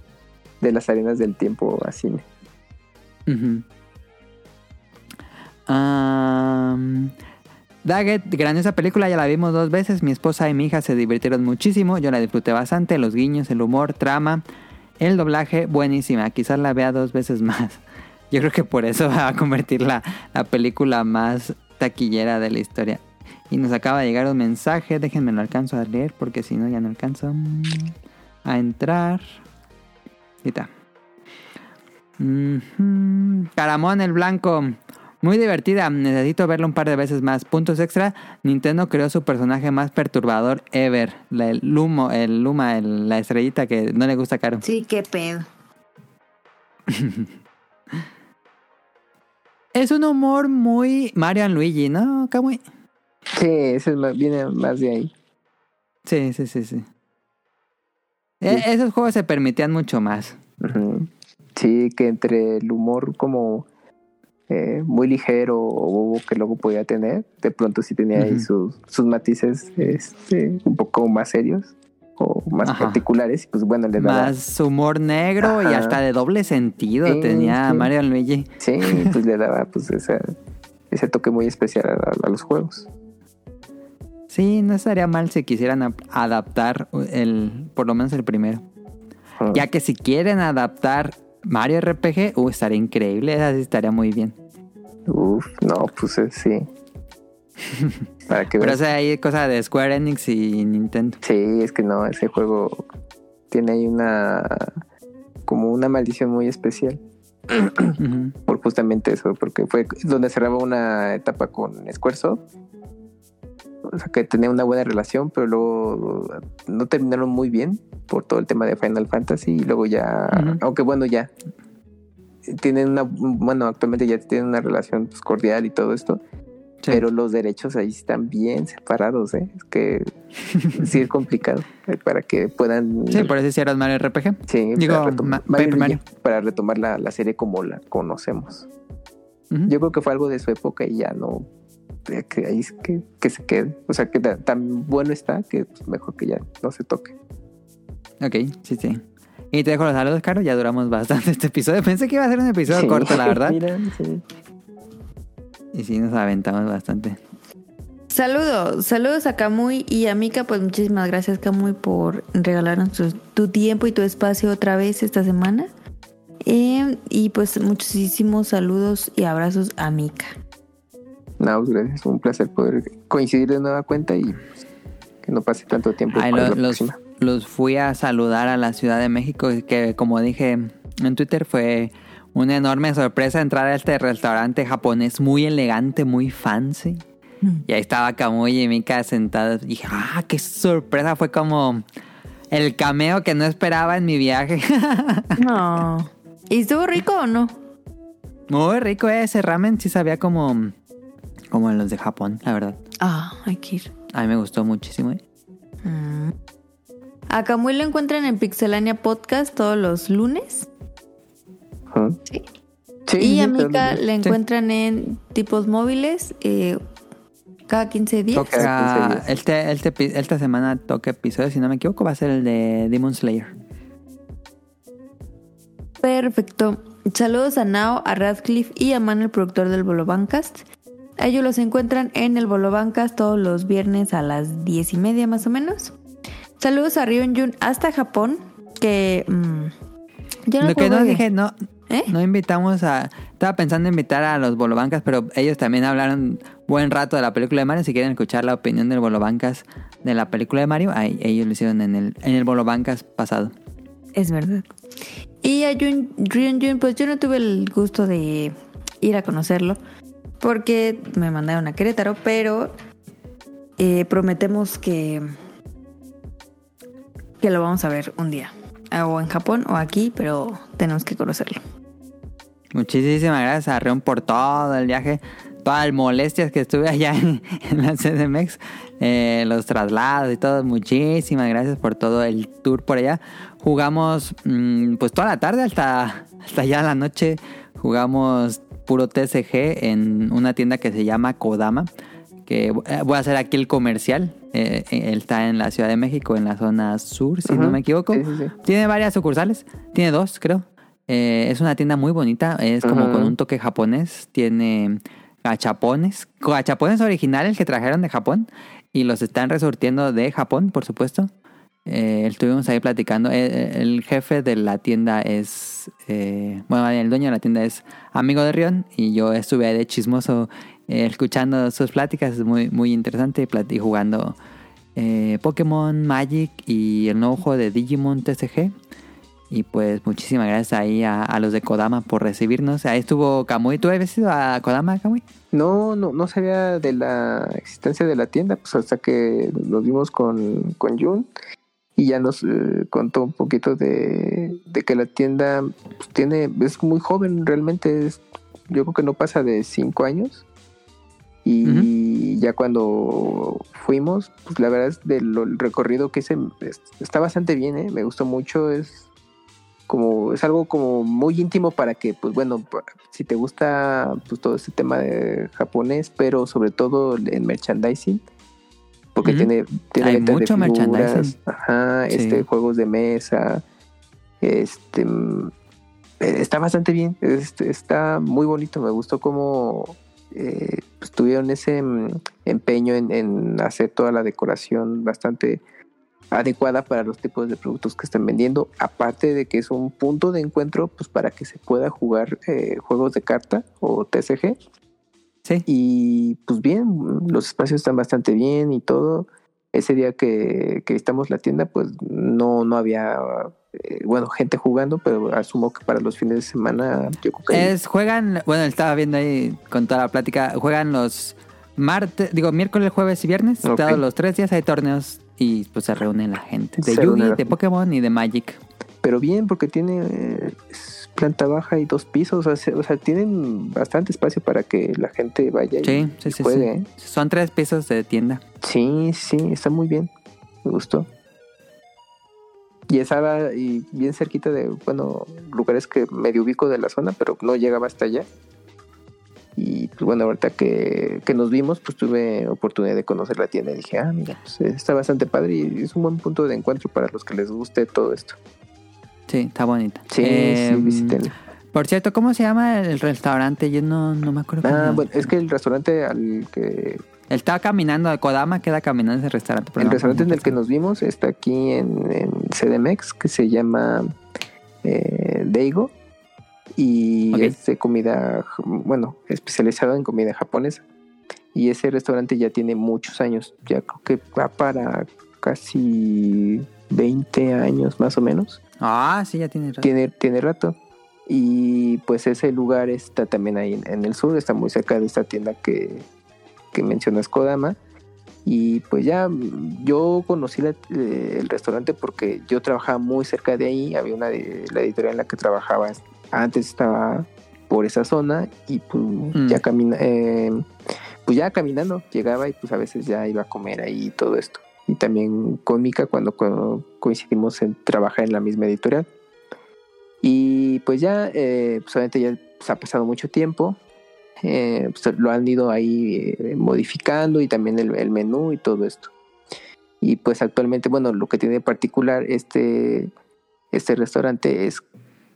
C: de las arenas del tiempo a cine.
B: Ujú. Am, Daggett, grandiosa película, ya la vimos dos veces. Mi esposa y mi hija se divirtieron muchísimo. Yo la disfruté bastante. Los guiños, el humor, trama, el doblaje, buenísima. Quizás la vea dos veces más. Yo creo que por eso va a convertir la, la película más taquillera de la historia. Y nos acaba de llegar un mensaje. Déjenme lo alcanzo a leer porque si no ya no alcanzo mm, a entrar. Ahí está. Ujú. Caramón el Blanco. Muy divertida. Necesito verla un par de veces más. Puntos extra. Nintendo creó su personaje más perturbador ever. La- el Lumo, el Luma, el- la estrellita que no le gusta a Caro.
A: Sí, qué pedo.
B: Es un humor muy Mario and Luigi, ¿no, Kamui?
C: Sí, ese es más- viene más de ahí.
B: Sí, sí, sí, sí. E- esos juegos se permitían mucho más.
C: Sí, que entre el humor como eh, muy ligero o bobo que luego podía tener, de pronto sí tenía ahí sus, sus matices este, un poco más serios o más
B: Ajá.
C: particulares y pues bueno, le daba...
B: Más humor negro y hasta de doble sentido
C: Sí,
B: tenía
C: sí.
B: Mario Luigi.
C: Sí, pues le daba pues esa- ese toque muy especial a, a los juegos.
B: Sí, no estaría mal si quisieran ap- adaptar el, por lo menos el primero. Ya que si quieren adaptar Mario RPG, uh, estaría increíble, esa sí estaría muy bien.
C: Uf, no, pues eh, sí. Para que
B: Pero
C: veas.
B: esa hay cosa de Square Enix y Nintendo.
C: Sí, es que no, ese juego tiene ahí una como una maldición muy especial por justamente eso, porque fue donde cerraba una etapa con Squaresoft. O sea, que tenía una buena relación, pero luego no terminaron muy bien por todo el tema de Final Fantasy y luego ya, aunque bueno, ya tienen una, bueno, actualmente ya tienen una relación pues, cordial y todo esto,
B: Sí.
C: pero los derechos ahí están bien separados, ¿eh? Es que sí es complicado para que puedan...
B: Sí, por eso hicieron Mario RPG.
C: Sí,
B: Digo,
C: para, retom-
B: Ma-
C: Mario
B: Paper Mario.
C: Luigi, para retomar la, la serie como la conocemos. Yo creo que fue algo de su época y ya no... Que ahí es que, que se quede. O sea, que ta- tan bueno está que pues, mejor que ya no se toque.
B: Ok, sí, sí. Y te dejo los saludos, Caro. Ya duramos bastante este episodio. Pensé que iba a ser un episodio
C: Sí.
B: corto, la verdad.
C: Mira, sí.
B: Y sí, nos aventamos bastante.
A: Saludos, saludos a Camuy y a Mika, pues muchísimas gracias Camuy por regalarnos tu, tu tiempo y tu espacio otra vez esta semana. Eh, y pues muchísimos saludos y abrazos a Mika.
C: No, pues, gracias. Un placer poder coincidir de nueva cuenta y pues, que no pase tanto tiempo. La
B: los,
C: próxima.
B: los fui a saludar a la Ciudad de México, que como dije en Twitter fue una enorme sorpresa entrar a este restaurante japonés muy elegante, muy fancy. Y ahí estaba Kamui y Mika sentados. Y dije, ah, qué sorpresa. Fue como el cameo que no esperaba en mi viaje.
A: No. ¿Y estuvo rico o no?
B: muy rico ese ramen. Sí sabía como, como los de Japón, la verdad.
A: Ah, hay que ir.
B: A mí me gustó muchísimo. ¿eh?
A: Mm. A Camuy lo encuentran en Pixelania Podcast todos los lunes. Sí.
C: Sí,
A: y
C: sí,
A: a. Mika le encuentran en tipos móviles eh, cada 15 días.
C: Toca. Cada 15
B: Toca,
C: días.
B: este, este epi- esta semana toca episodio, si no me equivoco, va a ser el de Demon Slayer.
A: Perfecto. Saludos a Nao, a Radcliffe y a Man, el productor del Bolobancast. Ellos los encuentran en el Bolobancast todos los viernes a las 10 y media más o menos. Saludos a Ryun Jun hasta Japón, que... mm, yo
B: Lo que no dije, no,
A: ¿Eh?
B: no invitamos a... Estaba pensando en invitar a los Bolobancas, pero ellos también hablaron buen rato de la película de Mario. Si quieren escuchar la opinión del Bolobancas de la película de Mario, ahí, ellos lo hicieron en el, en el Bolobancas pasado.
A: Es verdad. Y a Jun, pues yo no tuve el gusto de ir a conocerlo porque me mandaron a Querétaro, pero eh, prometemos que, que lo vamos a ver un día. O en Japón o aquí, pero tenemos que conocerlo.
B: Muchísimas gracias a Reon por todo el viaje, todas las molestias que estuve allá en, en la CDMX, eh, los traslados y todo. Muchísimas gracias por todo el tour por allá. Jugamos mm, pues toda la tarde hasta, hasta ya la noche. Jugamos puro TCG en una tienda que se llama Kodama. Que eh, voy a hacer aquí el comercial. Eh, él está en la Ciudad de México, en la zona sur, si no me equivoco.
C: Sí, sí, sí.
B: Tiene varias sucursales. Tiene dos, creo. Eh, es una tienda muy bonita. Es como con un toque japonés. Tiene gachapones. Gachapones originales que trajeron de Japón. Y los están resortiendo de Japón, por supuesto. Eh, estuvimos ahí platicando. Eh, el jefe de la tienda es. eh, bueno, el dueño de la tienda es amigo de Rion. Y yo estuve ahí de chismoso eh, escuchando sus pláticas. Es muy, muy interesante. Y jugando eh, Pokémon Magic y el nuevo juego de Digimon TCG. Y pues muchísimas gracias ahí a, a los de Kodama por recibirnos. Ahí estuvo Kamui. ¿Tú habías ido a Kodama, Kamui?
C: No, no, no sabía de la existencia de la tienda, pues hasta que nos vimos con, con Jun y ya nos eh, contó un poquito de, de que la tienda pues, tiene, es muy joven realmente, es, yo creo que no pasa de cinco años. Y ya cuando fuimos, pues la verdad es del el recorrido que hice es- está bastante bien, ¿eh? me gustó mucho, es como es algo como muy íntimo para que pues bueno si te gusta pues todo este tema de japonés pero sobre todo el merchandising porque tiene tiene
B: Hay
C: de
B: mucho
C: figuras,
B: merchandising.
C: ajá
B: Sí.
C: este juegos de mesa este mm, eh, está bastante bien este, está muy bonito me gustó cómo eh, pues, tuvieron ese mm, empeño en, en hacer toda la decoración bastante adecuada para los tipos de productos que están vendiendo, aparte de que es un punto de encuentro pues para que se pueda jugar eh, juegos de carta o TCG
B: Sí.
C: y pues bien, los espacios están bastante bien y todo. Ese día que, que visitamos la tienda, pues no, no había, eh, bueno, gente jugando, pero asumo que para los fines de semana, yo creo que
B: Es, juegan, bueno, estaba viendo ahí con toda la plática, juegan los martes, digo, miércoles, jueves y viernes, todos los tres días hay torneos y pues se reúne la gente. De
C: Se
B: Yugi, de. Pokémon y de Magic.
C: pero bien porque tiene eh, es planta baja y dos pisos, o sea, se- o sea, tienen bastante espacio para que la gente vaya y,
B: Sí,
C: y
B: sí.
C: juegue.
B: sí.
C: ¿eh?
B: Son tres pisos de tienda.
C: Sí, sí, está muy bien. Me gustó. Y estaba y bien cerquita de, bueno, lugares que medio ubico de la zona, pero no llegaba hasta allá. Y pues bueno, ahorita que, que nos vimos, pues tuve oportunidad de conocer la tienda y dije, ah, mira, pues, está bastante padre y es un buen punto de encuentro para los que les guste todo esto.
B: Sí, está bonita.
C: Sí,
B: Eh,
C: sí, visítenlo.
B: Por cierto, ¿cómo se llama el restaurante? Yo no, no me acuerdo.
C: Ah, bueno, es que el restaurante al que
B: Él estaba caminando, Kodama queda caminando ese restaurante.
C: El
B: no
C: restaurante en el que nos vimos está aquí en, en CDMX, que se llama eh, Deigo. Y es de comida, bueno, especializado en comida japonesa. Y ese restaurante ya tiene muchos años, ya creo que va para casi 20 años más o menos.
B: Ah, sí, ya tiene rato.
C: Tiene, tiene rato. Y pues ese lugar está también ahí en, en el sur, está muy cerca de esta tienda que, que mencionas Kodama. Y pues ya yo conocí la- eh, el restaurante porque yo trabajaba muy cerca de ahí. Había una de la editorial en la que trabajaba antes estaba por esa zona y pues
B: Mm.
C: ya camina, eh, pues ya caminando llegaba y pues a veces ya iba a comer ahí y todo esto. Y también con Mika cuando co- coincidimos en trabajar en la misma editorial. Y pues ya, eh, pues obviamente ya pues, ha pasado mucho tiempo. eh, pues, lo han ido ahí eh, modificando y también el, el menú y todo esto. Y pues actualmente, bueno, lo que tiene de particular este, este restaurante es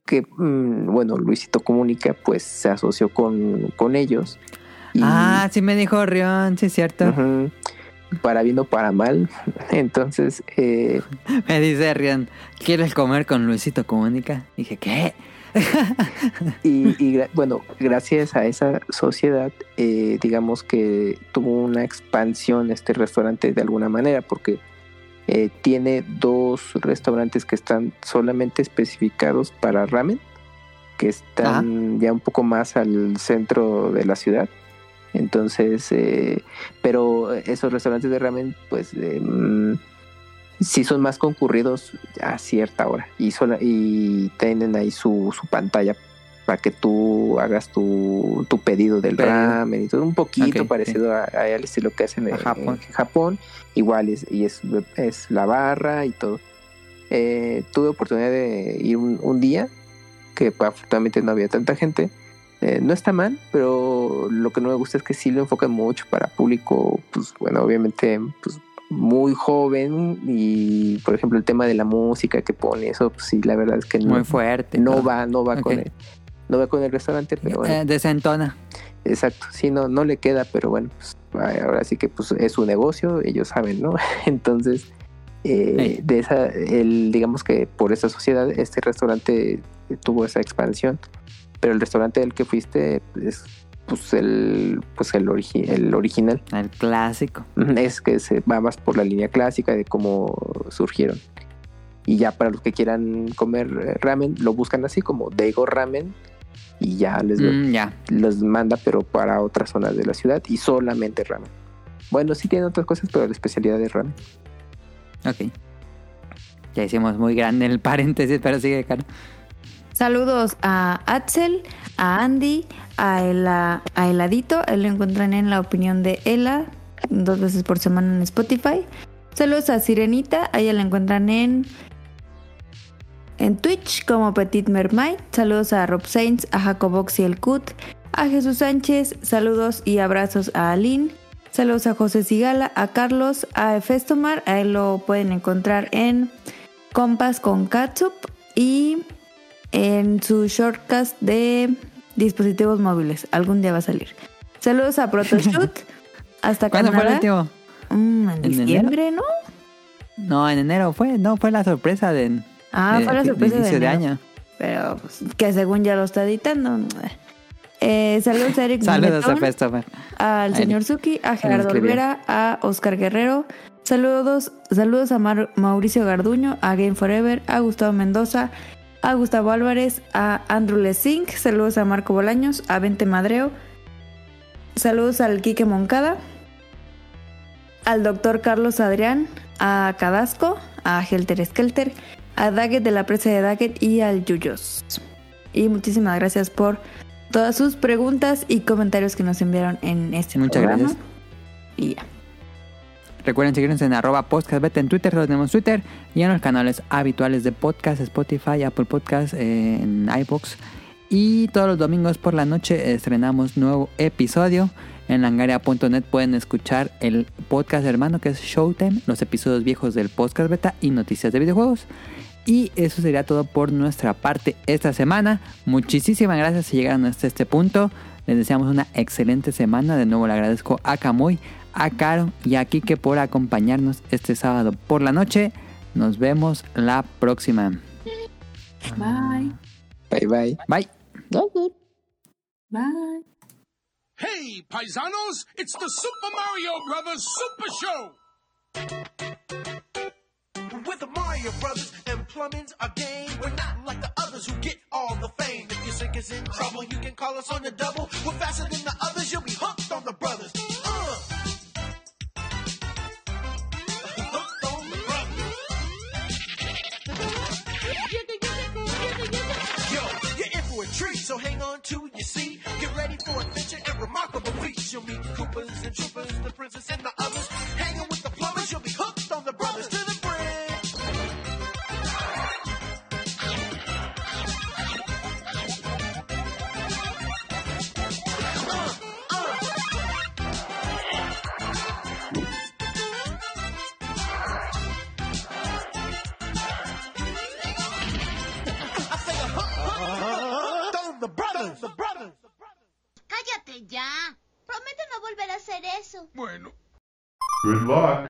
C: que, mm, bueno, Luisito Comunica pues se asoció con, con ellos. Y,
B: Ah, sí me dijo Rion, sí es cierto.
C: ujú, para bien o para mal. Entonces, eh,
B: Me dice Rion, ¿quieres comer con Luisito Comunica? Dije, ¿qué?
C: Y, y bueno, gracias a esa sociedad, eh, digamos que tuvo una expansión este restaurante de alguna manera, porque eh, tiene dos restaurantes que están solamente especificados para ramen, que están ya un poco más al centro de la ciudad. Entonces, eh, pero esos restaurantes de ramen, pues, eh, sí son más concurridos a cierta hora y, sola- y tienen ahí su, su pantalla para que tú hagas tu, tu pedido del ramen y todo un poquito parecido a- a- al estilo que hacen en,
B: Japón.
C: en Japón igual es, y es, es la barra y todo. Eh, tuve oportunidad de ir un, un día que afortunadamente no había tanta gente Eh, no está mal pero lo que no me gusta es que sí lo enfocan mucho para público pues bueno obviamente pues muy joven y por ejemplo el tema de la música que pone eso pues sí la verdad es que no,
B: Muy fuerte.
C: no
B: todo.
C: va no va con el no va con el restaurante pero bueno,
B: Eh, desentona.
C: exacto sí no no le queda pero bueno pues, ahora sí que pues es su negocio ellos saben no entonces eh, de esa el digamos que por esa sociedad este restaurante tuvo esa expansión pero el restaurante del que fuiste es pues el pues el, origi- el original
B: El clásico.
C: es que se va más por la línea clásica de cómo surgieron. Y ya para los que quieran comer eh, ramen, lo buscan así como Daigo Ramen y ya les
B: Mm, ya.
C: los manda, pero para otras zonas de la ciudad y solamente ramen. Bueno, sí tienen otras cosas, pero la especialidad es ramen.
B: Ok. Ya hicimos muy grande el paréntesis, pero sigue, Caro.
A: Saludos a Axel, a Andy, a, Ela, a Heladito. Él lo encuentran en la opinión de Ela, dos veces por semana en Spotify. Saludos a Sirenita, a ella la encuentran en, en Twitch como Petit Mermaid. Saludos a Rob Sainz, a Jacobox y el Cut, a Jesús Sánchez. Saludos y abrazos a Aline. Saludos a José Sigala, a Carlos, a Efestomar. A él lo pueden encontrar en Compas con Catsup y en su shortcast de dispositivos móviles. Algún día va a salir. Saludos a Protoshoot. Hasta
B: ¿Cuándo fue el último?
A: Mm, en
B: ¿En
A: diciembre, ¿no?
B: No, en enero fue, no, fue la sorpresa de.
A: Ah,
B: de-
A: fue la
B: de
A: sorpresa de,
B: de
A: enero.
B: año.
A: Pero pues, que según ya lo está editando. Eh, saludos a Eric
B: Saludos a Christopher.
A: al señor Suki, a Gerardo. Olvera, a Oscar Guerrero. Saludos, saludos a Mar- Mauricio Garduño, a Game Forever, a Gustavo Mendoza, a Gustavo Álvarez, a Andrew Lesink. Saludos a Marco Bolaños, a Vente Madreo. Saludos al Quique Moncada, al doctor Carlos Adrián, a Cadasco, a Helter Skelter, a Daggett de la presa de Daggett y al Yuyos. Y muchísimas gracias por todas sus preguntas y comentarios que nos enviaron en este
B: Muchas
A: programa.
B: gracias.
A: Y ya.
B: Recuerden seguirnos en arroba podcastbeta en Twitter, solo tenemos Twitter, y en los canales habituales de podcast, Spotify, Apple Podcast, eh, en iBox. Y todos los domingos por la noche estrenamos nuevo episodio. En langaria.net pueden escuchar el podcast hermano que es Showtime, los episodios viejos del podcast beta y noticias de videojuegos. Y eso sería todo por nuestra parte esta semana. Muchísimas gracias si llegaron hasta este punto. Les deseamos una excelente semana. De nuevo le agradezco a Camuy, a Caro y a Kike por acompañarnos este sábado por la noche. Nos vemos la próxima.
A: Bye.
C: Bye bye.
B: Bye.
A: Bye.
I: Hey, paisanos, it's the Super Mario Brothers Super Show!
J: With the Mario Brothers and plumbing's a game. We're not like the others who get all the fame. If your sink is in trouble, you can call us on the double. We're faster than the others, you'll be hooked on the brothers. Your seat. Get ready for adventure and remarkable feats. You'll meet Koopas and Troopers, the princess and the others. Brothers, the brothers.
K: Cállate ya. Prometo no volver a hacer eso.
I: Bueno.
H: Good luck.